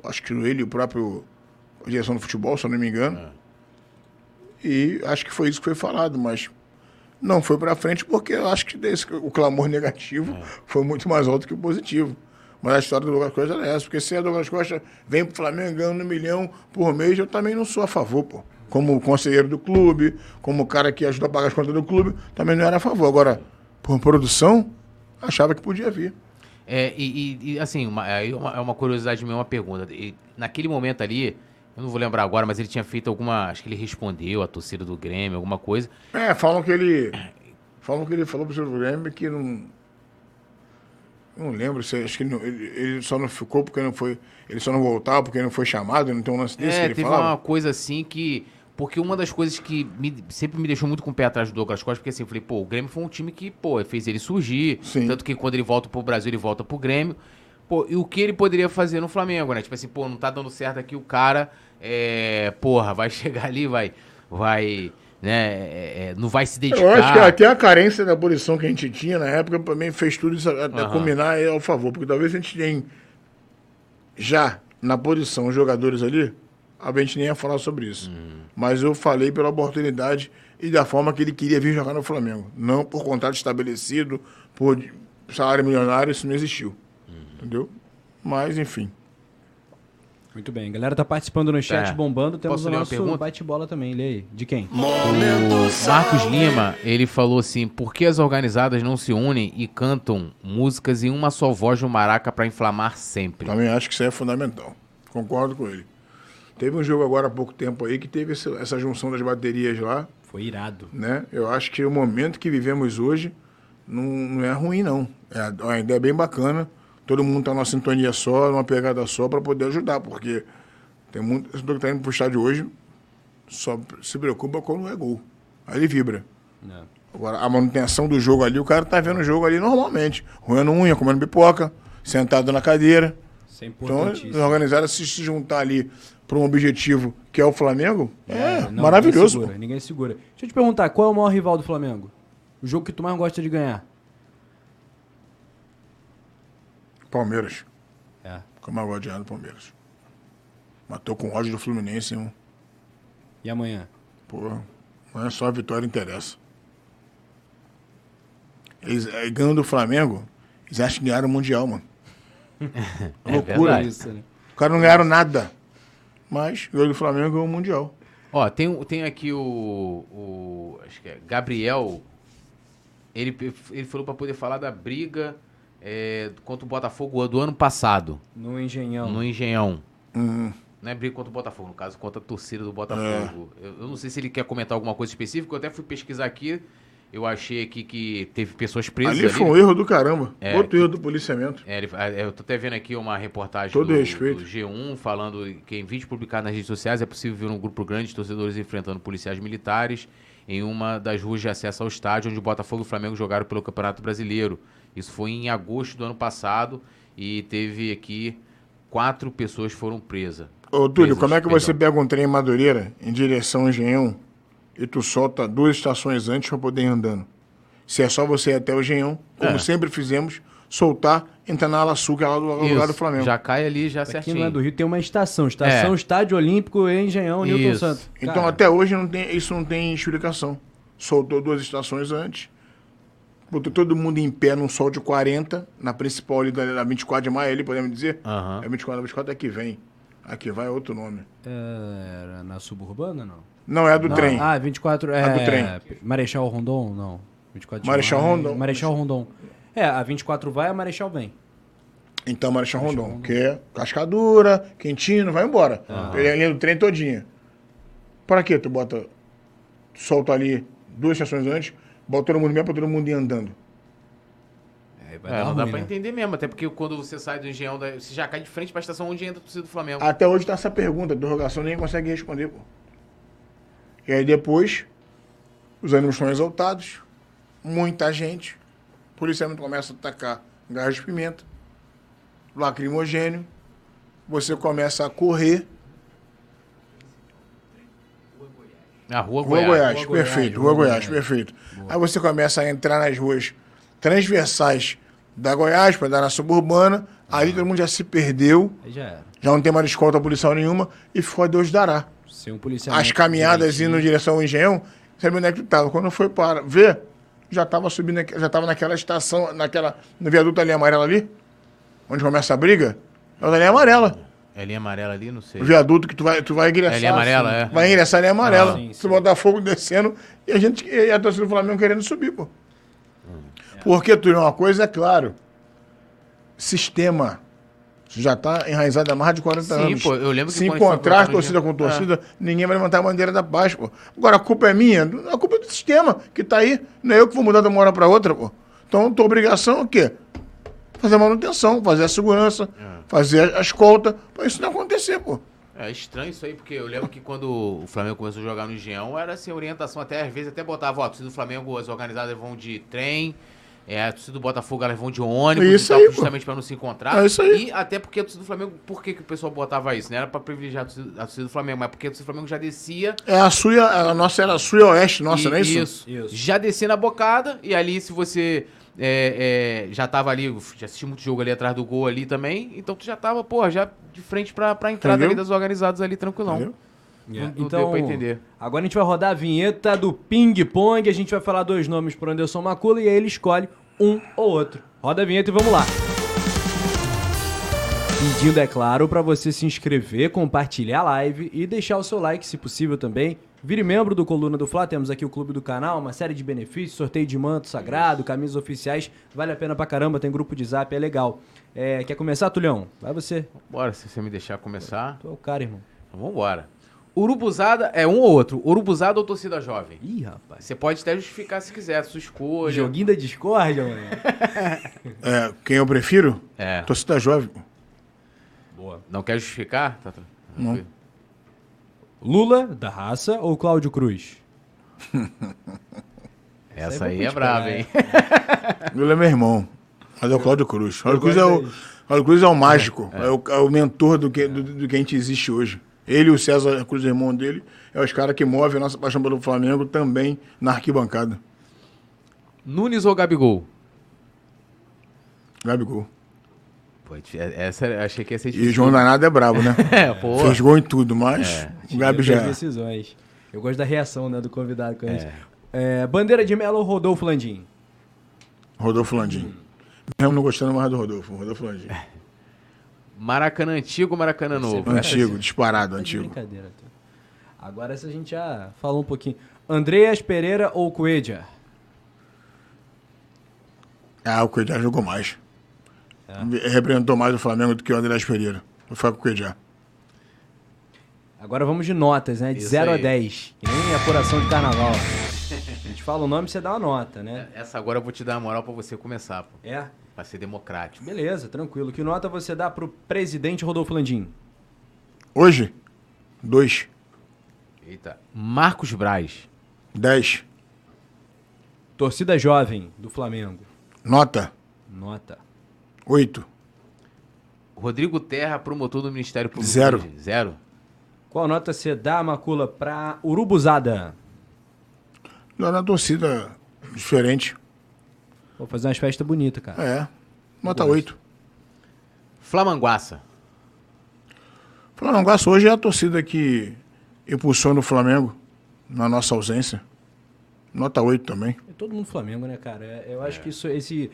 acho que ele e o próprio a direção do futebol, se eu não me engano. E acho que foi isso que foi falado, mas não foi pra frente porque eu acho que desse, o clamor negativo foi muito mais alto que o positivo. Mas a história do Douglas Costa era essa, porque se a Douglas Costa vem pro Flamengo ganhando um milhão por mês, eu também não sou a favor, pô. Como conselheiro do clube, como cara que ajuda a pagar as contas do clube, também não era a favor. Agora, por produção, achava que podia vir. É, e, e- e, assim, uma, aí uma- é uma curiosidade minha, uma pergunta. E, naquele momento ali, eu não vou lembrar agora, mas ele tinha feito alguma. Acho que ele respondeu à torcida do Grêmio, alguma coisa. É, falam que ele. Falam que ele falou pro seu Grêmio que não. Não lembro, se, acho que ele, não- ele, ele só não ficou porque não foi. Ele só não voltava porque não foi chamado, não tem um lance desse que é, ele teve falava. uma coisa assim que. Porque uma das coisas que me- sempre me deixou muito com o pé atrás do Douglas Costa, porque assim, eu falei, pô, o Grêmio foi um time que, pô, fez ele surgir. Sim. Tanto que quando ele volta pro Brasil, ele volta pro Grêmio. Pô, e o que ele poderia fazer no Flamengo, né? Tipo assim, pô, não tá dando certo aqui o cara, é, porra, vai (laughs) chegar ali, vai, vai, né, é, é, não vai se dedicar. Eu acho que até a carência da abolição que a gente tinha na época também fez tudo isso até Aham. combinar ao favor, porque talvez a gente tenha já na posição os jogadores ali, a gente nem ia falar sobre isso. Uhum. Mas eu falei pela oportunidade e da forma que ele queria vir jogar no Flamengo. Não por contrato estabelecido, por salário milionário, isso não existiu. Uhum. Entendeu? Mas, enfim. Muito bem. A galera tá participando no chat, É. bombando. Temos Posso o nosso pergunta? bate-bola também. Lê aí. De quem? O Marcos Lima, ele falou assim: por que as organizadas não se unem e cantam músicas em uma só voz no maraca pra inflamar sempre? Também acho que isso é fundamental. Concordo com ele. Teve um jogo agora há pouco tempo aí que teve essa, essa junção das baterias lá, Foi irado. né? Eu acho que o momento que vivemos hoje não, não é ruim, não. É, a ideia é bem bacana. Todo mundo tá numa sintonia só, numa pegada só, para poder ajudar, porque tem muito. Esse que tá indo pro estádio hoje só se preocupa quando é gol. Aí ele vibra. Não. Agora, a manutenção do jogo ali, o cara tá vendo o jogo ali normalmente. Roendo unha, comendo pipoca, sentado na cadeira. Isso é Então, se, se juntar ali para um objetivo que é o Flamengo, é, não, maravilhoso. Ninguém segura, ninguém segura. Deixa eu te perguntar, qual é o maior rival do Flamengo? O jogo que tu mais gosta de ganhar? Palmeiras. É. Como eu gosto de ganhar do Palmeiras. Matou com ódio do Fluminense, hein? E amanhã? Pô, não é só a vitória interessa. Eles, eh, ganhando do Flamengo, eles acham que ganharam o Mundial, mano. (laughs) É Loucura. Isso, né? Os caras não ganharam nada. Mas ganhou do Flamengo ganhou o Mundial. Ó, tem, tem aqui o, o. Acho que é Gabriel. Ele, ele falou pra poder falar da briga é, contra o Botafogo do ano passado, No Engenhão. no Engenhão. Uhum. Não é briga contra o Botafogo, no caso, contra a torcida do Botafogo. Eu, eu não sei se ele quer comentar alguma coisa específica, eu até fui pesquisar aqui. Eu achei aqui que teve pessoas presas Ali ali. foi um erro do caramba. É, Outro que- erro do policiamento. É, é, eu tô até vendo aqui uma reportagem Todo do, respeito. do G1 falando que em vídeo publicado nas redes sociais é possível ver um grupo grande de torcedores enfrentando policiais militares em uma das ruas de acesso ao estádio onde o Botafogo e o Flamengo jogaram pelo Campeonato Brasileiro. Isso foi em agosto do ano passado e teve aqui quatro pessoas foram presas. Ô, Túlio, Presas, como é que você perdão. pega um trem em Madureira em direção ao Engenhão e tu solta duas estações antes pra poder ir andando? Se é só você ir até o Engenhão, como É. sempre fizemos, soltar, entrar na ala sul, que é lá do lugar do Flamengo. Já cai ali, já Aqui certinho. não é do Rio, tem uma estação. Estação É. Estádio Olímpico em Engenhão, Newton Isso. Santos. Então Cara, até hoje não tem, isso não tem explicação. Soltou duas estações antes, botou todo mundo em pé num sol de 40, na principal ali da, da 24 de maio, ali podemos dizer. Aham. É 24, a 24 é que vem. Aqui vai é outro nome. Era na suburbana, não? Não, é a do Não, trem. Ah, 24. É, A do trem. Marechal Rondon, não. 24 de Marechal maio, Rondon. Marechal Rondon. É, a 24 vai, a Marechal vem. Então, Marechal Rondon, que é cascadura, quentinho, vai embora. Ele é a linha do trem todinha. Pra quê? Tu bota, tu solta ali duas estações antes, bota todo mundo mesmo pra todo mundo ir andando. É, vai É, dar não dá ruim, pra né? entender mesmo, até porque quando você sai do engenhão, você já cai de frente pra estação onde entra a torcida do Flamengo. Até hoje tá essa pergunta, interrogação, ninguém consegue responder, pô. E aí depois, os ânimos estão exaltados, muita gente, o policiamento começa a atacar gás de pimenta, lacrimogênio, você começa a correr, Na rua, Rua Goiás. Goiás, Rua Goiás, perfeito. Rua Rua Goiás, Goiás. perfeito. Aí você começa a entrar nas ruas transversais da Goiás para dar na suburbana. Ali todo mundo já se perdeu, Aí já era. já não tem mais escolta policial nenhuma e ficou a Deus dará. Um policiamento As caminhadas indo em direção ao engenhão, sabe onde é que tu tava? Quando foi para ver, já tava subindo, já tava naquela estação, naquela, no viaduto ali amarelo ali, onde começa a briga. É o da linha amarela. É linha amarela ali, não sei. O viaduto que tu vai, tu vai ingressar. É linha amarela, assim, é. Vai ingressar a linha amarela. Ah, sim, sim. Tu Botafogo descendo e a gente e a torcida do Flamengo querendo subir, pô. Porque, tu uma coisa é claro. Sistema. Já tá enraizado há mais de 40 Sim, anos. pô, eu lembro que Se encontrar torcida com torcida, ninguém vai levantar a bandeira da paz, pô. Agora, a culpa é minha? A culpa é do sistema que tá aí. Não é eu que vou mudar de uma hora pra outra, pô. Então, tua obrigação é o quê? Fazer a manutenção, fazer a segurança, fazer a escolta, pra isso não acontecer, pô. É estranho isso aí, porque eu lembro que quando o Flamengo começou a jogar no Engenhão, era assim, orientação até, às vezes até botava, ó, torcida do Flamengo, as organizadas vão de trem, é, a torcida do Botafogo, elas vão de ônibus Isso e tal, aí, justamente pra não se encontrar. É isso aí. E até porque a torcida do Flamengo, por que, que o pessoal botava isso? Não era pra privilegiar a torcida, a torcida do Flamengo, mas porque a torcida do Flamengo já descia É a sua, a nossa era a sul e oeste, nossa, e- não é isso? Isso. Já descia na bocada, e ali se você é, é, já tava ali, já assistiu muito jogo ali atrás do gol ali também, então tu já tava, pô, já de frente pra, pra entrada Entendeu? ali das organizadas ali, tranquilão. Entendeu? Não, não então, entender. agora a gente vai rodar a vinheta do Ping Pong. A gente vai falar dois nomes pro Anderson Macula e aí ele escolhe um ou outro. Roda a vinheta e vamos lá. Pedindo, é claro, para você se inscrever, compartilhar a live e deixar o seu like, se possível também. Vire membro do Coluna do Fla, temos aqui o clube do canal, uma série de benefícios, sorteio de manto sagrado, camisas oficiais, vale a pena pra caramba, tem grupo de zap, é legal. É, quer começar, Tulhão? Vai você, Bora, se você me deixar começar. tu é o cara, irmão. Então vambora. Urubuzada é um ou outro. Urubuzada ou torcida jovem? Ih, rapaz. Você pode até justificar se quiser, sua escolha. Joguinho da discórdia, mano. (laughs) É, quem eu prefiro? É. Torcida jovem. Boa. Não quer justificar? Tá, tá. Não. Lula, da raça, ou Cláudio Cruz? (laughs) Essa aí é vou brava, hein? Ele é meu irmão. Mas é o Cláudio Cruz. Cláudio Cruz é o, Cláudio Cruz é o mágico. É, o, é o mentor do que, do, do que a gente existe hoje. Ele e o César Cruz, irmão dele, é os caras que movem a nossa paixão pelo Flamengo também na arquibancada. Nunes ou Gabigol? Gabigol. Pô, é- essa eu achei que ia ser E difícil. João Danado é brabo, né? (laughs) É, pô. Fez gol em tudo, mas o Gabi já As é. decisões. Eu gosto da reação né, do convidado com. É. É, Bandeira de Melo ou Rodolfo Landim? Rodolfo Landim. Mesmo não gostando mais do Rodolfo. Rodolfo Landim. Maracanã antigo ou Maracanã novo? Antigo, disparado, Tá de antigo. brincadeira. Agora essa a gente já falou um pouquinho. Andreas Pereira ou Coelho? Ah, o Cuejá jogou mais. Representou mais o Flamengo do que o Andrés Pereira. Vou ficar com o Cuejá. Agora vamos de notas, né? De Isso 0 a aí. 10. Que nem apuração de carnaval. A gente fala o nome e você dá uma nota, né? Essa agora eu vou te dar a moral pra você começar, pô. É. Pra ser democrático. Beleza, tranquilo. Que nota você dá pro presidente Rodolfo Landim? Hoje, 2, Eita. Marcos Braz. 10. Torcida jovem do Flamengo. Nota, Nota. 8. Rodrigo Terra, promotor do Ministério Público. Zero. hoje. Zero. Qual nota você dá, Macula, pra Urubuzada? Lá na torcida, diferente. Vou fazer umas festas bonitas, cara. É, nota Gosto. 8. Flamanguaça. Flamengo hoje é a torcida que impulsiona o Flamengo na nossa ausência. Nota 8 também. É todo mundo Flamengo, né, cara? É, Eu acho que isso, esse.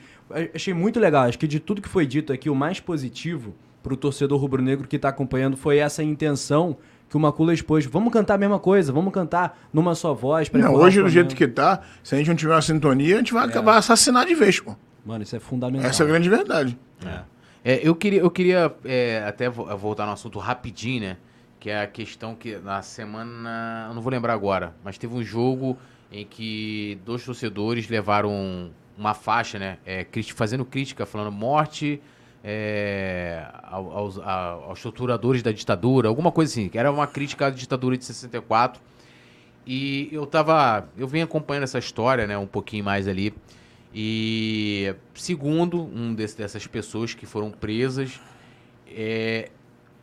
Achei muito legal. Acho que de tudo que foi dito aqui, o mais positivo pro torcedor rubro-negro que tá acompanhando foi essa intenção que o Macula expôs. Vamos cantar a mesma coisa, vamos cantar numa só voz. Pra Não, hoje, do jeito que tá, se a gente não tiver uma sintonia, a gente vai acabar assassinar de vez, pô. Mano, isso é fundamental. Essa é a grande verdade. É, eu queria, eu queria é, até vo- voltar no assunto rapidinho, né? Que é a questão que na semana. Eu não vou lembrar agora, mas teve um jogo em que dois torcedores levaram uma faixa, né? é, fazendo crítica, falando morte é, ao- aos, aos torturadores da ditadura, alguma coisa assim. Era uma crítica à ditadura de 64. E eu tava. Eu venho acompanhando essa história, né, um pouquinho mais ali. E segundo um desse- dessas pessoas que foram presas, é,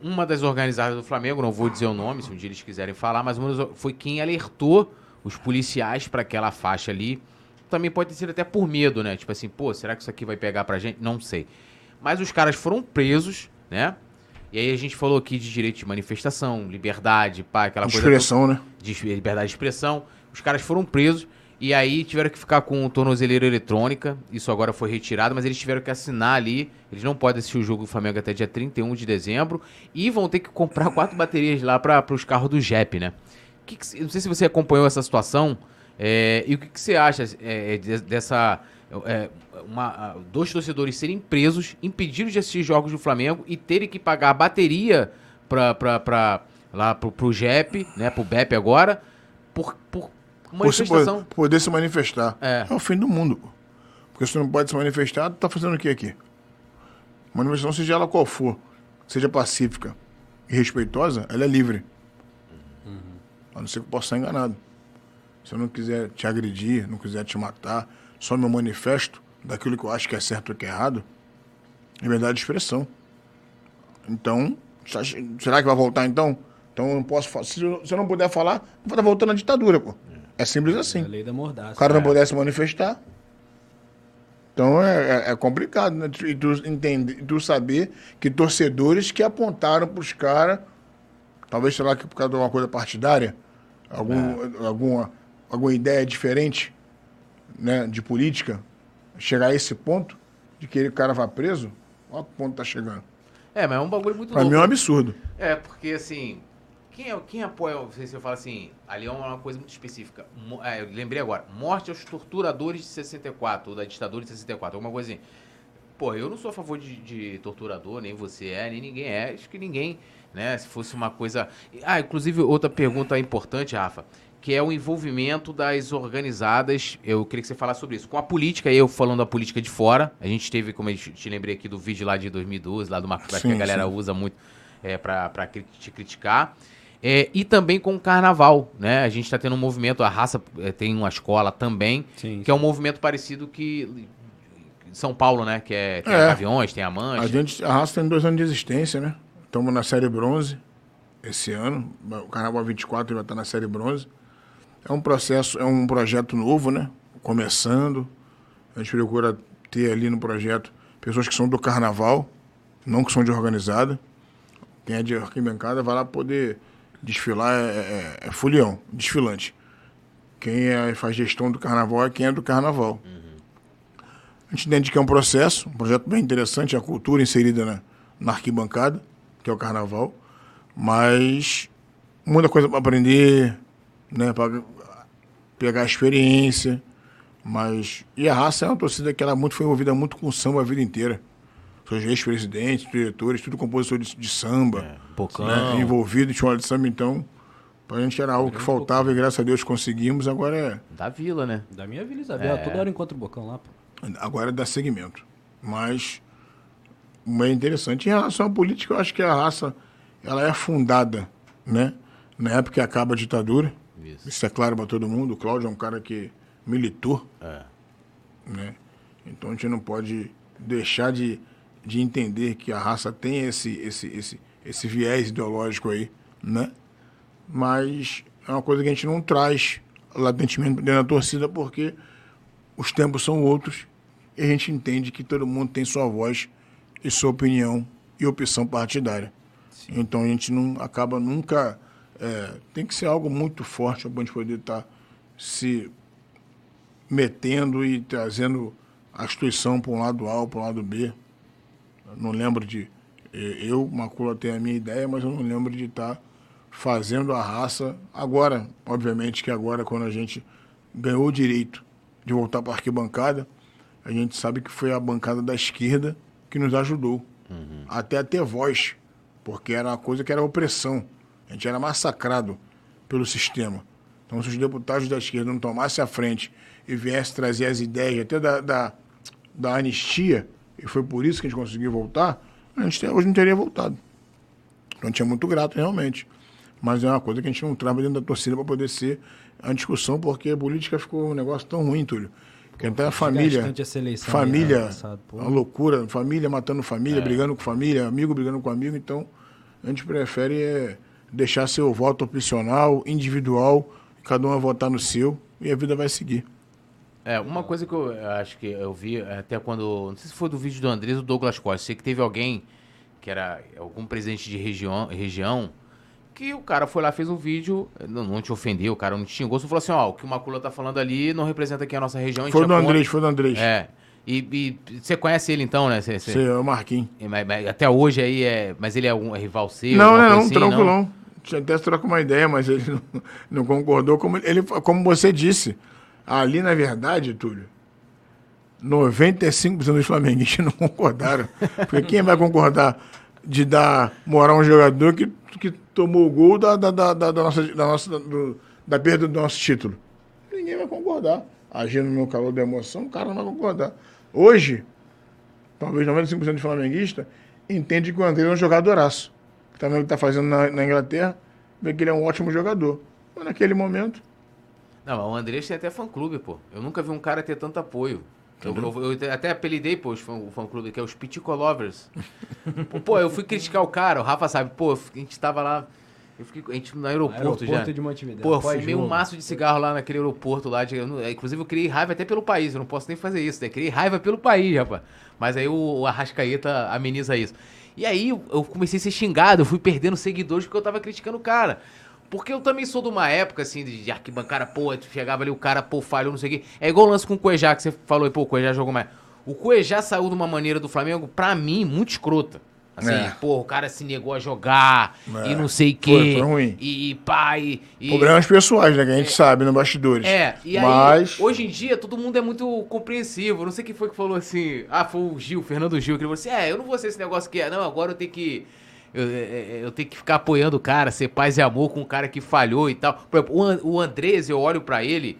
uma das organizadas do Flamengo, não vou dizer o nome, se um dia eles quiserem falar, mas foi quem alertou os policiais para aquela faixa ali. Também pode ter sido até por medo, né? Tipo assim, pô, será que isso aqui vai pegar pra gente? Não sei. Mas os caras foram presos, né? E aí a gente falou aqui de direito de manifestação, liberdade, pá, aquela coisa. toda Expressão, né? de liberdade de expressão. Os caras foram presos e aí tiveram que ficar com tornozeleira eletrônica. Isso agora foi retirado, mas eles tiveram que assinar ali. Eles não podem assistir o jogo do Flamengo até dia 31 de dezembro. E vão ter que comprar quatro baterias lá para os carros do JEP, né? Que que não sei se você acompanhou essa situação. é, e o que, que você acha é, de- dessa. É, uma- dois torcedores serem presos, impedidos de assistir jogos do Flamengo e terem que pagar a bateria pra, pra, pra, lá pro, pro JEP, né? Pro BEP agora, por, por Por se manifestação. po- poder se manifestar. É. o fim do mundo. Porque se tu não pode se manifestar, tu tá fazendo o que aqui? Manifestação, seja ela qual for, seja pacífica e respeitosa, ela é livre. A não ser que eu possa estar enganado. Se eu não quiser te agredir, não quiser te matar, só meu manifesto daquilo que eu acho que é certo ou que é errado, liberdade de expressão. Então, será que vai voltar então? Então eu não posso falar. Se eu, se não puder falar, vai estar voltando à ditadura, pô. É simples É a assim. lei da mordaça. O cara não pudesse manifestar. Então é, é- é complicado, né? E tu, entender, tu saber que torcedores que apontaram pros caras, talvez, sei lá, que por causa de alguma coisa partidária, algum, alguma, alguma ideia diferente né, de política, chegar a esse ponto de que o cara vá preso, olha que ponto tá chegando. É, mas é um bagulho muito Pra louco. mim é um absurdo. É, porque assim. Quem, é, quem apoia, você, você fala assim, ali é uma coisa muito específica. É, eu lembrei agora. Morte aos torturadores de 64, ou da ditadura de 64, alguma coisa assim. Pô, eu não sou a favor de, de torturador, nem você é, nem ninguém é. Acho que ninguém, né? Se fosse uma coisa. Ah, inclusive, outra pergunta importante, Rafa, que é o envolvimento das organizadas. Eu queria que você falasse sobre isso. Com a política, eu falando da política de fora. A gente teve, como eu te lembrei aqui do vídeo lá de 2012, lá do Marco que a galera sim. usa muito é, cri- te criticar. É, e também com o carnaval, né? A gente tá tendo um movimento, a raça é, tem uma escola também, Sim. que é um movimento parecido que. São Paulo, né? Que é, tem É. a Gaviões, tem a A Mancha. gente, a raça tem dois anos de existência, né? Estamos na série bronze esse ano. O Carnaval 24 vai estar na série bronze. É um processo, é um projeto novo, né? Começando. A gente procura ter ali no projeto pessoas que são do carnaval, não que são de organizada. Quem é de arquibancada vai lá poder desfilar, é, é, é folião, desfilante. Quem é, faz gestão do carnaval é quem é do carnaval. A gente entende que é um processo, um projeto bem interessante, a cultura inserida na, na arquibancada, que é o carnaval, mas muita coisa para aprender, né, pegar a experiência, mas e a raça é uma torcida que ela muito foi envolvida muito com o samba a vida inteira. seus ex-presidentes, diretores, tudo compositor de, de samba, É, Bocão. né, envolvido em escola de samba, então, pra gente era algo que faltava e graças a Deus conseguimos, agora é, Da vila, né? Da minha Vila Isabel, toda hora encontro o Bocão lá, pô. agora é dar seguimento. Mas é interessante. Em relação à política, eu acho que a raça ela é fundada, né? Na época que acaba a ditadura. Isso. Isso é claro para todo mundo. O Cláudio é um cara que militou, É. né? Então a gente não pode deixar de, de entender que a raça tem esse, esse, esse, esse viés ideológico aí, né? Mas é uma coisa que a gente não traz latentemente dentro da torcida porque os tempos são outros e a gente entende que todo mundo tem sua voz e sua opinião e opção partidária. Então a gente não acaba nunca. É, tem que ser algo muito forte para a gente poder estar se metendo e trazendo a instituição para um lado A ou para um lado B. Eu não lembro de. eh, Eu, Macula, tenho a minha ideia, mas eu não lembro de estar fazendo a raça agora. Obviamente que agora, quando a gente ganhou o direito de voltar para a arquibancada, a gente sabe que foi a bancada da esquerda que nos ajudou. Até a ter voz, porque era uma coisa que era opressão. A gente era massacrado pelo sistema. Então, se os deputados da esquerda não tomassem a frente e viessem trazer as ideias até da, da, da anistia, e foi por isso que a gente conseguiu voltar, a gente hoje não teria voltado. Então, a gente é muito grato, realmente. Mas é uma coisa que a gente não trava dentro da torcida para poder ser a discussão, porque a política ficou um negócio tão ruim, Túlio. Que até a família. aí, família, ano passado, uma loucura. Família matando família, brigando com família, amigo brigando com amigo. Então, a gente prefere é, deixar seu voto opcional, individual, cada um vai votar no seu e a vida vai seguir. É, uma coisa que eu acho que eu vi até quando. Não sei se foi do vídeo do Andrés ou do Douglas Costa. Sei que teve alguém que era algum presidente de região, região que o cara foi lá, fez um vídeo, não, não te ofendeu, o cara não te xingou, só falou assim: ó, o que o Macula tá falando ali não representa aqui a nossa região. a Foi é do contra. Andrés, foi do Andrés. É. E e você conhece ele então, né? Cê- cê- Você é o Marquinhos. mas- mas até hoje aí é. Mas ele é um é rival seu? Não, não, não, assim, tranquilão. Tinha até troca uma ideia, mas ele não, não concordou. Como, ele, como você disse, ali na verdade, Túlio, 95% dos flamenguistas não concordaram. Porque quem vai concordar de dar moral a um jogador que, que tomou o gol da, da, da, da, da nossa, da, nossa do- da perda do nosso título? Ninguém vai concordar. Agindo no calor da emoção, o cara não vai concordar. Hoje, talvez 95% dos flamenguistas entende que o André é um jogadoraço. Tá vendo o que está fazendo na, na Inglaterra, vê que ele é um ótimo jogador. Mas naquele momento, Não, o Andrés tem até fã-clube, pô. Eu nunca vi um cara ter tanto apoio. Eu, eu- eu até apelidei, pô, fã- o fã-clube, que é os Pitico Lovers. pô, eu fui criticar o cara, o Rafa sabe, pô, a gente tava lá, eu fiquei, a gente no aeroporto, Aeroporto já. de Pô, eu fumei um maço de cigarro lá naquele aeroporto lá. De, eu não- inclusive, eu criei raiva até pelo país, eu não posso nem fazer isso, né? Criei raiva pelo país, rapaz. Mas aí o, o Arrascaeta ameniza isso. E aí eu- comecei a ser xingado, eu fui perdendo seguidores porque eu tava criticando o cara. Porque eu também sou de uma época, assim, de de arquibancada, pô, chegava ali o cara, pô, falhou, não sei o quê. É igual o lance com o Cuejá, que você falou aí, pô, o Cuejá jogou mais. O Cuejá saiu de uma maneira do Flamengo, pra mim, muito escrota. Assim, É. pô, o cara se negou a jogar É. e não sei o Foi- quê. foi ruim. E, e pai. E, problemas pessoais, né? Que a gente sabe no bastidores. é, e aí, Mas, hoje em dia, todo mundo é muito compreensivo. Não sei quem foi que falou assim. Ah, foi o Gil, Fernando Gil, que ele falou assim: é, eu não vou ser esse negócio que é, não, agora eu tenho que. Eu, eu- eu tenho que ficar apoiando o cara, ser paz e amor com o cara que falhou e tal. Por exemplo, o An- o Andrés, eu olho pra ele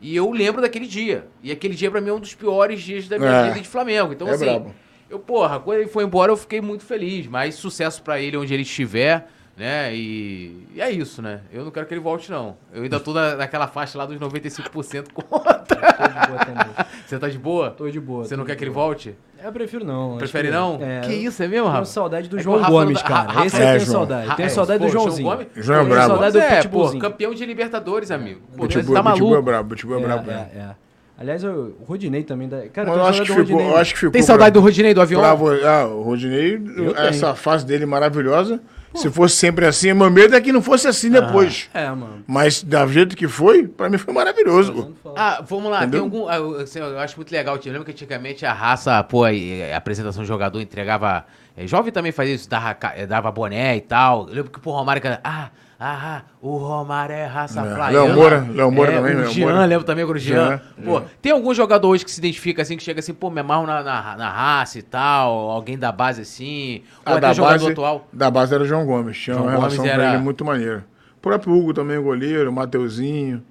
e eu lembro daquele dia. E aquele dia, pra mim, é um dos piores dias da minha É. vida de Flamengo. Então, É assim, brabo. Eu, porra, quando ele foi embora, eu fiquei muito feliz. Mas sucesso pra ele onde ele estiver, né? E, e é isso, né? Eu não quero que ele volte, não. Eu ainda tô na, naquela faixa lá dos 95% (laughs) contra. Tô de boa também. Você tá de boa? Tô de boa. Você não quer que ele volte? Eu prefiro não. Prefere que- não? É, que eu isso, é mesmo, Tenho Rafa? saudade do É João Gomes, cara. Rafa- Esse É, eu tenho João. saudade. Tenho é, saudade pô, do João Joãozinho. Gomes? João é Tenho brabo. saudade do é, pô, campeão de Libertadores, amigo. Pô, tá é maluco. brabo, Pitbull é brabo. É, né? é, é. Aliás, eu- o Rodinei também. Da... Cara, Mas eu acho que ficou, Rodinei. eu acho que ficou Tem saudade pra- do Rodinei do avião? pra vo- ah, o Rodinei, Eu essa tenho. fase dele maravilhosa. Se fosse sempre assim, meu medo é que não fosse assim depois. É, mano. Mas da jeito que foi, pra mim foi maravilhoso. pô. Ah, vamos lá, Entendeu? tem algum. ah, Eu, assim, eu acho muito legal. Eu lembro que antigamente a raça, pô, a apresentação do jogador entregava. eh, jovem também fazia isso, dava, eh, dava boné e tal. Eu lembro que o Romário. cara, Ah, Ah, o Romário é raça É. flaiana. Léo Moura, Léo Moura é, também, O Léo Jean, Moura. lembro também agora o Jean. Jean, Pô, é. tem algum jogador hoje que se identifica assim, que chega assim, pô, me amarro na, na, na raça e tal, alguém da base assim, ou Ah, até da, jogador base, atual. da base era o João Gomes. Tinha João uma relação Gomes com era- ele muito maneira. O próprio Hugo também, o goleiro, o Mateuzinho,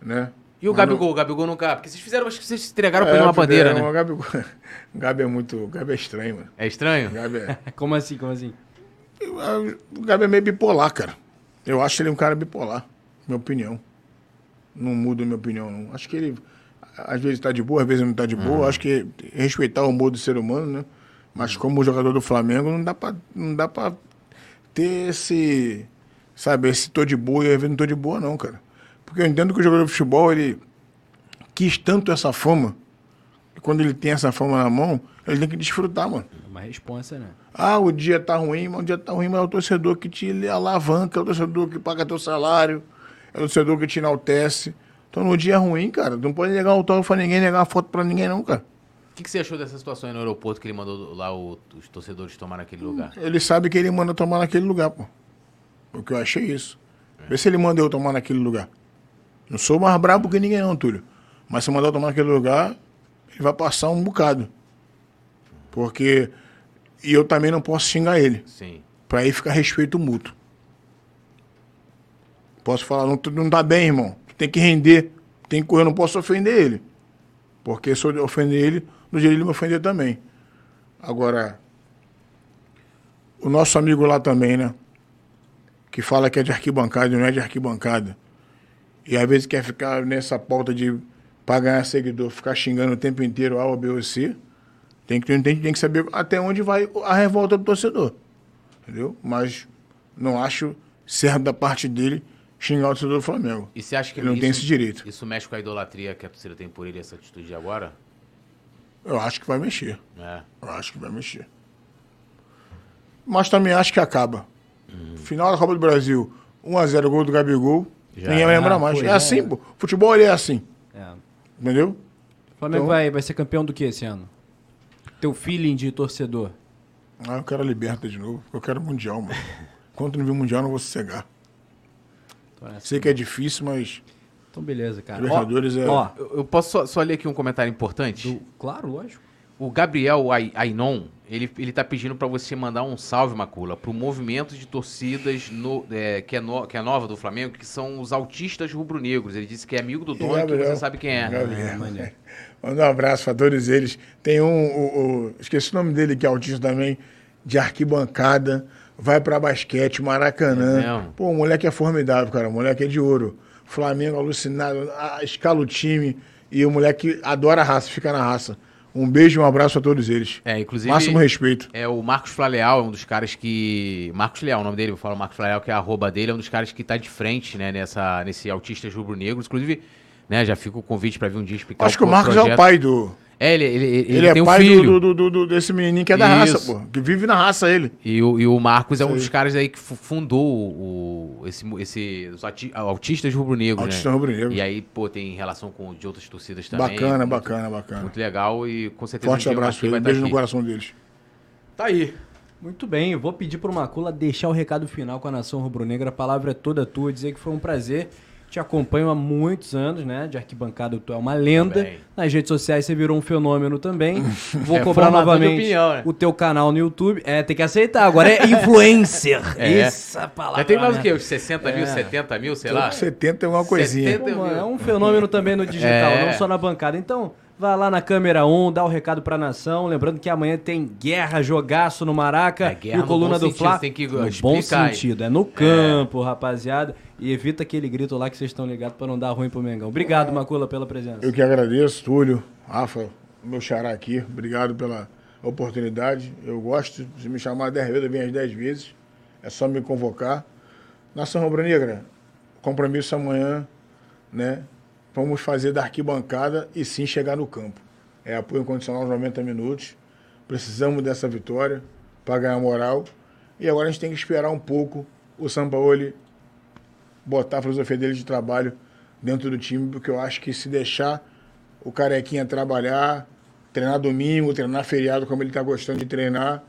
né? E o Mas Gabigol, o Gabigol nunca. Porque vocês fizeram, acho que vocês entregaram pra ele É, uma bandeira, é, né? O Gabigol, (laughs) o Gabi é muito. O Gabi é estranho, mano. É estranho? O Gabi é, (laughs) Como assim, como assim? o Gabi é meio bipolar, cara. Eu acho ele um cara bipolar, minha opinião. Não muda minha opinião, não. Acho que ele, às vezes tá de boa, às vezes não tá de boa. Acho que respeitar o humor do ser humano, né? Mas como jogador do Flamengo, não dá pra, não dá pra ter esse, sabe, esse tô de boa e às vezes não tô de boa, não, cara. Porque eu entendo que o jogador de futebol, ele quis tanto essa fama, e quando ele tem essa fama na mão, ele tem que desfrutar, mano. É Uma responsa, né? Ah, o dia tá ruim, mas o dia tá ruim, mas é o torcedor que te alavanca, é o torcedor que paga teu salário, é o torcedor que te enaltece. Então no dia ruim, cara, não pode negar um autógrafo pra ninguém, negar uma foto pra ninguém, não, cara. O que, que você achou dessa situação aí no aeroporto que ele mandou lá o- os torcedores tomar naquele lugar? Ele sabe que ele manda tomar naquele lugar, pô. O que eu achei isso. Vê se ele manda eu tomar naquele lugar. Não sou mais brabo que ninguém, não, Túlio. Mas se mandar eu tomar naquele lugar, ele vai passar um bocado. Porque. E eu também não posso xingar ele. Sim. Pra aí ficar respeito mútuo. Posso falar, não, tu não tá bem, irmão. Tu tem que render. Tem que, eu não posso ofender ele. Porque se eu ofender ele, no dia ele me ofender também. Agora, o nosso amigo lá também, né? Que fala que é de arquibancada e não é de arquibancada. E às vezes quer ficar nessa pauta de pra ganhar seguidor, ficar xingando o tempo inteiro A ou B ou C. Tem que, tem, tem que saber até onde vai a revolta do torcedor. Entendeu? Mas não acho certo da parte dele xingar o torcedor do Flamengo. E você acha que Ele não tem esse direito. Isso mexe com a idolatria que a torcida tem por ele, essa atitude de agora? Eu acho que vai mexer. É. Eu acho que vai mexer. Mas também acho que acaba. Final da Copa do Brasil, 1x0 gol do Gabigol. Já ninguém é. lembra Ah, mais. é já assim, é. pô. Futebol ele é assim. É. Entendeu? O Flamengo Então- vai, vai ser campeão do que esse ano? Teu feeling de torcedor. Ah, eu quero a liberta de novo. Eu quero mundial, mano. (laughs) Enquanto não vir mundial, não vou sossegar. Então, é assim. Sei que é difícil, mas Então, beleza, cara. Libertadores é. Ó, Eu, posso só, só ler aqui um comentário importante? do- claro, lógico. O Gabriel Ai- Ainon, ele, ele tá pedindo pra você mandar um salve, Macula, pro movimento de torcidas no, é, que, é no- que é nova do Flamengo, que são os autistas rubro-negros. Ele disse que é amigo do dono, que você sabe quem é. Gabriel. maneiro. (laughs) Manda um abraço pra todos eles. Tem um, o, o- esqueci o nome dele, que é autista também, de arquibancada, vai pra basquete, Maracanã. É? Pô, o moleque é formidável, cara. O moleque é de ouro. Flamengo alucinado, a- escala o time e o moleque adora a raça, fica na raça. Um beijo e um abraço a todos eles. É, inclusive. Máximo respeito. É o Marcos Flaleal, é um dos caras que. Marcos Leal, o nome dele, eu falo Marcos Flaleal, que é a arroba dele, é um dos caras que tá de frente, né, nessa, nesse Autistas Rubro-Negros. Inclusive, né, já fica o convite pra vir um dia explicar Acho que o Marcos é projeto. o pai do. É, ele, ele, ele, Ele, é tem um pai filho. do, do, do- desse menininho que é da Isso. raça, pô. Que vive na raça ele. E o, e o Marcos é um dos caras aí que fu- fundou o, esse, esse, os ati- autistas rubro-negros, Autista né? rubro-negro. E aí, pô, tem relação com de outras torcidas também. Bacana, muito, bacana, bacana. Muito legal e com certeza Forte um abraço ele. estar Beijo no coração deles. Tá aí. Muito bem, eu vou pedir pro Macula deixar o recado final com a Nação Rubro-Negra. A palavra é toda tua, dizer que foi um prazer. Te acompanho há muitos anos, né? De arquibancada, tu é uma lenda. Também. Nas redes sociais você virou um fenômeno também. (laughs) Vou É cobrar novamente opinião, né? o teu canal no YouTube. É, tem que aceitar. Agora é (laughs) influencer. É. Essa palavra. Já tem mais né? o quê? Uns 60 mil, É. 70 mil, sei lá? com 70 é uma coisinha. 70. Pô, é um fenômeno também no digital, É. não só na bancada. Então, vai lá na câmera 1, dá o recado pra nação. Lembrando que amanhã tem guerra, jogaço no Maraca. É, guerra e o no Coluna bom do sentido, Fla. tem que no bom explicar aí. sentido, é no campo, rapaziada. E evita aquele grito lá que vocês estão ligados pra não dar ruim pro Mengão. Obrigado, Macula, pela presença. Eu que agradeço, Túlio, Rafa, meu xará aqui. Obrigado pela oportunidade. Eu gosto. Se me chamar 10 vezes, eu venho às 10 vezes. É só me convocar. Nação Rubro-Negra, compromisso amanhã, né? Vamos fazer da arquibancada e sim chegar no campo. É apoio incondicional aos 90 minutos. Precisamos dessa vitória para ganhar moral. E agora a gente tem que esperar um pouco o Sampaoli botar a filosofia dele de trabalho dentro do time, porque eu acho que se deixar o Carequinha trabalhar, treinar domingo, treinar feriado, como ele está gostando de treinar,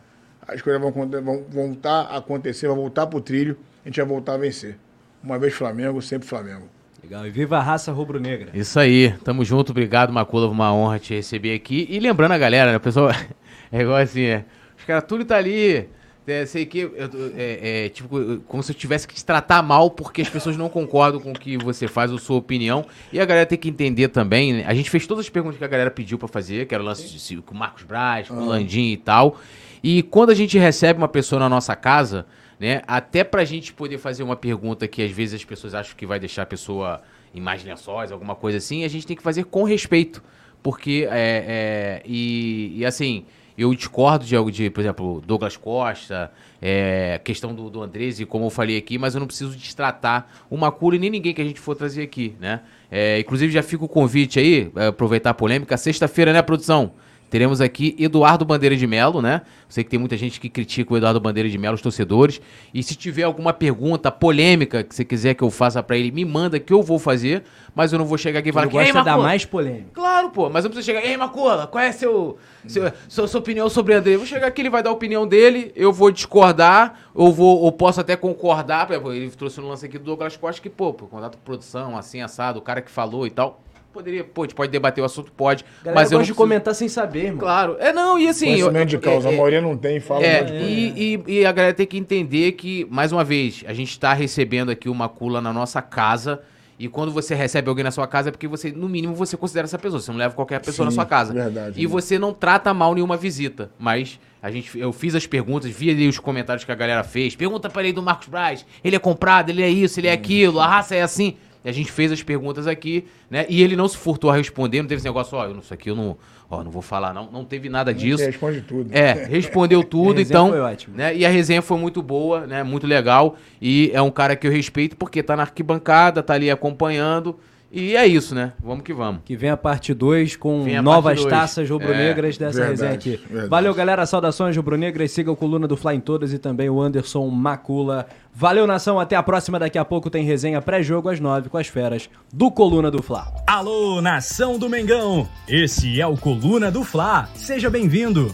as coisas vão, vão voltar a acontecer, vão voltar para o trilho, a gente vai voltar a vencer. Uma vez Flamengo, sempre Flamengo. Legal. E viva a raça rubro-negra. Isso aí, tamo junto, obrigado, Macula, uma honra te receber aqui. E lembrando a galera, né, pessoal, (laughs) é igual assim, é, os caras tudo tá ali, é, sei que, eu- é, é, tipo, como se eu tivesse que te tratar mal porque as pessoas não concordam com o que você faz ou sua opinião. E a galera tem que entender também, né, a gente fez todas as perguntas que a galera pediu pra fazer, que era o lance de, com o Marcos Braz, com o Landim e tal. E quando a gente recebe uma pessoa na nossa casa, né, até pra gente poder fazer uma pergunta que às vezes as pessoas acham que vai deixar a pessoa em mais lençóis, alguma coisa assim, a gente tem que fazer com respeito. Porque, é, é, e, e assim, eu discordo de algo de, por exemplo, Douglas Costa, é, questão do, do Andrés, como eu falei aqui, mas eu não preciso destratar o Macula e nem ninguém que a gente for trazer aqui, né? É, inclusive, já fica o convite aí, é, aproveitar a polêmica, sexta-feira, né, produção? Teremos aqui Eduardo Bandeira de Melo, né? Sei que tem muita gente que critica o Eduardo Bandeira de Melo, os torcedores. E se tiver alguma pergunta polêmica que você quiser que eu faça pra ele, me manda que eu vou fazer. Mas eu não vou chegar aqui e falar Ele que "Ei, gosta da Macula!" mais polêmica. Claro, pô, mas eu preciso chegar. Ei, Macula, qual é seu, seu, sua, sua opinião sobre André? Eu vou chegar aqui, ele vai dar a opinião dele, eu vou discordar, ou vou, ou posso até concordar. Por ele trouxe um lance aqui do Douglas Costa que, pô, pô, contato com produção, assim, assado, o cara que falou e tal. Poderia, pô, a gente pode debater o assunto, pode. Galera mas eu gosta não de preciso- comentar sem saber, irmão. Claro. É, não, e assim. eu- Conhecimento de causa, é, a é, maioria não tem, fala é, um e, e, e a galera tem que entender que, mais uma vez, a gente está recebendo aqui uma cula na nossa casa. E quando você recebe alguém na sua casa é porque você, no mínimo, você considera essa pessoa. Você não leva qualquer pessoa na Sim, sua casa. verdade, E né? você não trata mal nenhuma visita. Mas a gente, eu fiz as perguntas, vi ali os comentários que a galera fez. Pergunta para ele do Marcos Braz. Ele é comprado, ele é isso, ele é aquilo, a raça é assim. E a gente fez as perguntas aqui, né? E ele não se furtou a responder, não teve esse negócio, ó, eu não isso aqui eu não, ó, não vou falar não, não teve nada disso. Responde tudo. É, respondeu (laughs) tudo, então. foi ótima. Né, e a resenha foi muito boa, né? Muito legal. E é um cara que eu respeito porque tá na arquibancada, tá ali acompanhando. E é isso, né? Vamos que vamos. Que vem a parte 2 com a novas parte dois. taças rubro-negras É, dessa verdade, resenha aqui. verdade. Valeu, galera. Saudações rubro-negras. Siga o Coluna do Fly em todas e também o Anderson Macula. Valeu, nação. Até a próxima. Daqui a pouco tem resenha pré-jogo às 9 com as feras do Coluna do Fla. Alô, nação do Mengão! Esse é o Coluna do Fla. Seja bem-vindo.